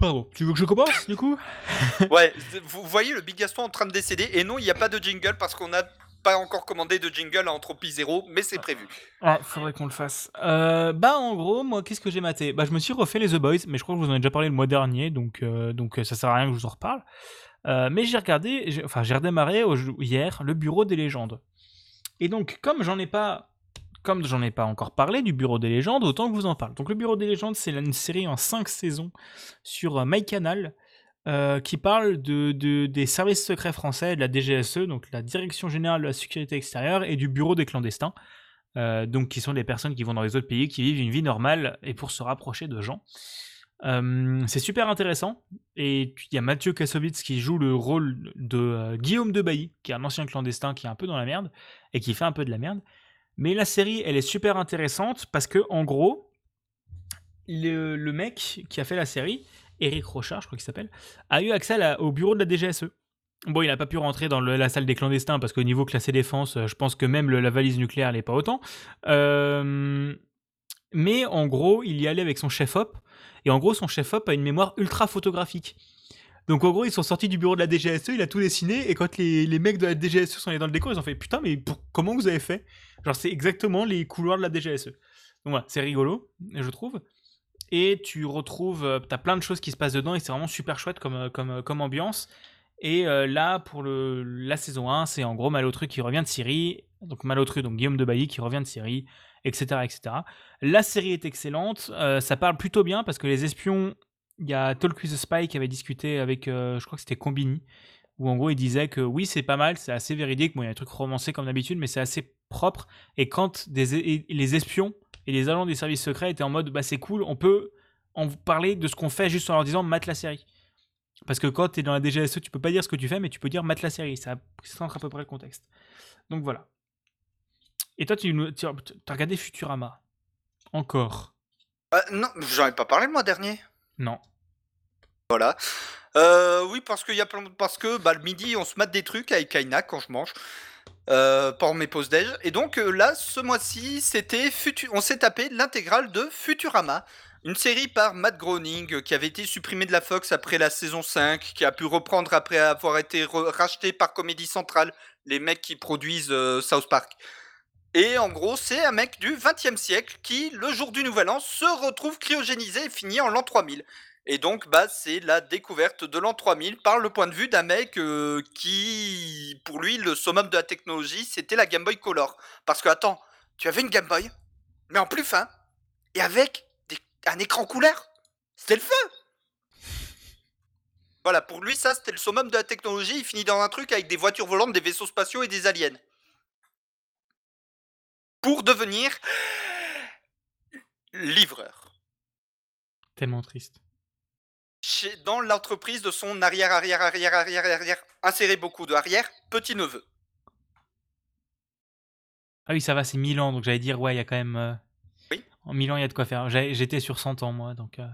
[SPEAKER 2] pardon. Tu veux que je commence, du coup?
[SPEAKER 1] Ouais, vous voyez le Big Gaston en train de décéder. Et non, il n'y a pas de jingle parce qu'on n'a pas encore commandé de jingle à Entropie Zéro, mais c'est prévu.
[SPEAKER 2] Ah, faudrait qu'on le fasse. Euh, bah, en gros, moi, qu'est-ce que j'ai maté? Bah, je me suis refait les The Boys, mais je crois que je vous en ai déjà parlé le mois dernier, donc, euh, donc euh, ça sert à rien que je vous en reparle. Mais j'ai regardé, enfin, j'ai redémarré hier le Bureau des légendes. Et donc, comme j'en ai pas. Comme j'en ai pas encore parlé du Bureau des légendes, autant que je vous en parle. Donc, le Bureau des légendes, c'est une série en 5 saisons sur MyCanal euh, qui parle de, de- des services secrets français, de la DGSE, donc la Direction Générale de la Sécurité Extérieure, et du Bureau des clandestins. Euh, donc qui sont des personnes qui vont dans les autres pays, qui vivent une vie normale et pour se rapprocher de gens. Euh, c'est super intéressant. Et il y a Mathieu Kassovitz qui joue le rôle de Guillaume de Bailly, qui est un ancien clandestin qui est un peu dans la merde et qui fait un peu de la merde. Mais la série, elle est super intéressante parce que, en gros, le mec qui a fait la série, Eric Rochard, je crois qu'il s'appelle, a eu accès au bureau de la DGSE. Bon, il n'a pas pu rentrer dans la salle des clandestins parce qu'au niveau classé défense, euh, je pense que même le- la valise nucléaire n'est pas autant. Euh, mais en gros, il y allait avec son chef-op. Et en gros, son chef-op a une mémoire ultra photographique. Donc en gros, ils sont sortis du bureau de la DGSE, il a tout dessiné. Et quand les, mecs de la DGSE sont allés dans le décor, ils ont fait Putain, mais comment vous avez fait? Genre, c'est exactement les couloirs de la DGSE. Donc voilà, c'est rigolo, je trouve. Et tu retrouves, euh, t'as plein de choses qui se passent dedans et c'est vraiment super chouette comme, euh, euh, comme ambiance. Et là, pour le, la saison 1, c'est en gros Malotru qui revient de Syrie. Donc Malotru, donc Guillaume de Bailly qui revient de Syrie, etc. etc. La série est excellente. ça parle plutôt bien parce que les espions, il y a Talk the Spy qui avait discuté avec, je crois que c'était Combini, où en gros il disait que oui, c'est pas mal, c'est assez véridique. Bon, il y a des trucs romancés comme d'habitude, mais c'est assez propre. Et quand des, et les espions et les agents des services secrets étaient en mode bah c'est cool, on peut en parler de ce qu'on fait juste en leur disant mate la série. Parce que quand tu es dans la DGSE, tu peux pas dire ce que tu fais, mais tu peux dire mate la série. Ça centre à peu près le contexte. Donc voilà. Et toi, tu, tu as regardé Futurama Encore?
[SPEAKER 1] Euh, non, j'en ai pas parlé le mois dernier.
[SPEAKER 2] Non.
[SPEAKER 1] Voilà. Euh, oui, parce qu'il y a parce que bah, le midi, on se mate des trucs avec Kaina quand je mange. Euh, pendant mes pauses déj. Et donc euh, là, ce mois-ci, c'était on s'est tapé l'intégrale de Futurama, une série par Matt Groening euh, qui avait été supprimée de la Fox après la saison 5, qui a pu reprendre après avoir été re- racheté par Comedy Central, les mecs qui produisent South Park. Et en gros, c'est un mec du 20e siècle qui, le jour du Nouvel An, se retrouve cryogénisé et finit en l'an 3000. Et donc, bah, c'est la découverte de l'an 3000 par le point de vue d'un mec euh, qui, pour lui, le summum de la technologie, c'était la Game Boy Color. Parce que, attends, tu avais une Game Boy, mais en plus fin, et avec des- un écran couleur. C'était le feu Voilà, pour lui, ça, c'était le summum de la technologie. Il finit dans un truc avec des voitures volantes, des vaisseaux spatiaux et des aliens. Pour devenir livreur.
[SPEAKER 2] Tellement triste.
[SPEAKER 1] Chez- dans l'entreprise de son arrière, arrière, arrière, arrière, arrière, insérez beaucoup de arrière, petit neveu.
[SPEAKER 2] Ah oui, ça va, c'est Milan, donc j'allais dire, ouais, il y a quand même. euh,
[SPEAKER 1] Oui.
[SPEAKER 2] En Milan, il y a de quoi faire. J'étais sur 100 ans, moi, donc. euh,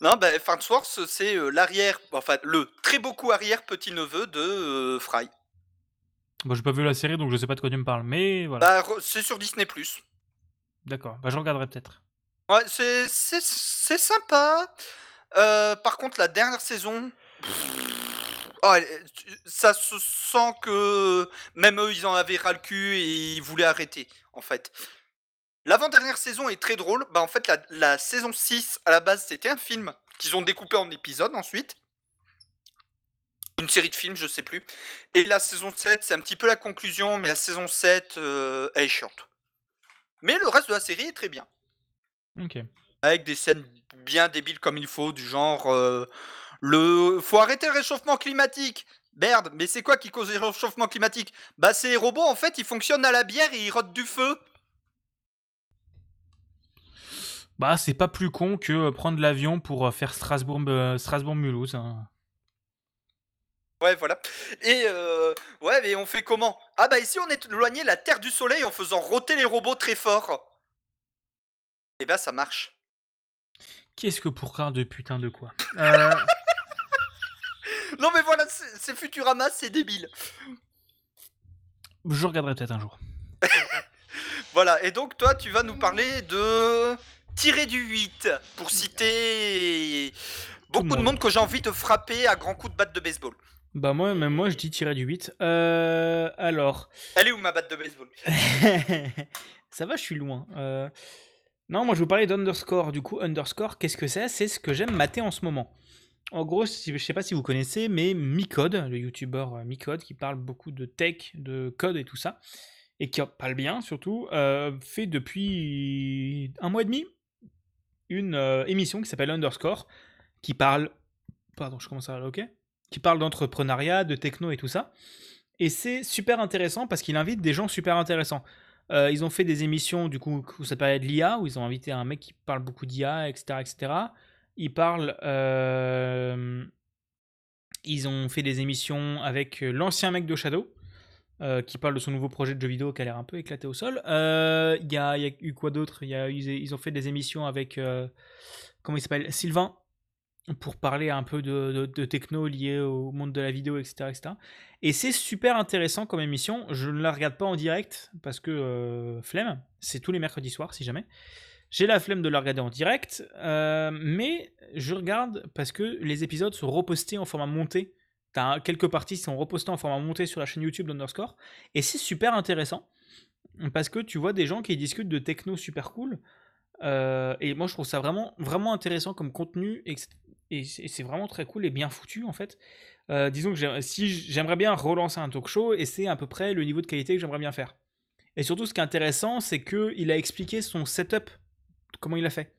[SPEAKER 1] Non, bah, Farnsworth, c'est euh, l'arrière, enfin le très beaucoup arrière petit-neveu de euh, Fry.
[SPEAKER 2] Bon, j'ai pas vu la série, donc je sais pas de quoi tu me parles, mais voilà.
[SPEAKER 1] Bah, c'est sur Disney+.
[SPEAKER 2] D'accord, bah je regarderai peut-être.
[SPEAKER 1] Ouais, c'est sympa. Euh, par contre, la dernière saison, oh, ça se sent que même eux, ils en avaient ras le cul et ils voulaient arrêter, en fait. L'avant-dernière saison est très drôle. Bah, en fait, la, la saison 6, à la base, c'était un film qu'ils ont découpé en épisodes ensuite. Une série de films, je sais plus. Et la saison 7, c'est un petit peu la conclusion, mais la saison 7, euh, elle est chiante. Mais le reste de la série est très bien.
[SPEAKER 2] Ok.
[SPEAKER 1] Avec des scènes bien débiles comme il faut, du genre euh, le faut arrêter le réchauffement climatique. Merde, mais c'est quoi qui cause le réchauffement climatique? Bah ces robots en fait ils fonctionnent à la bière et ils rotent du feu.
[SPEAKER 2] Bah, c'est pas plus con que euh, prendre l'avion pour euh, faire Strasbourg, euh, Strasbourg-Mulhouse. hein.
[SPEAKER 1] Ouais voilà. Et euh, ouais mais on fait comment? Ah bah ici on est éloigné la Terre du Soleil en faisant roter les robots très fort. Et bah ça marche.
[SPEAKER 2] Qu'est-ce que pour de putain de quoi Euh,
[SPEAKER 1] Non mais voilà, c'est Futurama, c'est débile.
[SPEAKER 2] Je regarderai peut-être un jour.
[SPEAKER 1] Voilà, et donc toi, tu vas nous parler de tirer du 8 pour citer beaucoup de
[SPEAKER 2] monde.
[SPEAKER 1] monde que j'ai envie de frapper à grands coups de batte de baseball.
[SPEAKER 2] Bah, moi, même moi, je dis tirer du 8. Euh, alors.
[SPEAKER 1] Elle est où ma batte de baseball?
[SPEAKER 2] Ça va, je suis loin. Euh, Non, moi je vous parler d'Underscore. Du coup, Underscore, qu'est-ce que c'est? C'est ce que j'aime mater en ce moment. En gros, je sais pas si vous connaissez, mais Micode, le youtubeur euh, Micode, qui parle beaucoup de tech, de code et tout ça, et qui parle bien surtout, euh, fait depuis un mois et demi une euh, émission qui s'appelle Underscore, qui parle. Pardon, je commence à ok? Qui parle d'entrepreneuriat, de techno et tout ça. Et c'est super intéressant parce qu'il invite des gens super intéressants. Euh, ils ont fait des émissions, du coup, où ça parlait de l'IA, où ils ont invité un mec qui parle beaucoup d'IA, etc., etc. Ils parlent. euh, Ils ont fait des émissions avec euh, l'ancien mec de Shadow, qui parle de son nouveau projet de jeu vidéo qui a l'air un peu éclaté au sol. Il y, y a eu quoi d'autre? Ils, ils ont fait des émissions avec. comment il s'appelle? Sylvain, pour parler un peu de, techno lié au monde de la vidéo, etc. etc. Et c'est super intéressant comme émission. Je ne la regarde pas en direct parce que euh, flemme. C'est tous les mercredis soirs, si jamais. J'ai la flemme de la regarder en direct, euh, mais je regarde parce que les épisodes sont repostés en format monté. T'as quelques parties qui sont repostées en format monté sur la chaîne YouTube d'Underscore. Et c'est super intéressant parce que tu vois des gens qui discutent de techno super cool. Euh, et moi, je trouve ça vraiment, vraiment intéressant comme contenu. Et, et c'est vraiment très cool et bien foutu en fait. Euh, disons que si j'aimerais bien relancer un talk show, et c'est à peu près le niveau de qualité que j'aimerais bien faire. Et surtout, ce qui est intéressant, c'est qu'il a expliqué son setup, comment il a fait.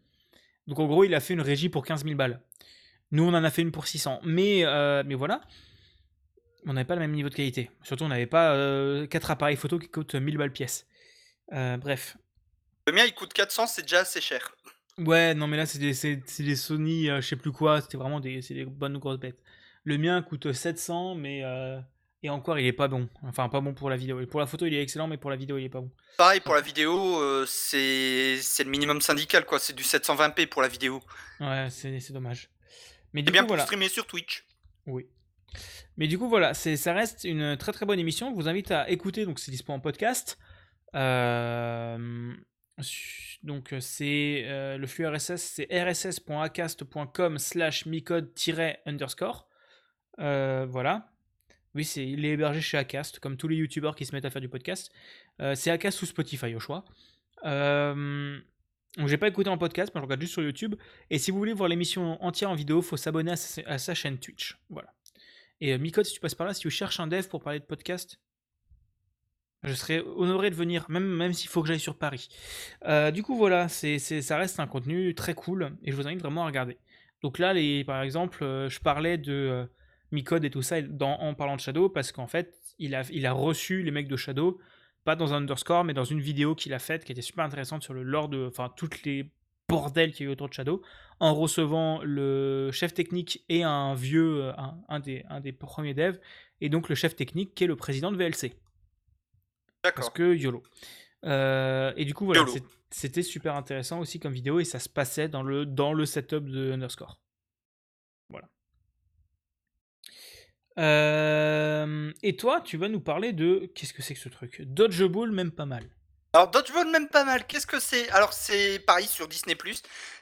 [SPEAKER 2] Donc en gros, il a fait une régie pour 15 000 balles. Nous, on en a fait une pour 600. Mais, euh, mais voilà, on n'avait pas le même niveau de qualité. Surtout, on n'avait pas 4 appareils photo qui coûtent 1000 balles pièce. Euh, bref.
[SPEAKER 1] Le mien il coûte 400, c'est déjà assez cher.
[SPEAKER 2] Ouais, non, mais là, c'est des, c'est- c'est des Sony, euh, je sais plus quoi, c'était vraiment des, c'est des bonnes grosses bêtes. Le mien coûte 700, mais. euh, et encore, il est pas bon. Enfin, pas bon pour la vidéo. Et Pour la photo, il est excellent, mais pour la vidéo, il est pas bon.
[SPEAKER 1] Pareil pour la vidéo, euh, c'est c'est le minimum syndical quoi, c'est du 720p pour la vidéo.
[SPEAKER 2] Ouais, c'est c'est dommage. Mais du
[SPEAKER 1] C'est bien
[SPEAKER 2] coup,
[SPEAKER 1] pour
[SPEAKER 2] voilà.
[SPEAKER 1] streamer sur Twitch.
[SPEAKER 2] Oui. Mais du coup, voilà, c'est, ça reste une très très bonne émission. Je vous invite à écouter, donc c'est dispo en podcast. Euh, donc euh, c'est euh, le flux RSS, c'est rss.acast.com slash micode-underscore. Euh, voilà. Oui, c'est, il est hébergé chez Acast, comme tous les youtubeurs qui se mettent à faire du podcast. C'est Acast ou Spotify au choix. Donc j'ai pas écouté en podcast, mais je regarde juste sur YouTube. Et si vous voulez voir l'émission entière en vidéo, faut s'abonner à sa, à sa chaîne Twitch. Voilà. Et Micode, si tu passes par là, si tu cherches un dev pour parler de podcast, je serais honoré de venir, même, même s'il faut que j'aille sur Paris. Euh, du coup, voilà, c'est, ça reste un contenu très cool et je vous invite vraiment à regarder. Donc là, les, par exemple, euh, je parlais de euh, Micode et tout ça en parlant de Shadow parce qu'en fait, il a, il a reçu les mecs de Shadow, pas dans un underscore, mais dans une vidéo qu'il a faite qui était super intéressante sur le lore de. Enfin, toutes les bordels qu'il y a eu autour de Shadow, en recevant le chef technique et un vieux, euh, un des, un des premiers devs, et donc le chef technique qui est le président de VLC. Parce que YOLO. Euh, et du coup, voilà, c'était super intéressant aussi comme vidéo et ça se passait dans le, dans le setup de Underscore. Voilà. Euh, et toi, tu vas nous parler de. Qu'est-ce que c'est que ce truc? Dodgeball, même pas mal.
[SPEAKER 1] Alors Dodgeball même pas mal. Qu'est-ce que c'est? Alors c'est pareil sur Disney+.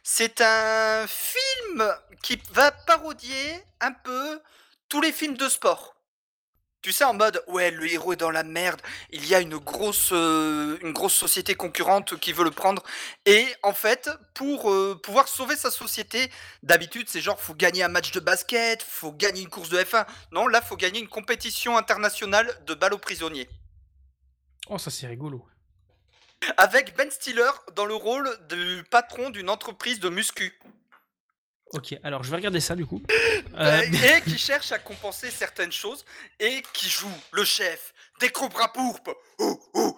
[SPEAKER 1] C'est un film qui va parodier un peu tous les films de sport. Tu sais en mode ouais le héros est dans la merde. Il y a une grosse euh, une grosse société concurrente qui veut le prendre et en fait pour euh, pouvoir sauver sa société d'habitude c'est genre faut gagner un match de basket, faut gagner une course de F1. Non là faut gagner une compétition internationale de balle aux prisonniers.
[SPEAKER 2] Oh, ça c'est rigolo.
[SPEAKER 1] Avec Ben Stiller dans le rôle du patron d'une entreprise de muscu.
[SPEAKER 2] Ok, alors je vais regarder ça du coup.
[SPEAKER 1] Euh,
[SPEAKER 2] Euh,
[SPEAKER 1] Et qui cherche à compenser certaines choses et qui joue le chef des cobras pourpres. Ouh, ouh,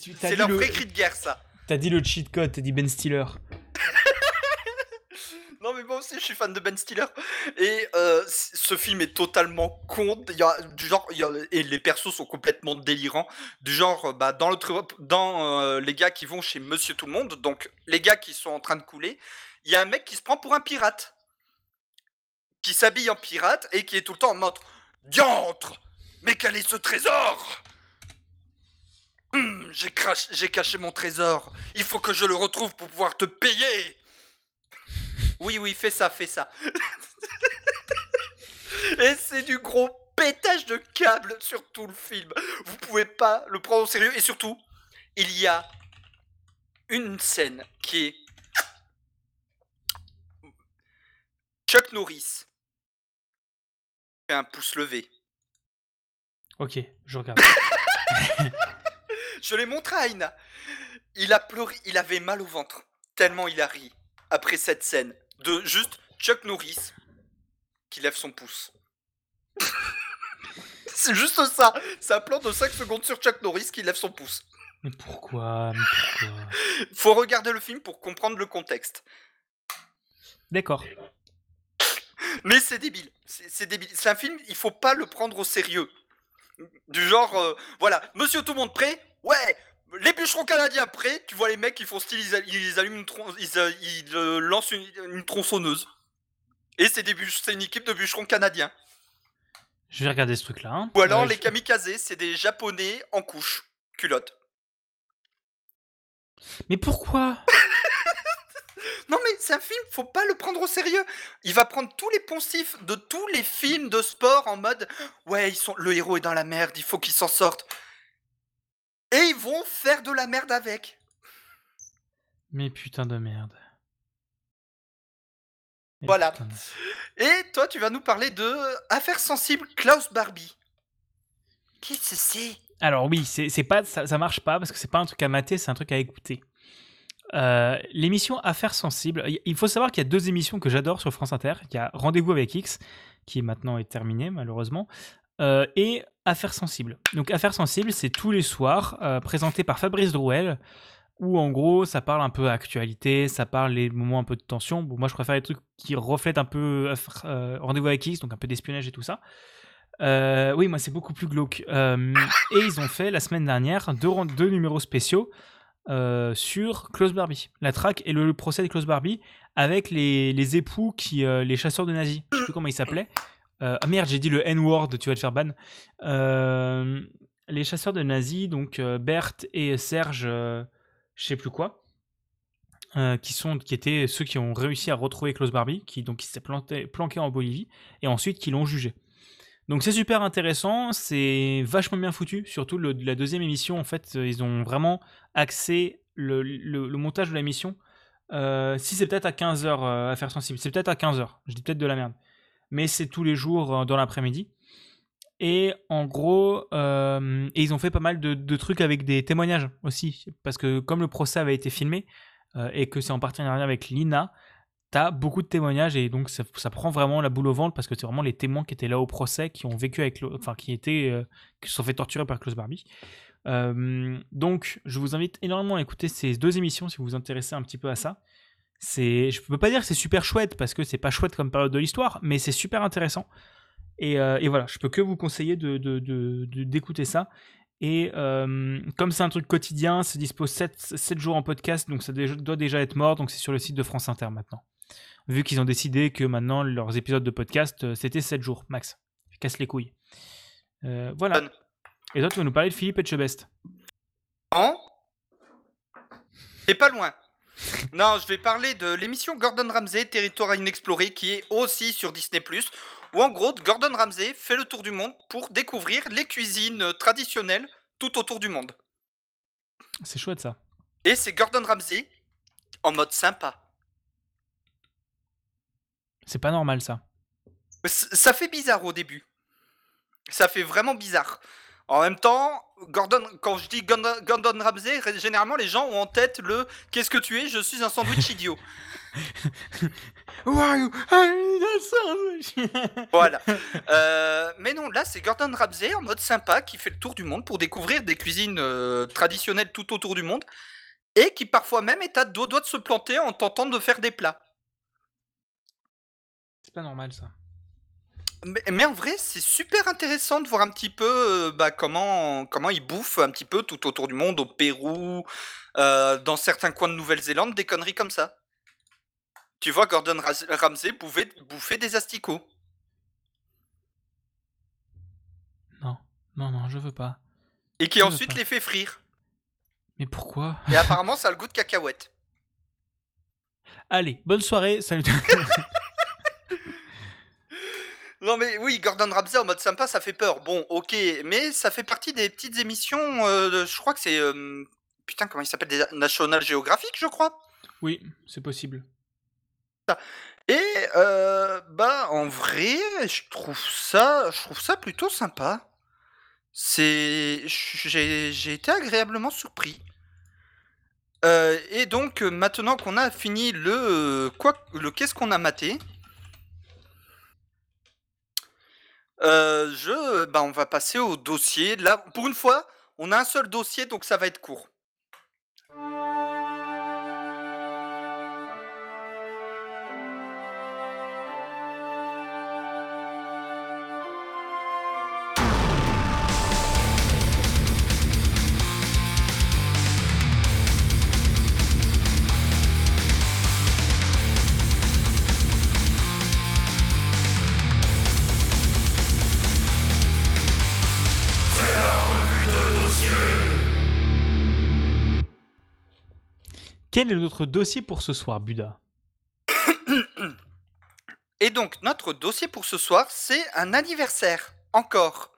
[SPEAKER 2] tu- t'as
[SPEAKER 1] C'est leur
[SPEAKER 2] le-
[SPEAKER 1] vrai cri de guerre ça.
[SPEAKER 2] T'as dit le cheat code, t'as dit Ben Stiller.
[SPEAKER 1] Non mais moi aussi je suis fan de Ben Stiller et euh, ce film est totalement con. Il y a du genre et les persos sont complètement délirants. Du genre euh, bah, dans le dans euh, les gars qui vont chez Monsieur Tout le Monde, donc les gars qui sont en train de couler, il y a un mec qui se prend pour un pirate, qui s'habille en pirate et qui est tout le temps en mode diantre. Mais quel est ce trésor? Hum, j'ai caché mon trésor. Il faut que je le retrouve pour pouvoir te payer. Oui, oui, fais ça, fais ça. Et c'est du gros pétage de câble sur tout le film. Vous pouvez pas le prendre au sérieux. Et surtout, il y a une scène qui est Chuck Norris fait un pouce levé.
[SPEAKER 2] Ok, je regarde.
[SPEAKER 1] Je l'ai montré à Aina. Il a pleuré, il avait mal au ventre. Tellement il a ri après cette scène de juste Chuck Norris qui lève son pouce. C'est juste ça. C'est un plan de 5 secondes sur Chuck Norris qui lève son pouce.
[SPEAKER 2] Mais pourquoi Mais pourquoi
[SPEAKER 1] Faut regarder le film pour comprendre le contexte.
[SPEAKER 2] D'accord.
[SPEAKER 1] Mais c'est débile. C'est c'est débile. C'est un film, il faut pas le prendre au sérieux. Du genre, euh, voilà, monsieur tout le monde prêt? Ouais Les bûcherons canadiens prêts Tu vois les mecs, ils font style, ils, ils allument une tron- ils, ils, euh, lancent une, une tronçonneuse. Et c'est une équipe de bûcherons canadiens.
[SPEAKER 2] Je vais regarder ce truc-là. hein.
[SPEAKER 1] Ou alors les
[SPEAKER 2] je-
[SPEAKER 1] kamikazes, c'est des japonais en couche, culotte.
[SPEAKER 2] Mais pourquoi?
[SPEAKER 1] Non mais c'est un film, faut pas le prendre au sérieux. Il va prendre tous les poncifs de tous les films de sport en mode ouais, ils sont le héros est dans la merde, il faut qu'il s'en sorte. Et ils vont faire de la merde avec.
[SPEAKER 2] Mais putain de merde.
[SPEAKER 1] Voilà.
[SPEAKER 2] putain de-
[SPEAKER 1] Et toi, tu vas nous parler de Affaires sensibles Klaus Barbie. Qu'est-ce que c'est?
[SPEAKER 2] Alors oui, c'est pas ça, ça marche pas parce que c'est pas un truc à mater, c'est un truc à écouter. Euh, L'émission Affaires sensibles, il- faut savoir qu'il y a deux émissions que j'adore sur France Inter. Il y a Rendez-vous avec X, qui maintenant est terminé malheureusement, euh, et Affaires sensibles. Donc Affaires sensibles, c'est tous les soirs, euh, présenté par Fabrice Drouel, où en gros ça parle un peu actualité, ça parle les moments un peu de tension. Bon, moi je préfère les trucs qui reflètent un peu Affaires- euh, Rendez-vous avec X, donc un peu d'espionnage et tout ça. Euh, oui, moi c'est beaucoup plus glauque. Euh, et ils ont fait la semaine dernière deux, numéros spéciaux euh, sur Klaus Barbie, la traque et le, procès de Klaus Barbie avec les, époux qui, euh, les chasseurs de nazis. Je sais plus comment ils s'appelaient. Euh, ah merde, j'ai dit le N-word, tu vas te faire ban. Euh, les chasseurs de nazis, donc euh, Berthe et Serge, je sais plus quoi. qui sont qui étaient ceux qui ont réussi à retrouver Klaus Barbie, qui donc s'est planqué en Bolivie, et ensuite qui l'ont jugé. Donc c'est super intéressant, c'est vachement bien foutu, surtout la deuxième émission, en fait, ils ont vraiment axé le, montage de la mission. Si c'est peut-être à 15h à faire sensible, c'est peut-être à 15h, je dis peut-être de la merde. Mais c'est tous les jours euh, dans l'après-midi. Et en gros, euh, et ils ont fait pas mal de, trucs avec des témoignages aussi, parce que comme le procès avait été filmé, euh, et que c'est en partenariat avec l'INA, t'as beaucoup de témoignages et donc ça, prend vraiment la boule au ventre parce que c'est vraiment les témoins qui étaient là au procès qui ont vécu avec, enfin qui étaient, qui se sont fait torturer par Klaus Barbie. Donc je vous invite énormément à écouter ces deux émissions si vous vous intéressez un petit peu à ça. C'est, je peux pas dire que c'est super chouette parce que c'est pas chouette comme période de l'histoire, mais c'est super intéressant. Et, euh, et voilà, je peux que vous conseiller de, d'écouter ça. Et euh, comme c'est un truc quotidien, c'est dispo 7, 7 jours en podcast, donc ça doit déjà être mort, donc c'est sur le site de France Inter maintenant. Vu qu'ils ont décidé que maintenant leurs épisodes de podcast, euh, c'était 7 jours, max. Je casse les couilles. Euh, voilà. Et toi, tu vas nous parler de Philippe Etchebest.
[SPEAKER 1] Non C'est pas loin. Non, je vais parler de l'émission Gordon Ramsay, Territoire inexploré, qui est aussi sur Disney+. Où en gros, Gordon Ramsay fait le tour du monde pour découvrir les cuisines traditionnelles tout autour du monde.
[SPEAKER 2] C'est chouette ça.
[SPEAKER 1] Et c'est Gordon Ramsay en mode sympa.
[SPEAKER 2] C'est pas normal ça.
[SPEAKER 1] C- Ça fait bizarre au début. Ça fait vraiment bizarre. En même temps, Gordon, quand je dis Gordon, Gordon Ramsay, généralement les gens ont en tête le Qu'est-ce que tu es? Je suis un sandwich idiot. Voilà. Euh, mais non, là c'est Gordon Ramsay en mode sympa qui fait le tour du monde pour découvrir des cuisines euh, traditionnelles tout autour du monde et qui parfois même est à deux doigts de se planter en tentant de faire des plats.
[SPEAKER 2] C'est pas normal ça.
[SPEAKER 1] Mais, mais en vrai, c'est super intéressant de voir un petit peu euh, bah, comment, comment ils bouffent un petit peu tout autour du monde, au Pérou, euh, dans certains coins de Nouvelle-Zélande, des conneries comme ça. Tu vois Gordon Ramsay bouffer, bouffer des asticots.
[SPEAKER 2] Non, non, non, je veux pas.
[SPEAKER 1] Et qui
[SPEAKER 2] Je
[SPEAKER 1] ensuite les fait frire.
[SPEAKER 2] Mais pourquoi?
[SPEAKER 1] Et apparemment, ça a le goût de cacahuète.
[SPEAKER 2] Allez, bonne soirée, salut.
[SPEAKER 1] Non mais oui, Gordon Ramsay en mode sympa, ça fait peur. Bon, ok, mais ça fait partie des petites émissions, euh, de- je crois que c'est... euh, putain, comment il s'appelle des National Geographic, je crois
[SPEAKER 2] oui, c'est possible.
[SPEAKER 1] Et euh, bah en vrai, je trouve ça, je trouve ça plutôt sympa. C'est, j'ai j'ai été agréablement surpris. Euh, et donc euh, maintenant qu'on a fini le euh, quoi, le qu'est-ce qu'on a maté, euh, je, bah on va passer au dossier. Là, pour une fois, on a un seul dossier, donc ça va être court.
[SPEAKER 2] Quel est notre dossier pour ce soir, Buda
[SPEAKER 1] Et donc, notre dossier pour ce soir, c'est un anniversaire. Encore.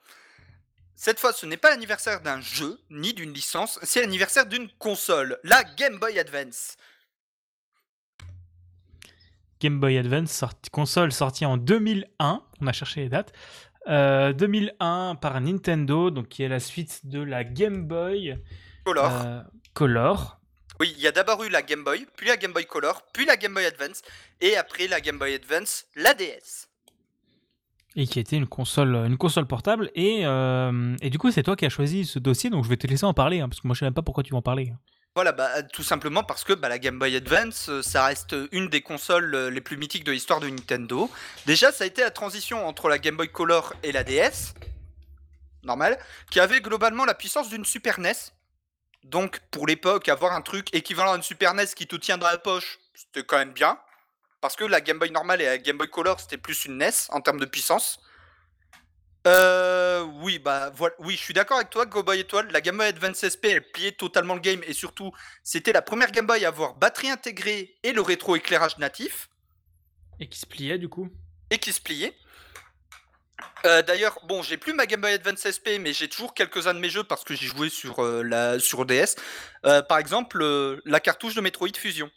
[SPEAKER 1] Cette fois, ce n'est pas l'anniversaire d'un jeu, ni d'une licence, c'est l'anniversaire d'une console, la Game Boy Advance.
[SPEAKER 2] Game Boy Advance, sorti- console sortie en 2001, on a cherché les dates, Euh, 2001 par Nintendo, donc qui est la suite de la Game Boy
[SPEAKER 1] Color.
[SPEAKER 2] euh, Color.
[SPEAKER 1] Oui, il y a d'abord eu la Game Boy, puis la Game Boy Color, puis la Game Boy Advance, et après la Game Boy Advance, la DS.
[SPEAKER 2] Et qui était une console, une console portable. Et, euh, et du coup, c'est toi qui as choisi ce dossier, donc je vais te laisser en parler, hein, parce que moi je sais même pas pourquoi tu vas en parler.
[SPEAKER 1] Voilà, bah, tout simplement parce que bah, la Game Boy Advance, euh, ça reste une des consoles euh, les plus mythiques de l'histoire de Nintendo. Déjà, ça a été la transition entre la Game Boy Color et la DS, normal, qui avait globalement la puissance d'une Super NES. Donc, pour l'époque, avoir un truc équivalent à une Super NES qui te tient dans la poche, c'était quand même bien. Parce que la Game Boy normale et la Game Boy Color, c'était plus une NES en termes de puissance. Euh, oui, bah voilà, oui, je suis d'accord avec toi, Go Boy Étoile. La Game Boy Advance SP, elle pliait totalement le game et surtout, c'était la première Game Boy à avoir batterie intégrée et le rétro-éclairage natif
[SPEAKER 2] Et qui se pliait du coup
[SPEAKER 1] et qui se pliait. Euh, D'ailleurs, bon, j'ai plus ma Game Boy Advance SP, mais j'ai toujours quelques-uns de mes jeux parce que j'ai joué sur euh, la sur DS. Euh, par exemple, euh, la cartouche de Metroid Fusion.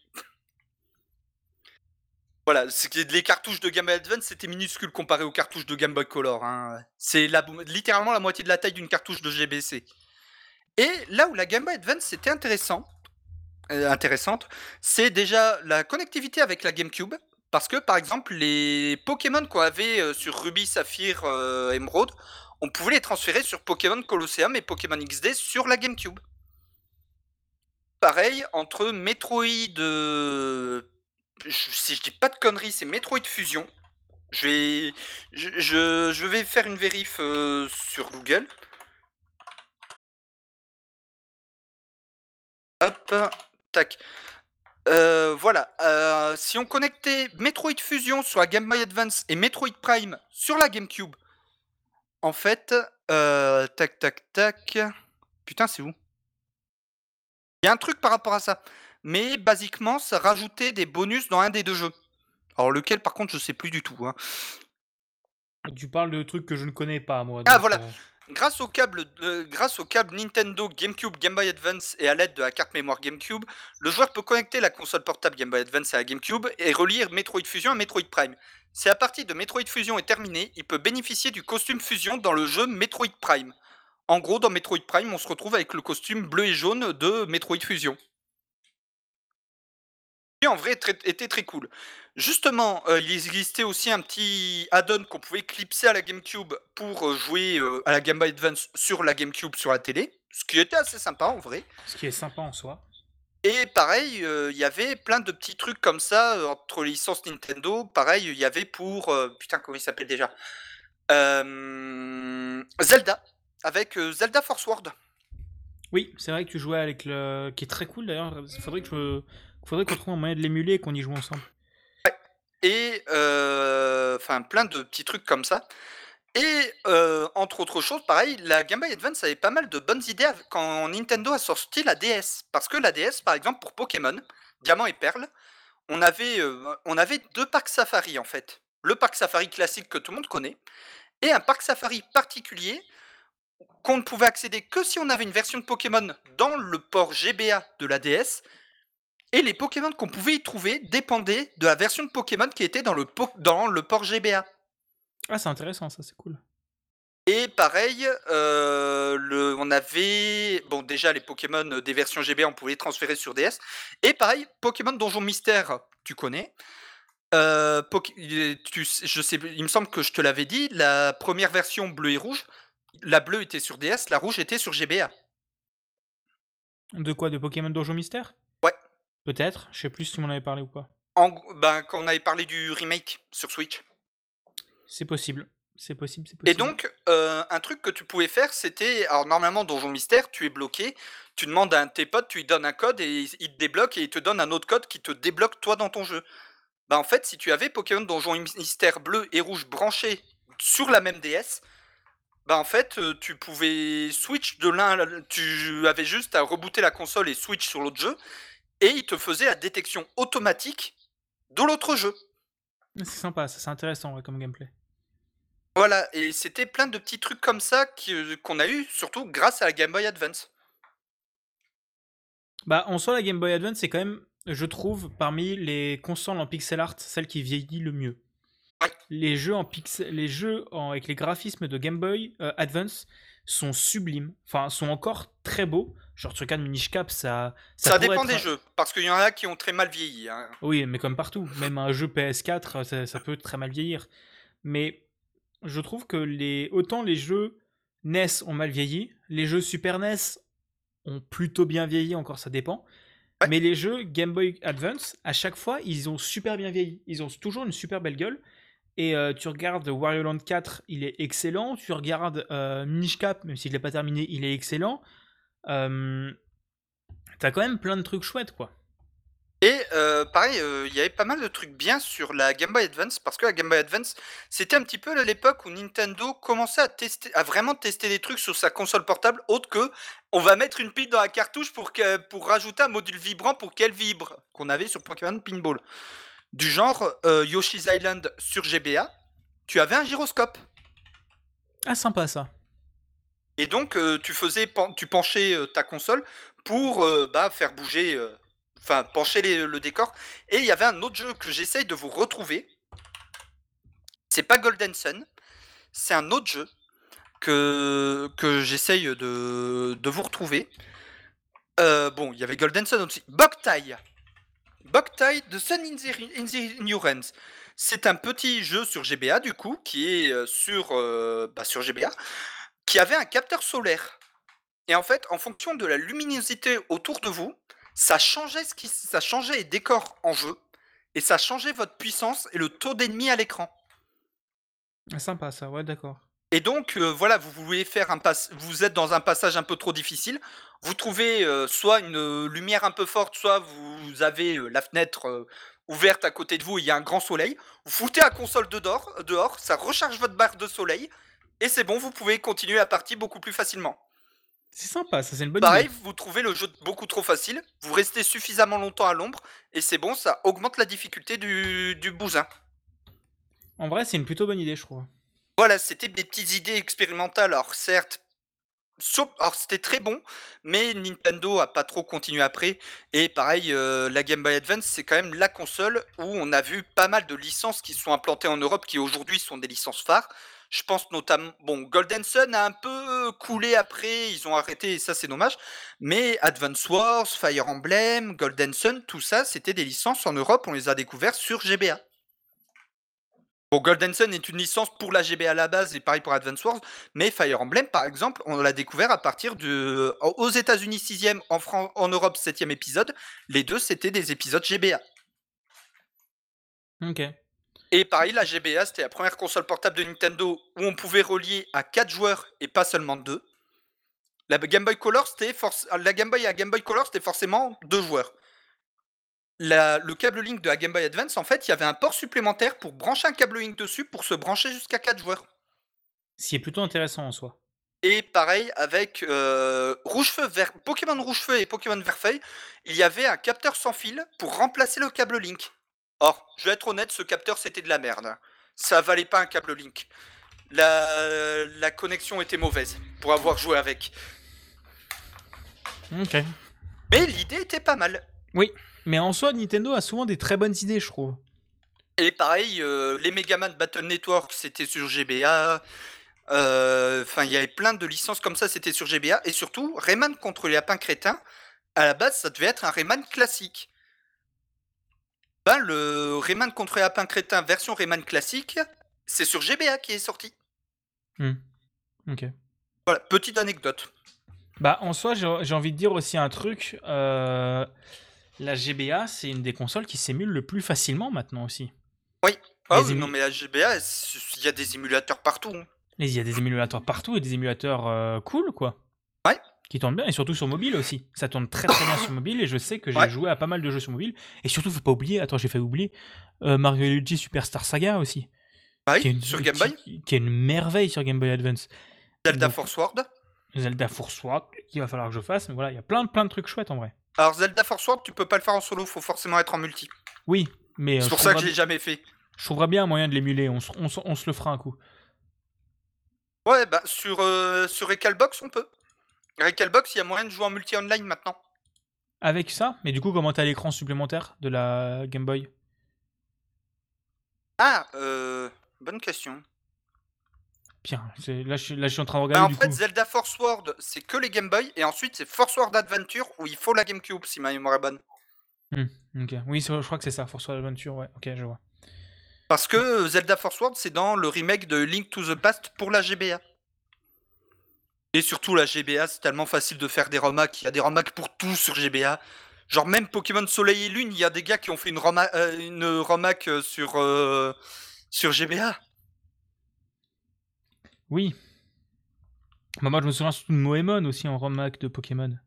[SPEAKER 1] Voilà, les cartouches de Game Boy Advance c'était minuscule comparé aux cartouches de Game Boy Color. hein. C'est littéralement la moitié de la taille d'une cartouche de GBC. Et là où la Game Boy Advance c'était intéressant, intéressante, c'est déjà la connectivité avec la GameCube. Parce que par exemple, les Pokémon qu'on avait euh, sur Ruby, Saphir, euh, Emerald, on pouvait les transférer sur Pokémon Colosseum et Pokémon XD sur la GameCube. Pareil, entre Metroid. euh, si je dis pas de conneries, c'est Metroid Fusion. Je vais, je, vais faire une vérif sur Google. Hop, tac. Euh, voilà, euh, si on connectait Metroid Fusion sur la Game Boy Advance et Metroid Prime sur la GameCube, en fait, euh, tac, tac, tac. Putain, c'est où? Il y a un truc par rapport à ça. Mais basiquement, ça rajoutait des bonus dans un des deux jeux. Alors lequel, par contre, je sais plus du tout. hein.
[SPEAKER 2] Tu parles de trucs que je ne connais pas, moi.
[SPEAKER 1] Ah, voilà.
[SPEAKER 2] Euh,
[SPEAKER 1] Grâce au câble, Nintendo GameCube Game Boy Advance et à l'aide de la carte mémoire GameCube, le joueur peut connecter la console portable Game Boy Advance à la GameCube et relire Metroid Fusion à Metroid Prime. Si la partie de Metroid Fusion est terminée, il peut bénéficier du costume Fusion dans le jeu Metroid Prime. En gros, dans Metroid Prime, on se retrouve avec le costume bleu et jaune de Metroid Fusion. Qui en vrai était très cool. Justement, euh, il existait aussi un petit add-on qu'on pouvait clipser à la GameCube pour euh, jouer euh, à la Game Boy Advance sur la GameCube sur la télé, ce qui était assez sympa en vrai.
[SPEAKER 2] Ce qui est sympa en soi.
[SPEAKER 1] Et pareil, il y avait plein de petits trucs comme ça entre les licences Nintendo. Pareil, il y avait pour putain comment il s'appelle déjà Zelda avec Zelda Force World.
[SPEAKER 2] Oui, c'est vrai que tu jouais avec le. qui est très cool d'ailleurs. Il faudrait que je. Faudrait qu'on trouve un moyen de l'émuler et qu'on y joue ensemble.
[SPEAKER 1] Et enfin plein de petits trucs comme ça. Et entre autres choses, pareil, la Game Boy Advance avait pas mal de bonnes idées quand Nintendo a sorti la DS. Parce que la DS, par exemple, pour Pokémon, Diamant et Perle, on avait, on avait deux parcs safari en fait. Le parc safari classique que tout le monde connaît, et un parc safari particulier qu'on ne pouvait accéder que si on avait une version de Pokémon dans le port GBA de la DS. Et les Pokémon qu'on pouvait y trouver dépendaient de la version de Pokémon qui était dans le, po- dans le port GBA.
[SPEAKER 2] Ah, c'est intéressant, ça, c'est cool.
[SPEAKER 1] Et pareil, euh, le, on avait bon déjà les Pokémon euh, des versions GBA, on pouvait les transférer sur DS. Et pareil, Pokémon Donjon Mystère, tu connais. Euh, tu je sais, il me semble que je te l'avais dit, la première version bleu et rouge, la bleue était sur DS, la rouge était sur GBA.
[SPEAKER 2] De quoi? De Pokémon Donjon Mystère? Peut-être. Je sais plus si tu m'en avais parlé ou pas.
[SPEAKER 1] En, ben, quand on avait parlé du remake sur Switch.
[SPEAKER 2] C'est possible. C'est possible, c'est
[SPEAKER 1] Et
[SPEAKER 2] possible.
[SPEAKER 1] donc, euh, un truc que tu pouvais faire, c'était. Alors, normalement, Donjon Mystère, tu es bloqué. Tu demandes à un de tes potes, tu lui donnes un code et il te débloque et il te donne un autre code qui te débloque toi dans ton jeu. Bah, en fait, si tu avais Pokémon Donjon Mystère bleu et rouge branchés sur la même DS, bah, en fait, euh, tu pouvais switch de l'un. Tu avais juste à rebooter la console et switch sur l'autre jeu. Et il te faisait la détection automatique de l'autre jeu.
[SPEAKER 2] C'est sympa, ça, c'est intéressant ouais, comme gameplay.
[SPEAKER 1] Voilà, et c'était plein de petits trucs comme ça euh, qu'on a eu, surtout grâce à la Game Boy Advance.
[SPEAKER 2] Bah, en soi, la Game Boy Advance, c'est quand même, je trouve, parmi les consoles en pixel art, celle qui vieillit le mieux. Les jeux, en pixel, les jeux en- avec les graphismes de Game Boy euh, Advance sont sublimes, enfin, sont encore très beaux. Genre, tu regardes Minish Cap, ça.
[SPEAKER 1] Ça,
[SPEAKER 2] pourrait
[SPEAKER 1] dépend des
[SPEAKER 2] un-
[SPEAKER 1] jeux, parce qu'il y en a qui ont très mal vieilli. hein.
[SPEAKER 2] Oui, mais comme partout, même un jeu PS4, ça, ça peut très mal vieillir. Mais je trouve que les autant les jeux NES ont mal vieilli, les jeux Super NES ont plutôt bien vieilli, encore ça dépend.
[SPEAKER 1] Ouais.
[SPEAKER 2] Mais les jeux Game Boy Advance, à chaque fois, ils ont super bien vieilli. Ils ont toujours une super belle gueule. Et euh, tu regardes Wario Land 4, il est excellent. Tu regardes euh, Minish Cap, même s'il n'est pas terminé, il est excellent. Euh, T'as quand même plein de trucs chouettes, quoi.
[SPEAKER 1] Et euh, pareil, euh, il y avait pas mal de trucs bien sur la Game Boy Advance, parce que la Game Boy Advance, c'était un petit peu l'époque où Nintendo commençait à tester, à vraiment tester des trucs sur sa console portable, autre que on va mettre une pile dans la cartouche pour, pour rajouter un module vibrant pour qu'elle vibre, qu'on avait sur Pokémon Pinball. Du genre euh, Yoshi's Island sur GBA, tu avais un gyroscope.
[SPEAKER 2] Ah, sympa ça.
[SPEAKER 1] Et donc, euh, tu faisais, tu penchais euh, ta console pour bah, faire bouger, enfin pencher les- le décor. Et il y avait un autre jeu que j'essaye de vous retrouver. C'est pas Golden Sun, c'est un autre jeu que, que j'essaye de, de vous retrouver. Bon, il y avait Golden Sun aussi. Boktai. Boktai de Sun in the. C'est un petit jeu sur GBA du coup, qui est euh, sur, euh, bah, sur GBA, qui avait un capteur solaire. Et en fait, en fonction de la luminosité autour de vous, ça changeait, ce qui, ça changeait les décors en jeu, et ça changeait votre puissance et le taux d'ennemis à l'écran.
[SPEAKER 2] Ah, sympa ça, ouais, d'accord.
[SPEAKER 1] Et donc, heu, voilà, vous voulez faire un pass vous êtes dans un passage un peu trop difficile, vous trouvez, heu, soit une, heu, lumière un peu forte, soit vous avez, la fenêtre, ouverte à côté de vous et il y a un grand soleil. Vous foutez la console dedors dehors, ça recharge votre barre de soleil et c'est bon, vous pouvez continuer la partie beaucoup plus facilement.
[SPEAKER 2] C'est sympa, ça c'est une bonne
[SPEAKER 1] Pareil,
[SPEAKER 2] idée.
[SPEAKER 1] vous trouvez le jeu beaucoup trop facile, vous restez suffisamment longtemps à l'ombre et c'est bon, ça augmente la difficulté du du bousin.
[SPEAKER 2] En vrai, c'est une plutôt bonne idée, je trouve.
[SPEAKER 1] Voilà, c'était des petites idées expérimentales. Alors certes, alors c'était très bon, mais Nintendo a pas trop continué après et pareil, heu, la Game Boy Advance, c'est quand même la console où on a vu pas mal de licences qui sont implantées en Europe, qui aujourd'hui sont des licences phares. Je pense notamment bon, Golden Sun a un peu coulé après, ils ont arrêté et ça c'est dommage, mais Advance Wars, Fire Emblem, Golden Sun, tout ça, c'était des licences en Europe, on les a découverts sur GBA. Bon, Golden Sun est une licence pour la GBA à la base et pareil pour Advance Wars, mais Fire Emblem, par exemple, on l'a découvert à partir de aux États-Unis 6e, en en Europe 7e épisode. Les 2 c'était des épisodes GBA.
[SPEAKER 2] OK.
[SPEAKER 1] Et pareil, la GBA, c'était la première console portable de Nintendo où on pouvait relier à 4 joueurs et pas seulement 2. La Game Boy Color, c'était forc la Game Boy à Game Boy Color, c'était forcément 2 joueurs. La le câble Link de la Game Boy Advance, en fait, il y avait un port supplémentaire pour brancher un câble Link dessus pour se brancher jusqu'à 4 joueurs.
[SPEAKER 2] Ce qui est plutôt intéressant en soi.
[SPEAKER 1] Et pareil avec, heu, Rouge-Feu, Vert Pokémon Rouge-Feu et Pokémon Vert-Feuille, il y avait un capteur sans fil pour remplacer le câble Link. Or, je vais être honnête, ce capteur, c'était de la merde. Ça valait pas un câble Link. La la connexion était mauvaise pour avoir joué avec.
[SPEAKER 2] OK.
[SPEAKER 1] Mais l'idée était pas mal.
[SPEAKER 2] Oui, mais en soi, Nintendo a souvent des très bonnes idées, je trouve.
[SPEAKER 1] Et pareil, heu, les Megaman Battle Network, c'était sur GBA. Heu, enfin, il y avait plein de licences comme ça, c'était sur GBA et surtout Rayman contre les lapins crétins, à la base, ça devait être un Rayman classique. Ben, le Rayman contre les lapins crétins version Rayman classique, c'est sur GBA qui est sorti.
[SPEAKER 2] Mmh. OK.
[SPEAKER 1] Voilà, petite anecdote.
[SPEAKER 2] Bah, en soi, j'ai envie de dire aussi un truc, heu, la GBA, c'est une des consoles qui s'émule le plus facilement maintenant aussi.
[SPEAKER 1] Oui. Ah oui, non mais la GBA, il y a des émulateurs partout, hein.
[SPEAKER 2] Il y a des émulateurs partout et des émulateurs, heu, cool, quoi.
[SPEAKER 1] Ouais.
[SPEAKER 2] Qui tournent bien et surtout sur mobile aussi. Ça tourne très, très bien sur mobile et je sais que j'ai
[SPEAKER 1] Ouais.
[SPEAKER 2] joué à pas mal de jeux sur mobile et surtout, faut pas oublier attends, j'ai failli oublier, heu, Mario Luigi Superstar Saga aussi.
[SPEAKER 1] Bah
[SPEAKER 2] Qui est
[SPEAKER 1] oui,
[SPEAKER 2] une
[SPEAKER 1] sur Game Boy.
[SPEAKER 2] qui qui est une merveille sur Game Boy Advance.
[SPEAKER 1] Zelda
[SPEAKER 2] Donc
[SPEAKER 1] Force World.
[SPEAKER 2] Zelda Force World, qu'il va falloir que je fasse, mais voilà, il y a plein, plein de trucs chouettes en vrai.
[SPEAKER 1] Alors Zelda Force World, tu peux pas le faire en solo, faut forcément être en multi.
[SPEAKER 2] Oui, mais heu,
[SPEAKER 1] C'est pour ça que je l'ai jamais fait.
[SPEAKER 2] je trouverais bien un moyen de l'émuler, on se on se on se le fera un coup.
[SPEAKER 1] Ouais, bah sur, heu, sur Recalbox, on peut. Recalbox, il y a moyen de jouer en multi online maintenant.
[SPEAKER 2] Avec ça? Mais du coup, comment tu as l'écran supplémentaire de la Game Boy?
[SPEAKER 1] Ah, heu, bonne question.
[SPEAKER 2] Bien, là je suis là je suis en train de
[SPEAKER 1] Bah,
[SPEAKER 2] regarder
[SPEAKER 1] en
[SPEAKER 2] du
[SPEAKER 1] fait,
[SPEAKER 2] coup.
[SPEAKER 1] Zelda Force World, c'est que les Game Boy et ensuite c'est Force World Adventure où il faut la GameCube si ma mémoire est bonne.
[SPEAKER 2] Mmh, OK. Oui, je crois que c'est ça, Force World Adventure, ouais, OK, je vois.
[SPEAKER 1] Parce que, Zelda Force World, c'est dans le remake de Link to the Past pour la GBA. Et surtout la GBA, c'est tellement facile de faire des remake, il y a des remake pour tout sur GBA. Genre même Pokémon Soleil et Lune, il y a des gars qui ont fait une rema heu, une remake, heu, sur, heu, sur GBA.
[SPEAKER 2] Oui. Bah, moi je me souviens surtout de Moemon aussi en remake de Pokémon.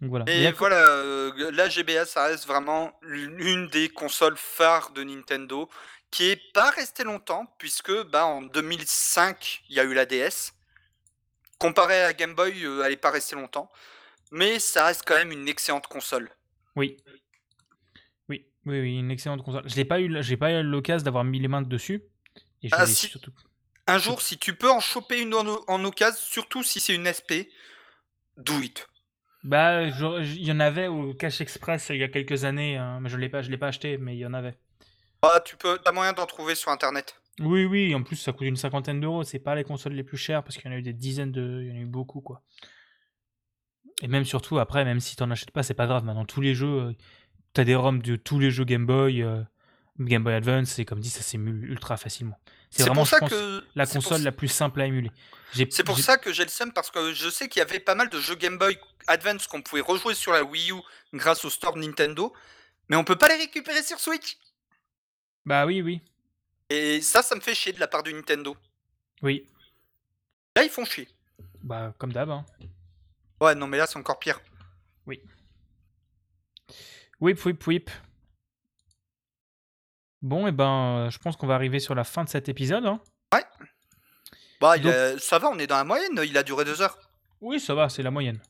[SPEAKER 2] Donc voilà.
[SPEAKER 1] Et voilà, heu, la GBA, ça reste vraiment l'une des consoles phares de Nintendo, qui est pas restée longtemps puisque, bah, en 2005, il y a eu la DS. Comparé à la Game Boy, heu, elle est pas restée longtemps, mais ça reste quand même une excellente console.
[SPEAKER 2] Oui. Oui, oui, oui, une excellente console. Je pas eu j'ai pas eu l'occasion d'avoir mis les mains dessus et je
[SPEAKER 1] Ah si
[SPEAKER 2] surtout
[SPEAKER 1] un jour, si tu peux en choper une en en occasion, surtout si c'est une SP, do it.
[SPEAKER 2] Bah, il y en avait au Cash Express il y a quelques années, hein, mais je l'ai pas je l'ai pas acheté, mais il y en avait.
[SPEAKER 1] Ah, tu peux tu as moyen d'en trouver sur internet.
[SPEAKER 2] Oui, oui, en plus ça coûte une cinquantaine d'euros, c'est pas les consoles les plus chères parce qu'il y en a eu des dizaines de il y en a eu beaucoup, quoi. Et même surtout après, même si tu en achètes pas, c'est pas grave, maintenant tous les jeux, heu, tu as des ROM de tous les jeux Game Boy, heu, Game Boy Advance et comme dit, ça s'émule ultra facilement. C'est
[SPEAKER 1] C'est
[SPEAKER 2] vraiment,
[SPEAKER 1] pour
[SPEAKER 2] je
[SPEAKER 1] ça
[SPEAKER 2] pense,
[SPEAKER 1] que
[SPEAKER 2] la
[SPEAKER 1] c'est pour
[SPEAKER 2] console la plus simple à émuler.
[SPEAKER 1] C'est pour ça que j'ai le seum parce que je sais qu'il y avait pas mal de jeux Game Boy Advance qu'on pouvait rejouer sur la Wii U grâce au store Nintendo, mais on peut pas les récupérer sur Switch.
[SPEAKER 2] Bah oui, oui.
[SPEAKER 1] Et ça, ça me fait chier de la part du Nintendo.
[SPEAKER 2] Oui,
[SPEAKER 1] Là, ils font chier.
[SPEAKER 2] bah comme d'hab. hein.
[SPEAKER 1] Ouais, non, mais là, c'est encore pire.
[SPEAKER 2] Whip, whip, whip. Bon, et ben, euh, je pense qu'on va arriver sur la fin de cet épisode. hein.
[SPEAKER 1] Bah, il
[SPEAKER 2] Donc-
[SPEAKER 1] a- ça va, on est dans la moyenne, il a duré deux heures.
[SPEAKER 2] Oui, ça va, c'est la moyenne.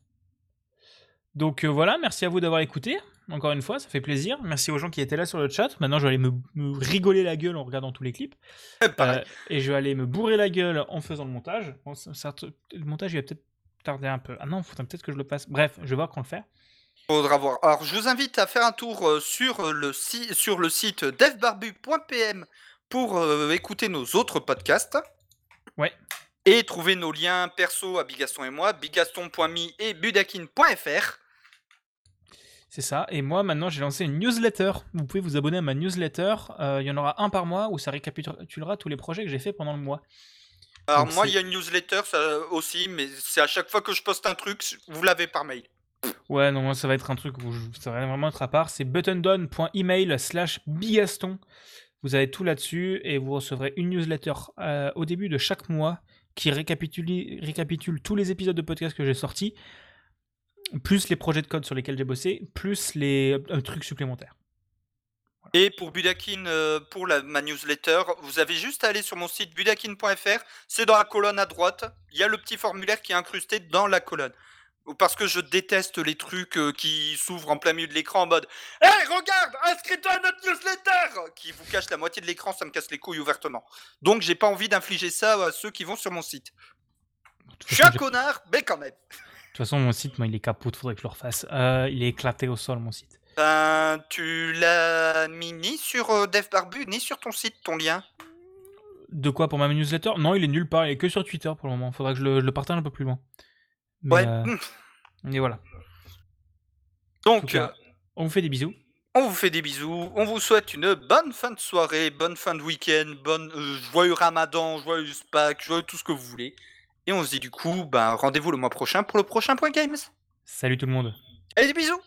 [SPEAKER 2] Donc euh, voilà, merci à vous d'avoir écouté. Encore une fois, ça fait plaisir. Merci aux gens qui étaient là sur le chat. Maintenant, je vais aller me, me rigoler la gueule en regardant tous les clips. Euh, et je vais aller me bourrer la gueule en faisant le montage. Bon, ça- ça- le montage, il va peut-être tarder un peu. Ah non, il faudrait peut-être que je le passe. Bref, je vais voir quand le faire.
[SPEAKER 1] Faudra voir. Alors, je vous invite à faire un tour euh, sur le, si- sur le site devbarbu.pm pour euh, écouter nos autres podcasts.
[SPEAKER 2] Ouais.
[SPEAKER 1] Et trouver nos liens perso à Bigaston et moi, bigaston.me et budakin.fr.
[SPEAKER 2] C'est ça. Et moi, maintenant, j'ai lancé une newsletter. Vous pouvez vous abonner à ma newsletter. Euh, Il y en aura un par mois où ça récapitulera tous les projets que j'ai fait pendant le mois.
[SPEAKER 1] Alors,
[SPEAKER 2] Donc,
[SPEAKER 1] moi, il y a une newsletter ça, aussi, mais c'est à chaque fois que je poste un truc, vous l'avez par mail.
[SPEAKER 2] Ouais, non, moi, ça va être un truc ça va vraiment être à part. C'est buttondown.email slash bigaston. Vous avez tout là-dessus et vous recevrez une newsletter euh, au début de chaque mois qui récapitule, tous les épisodes de podcast que j'ai sortis, plus les projets de code sur lesquels j'ai bossé, plus les euh, trucs supplémentaires.
[SPEAKER 1] Et pour Budakin, euh, pour ma newsletter, vous avez juste à aller sur mon site budakin.fr. C'est dans la colonne à droite. Il y a le petit formulaire qui est incrusté dans la colonne. Parce que je déteste les trucs euh, qui s'ouvrent en plein milieu de l'écran en mode Hé, regarde, inscris-toi à notre newsletter Qui vous cache la moitié de l'écran, ça me casse les couilles ouvertement. Donc, j'ai pas envie d'infliger ça à ceux qui vont sur mon site. Je suis un connard, mais quand même.
[SPEAKER 2] de toute façon, mon site, moi, il est capote, faudrait que je le refasse. Euh, il est éclaté au sol, mon site.
[SPEAKER 1] Ben, tu l'as mis ni sur euh, Dev Barbu, ni sur ton site, ton lien.
[SPEAKER 2] De quoi pour ma newsletter? Non, il est nulle part, il est que sur Twitter pour le moment. Faudrait que je le, je le partage un peu plus loin. Mais,
[SPEAKER 1] Ouais.
[SPEAKER 2] euh, et voilà. En tout
[SPEAKER 1] Donc,
[SPEAKER 2] cas, on vous fait des bisous.
[SPEAKER 1] On vous fait des bisous, on vous souhaite une bonne fin de soirée, bonne fin de week-end, bonne euh, joyeux ramadan, joyeux Pâques, joyeux tout ce que vous voulez. Et on se dit du coup, ben, rendez-vous le mois prochain pour le prochain Point Games.
[SPEAKER 2] Salut tout le monde.
[SPEAKER 1] Allez, des bisous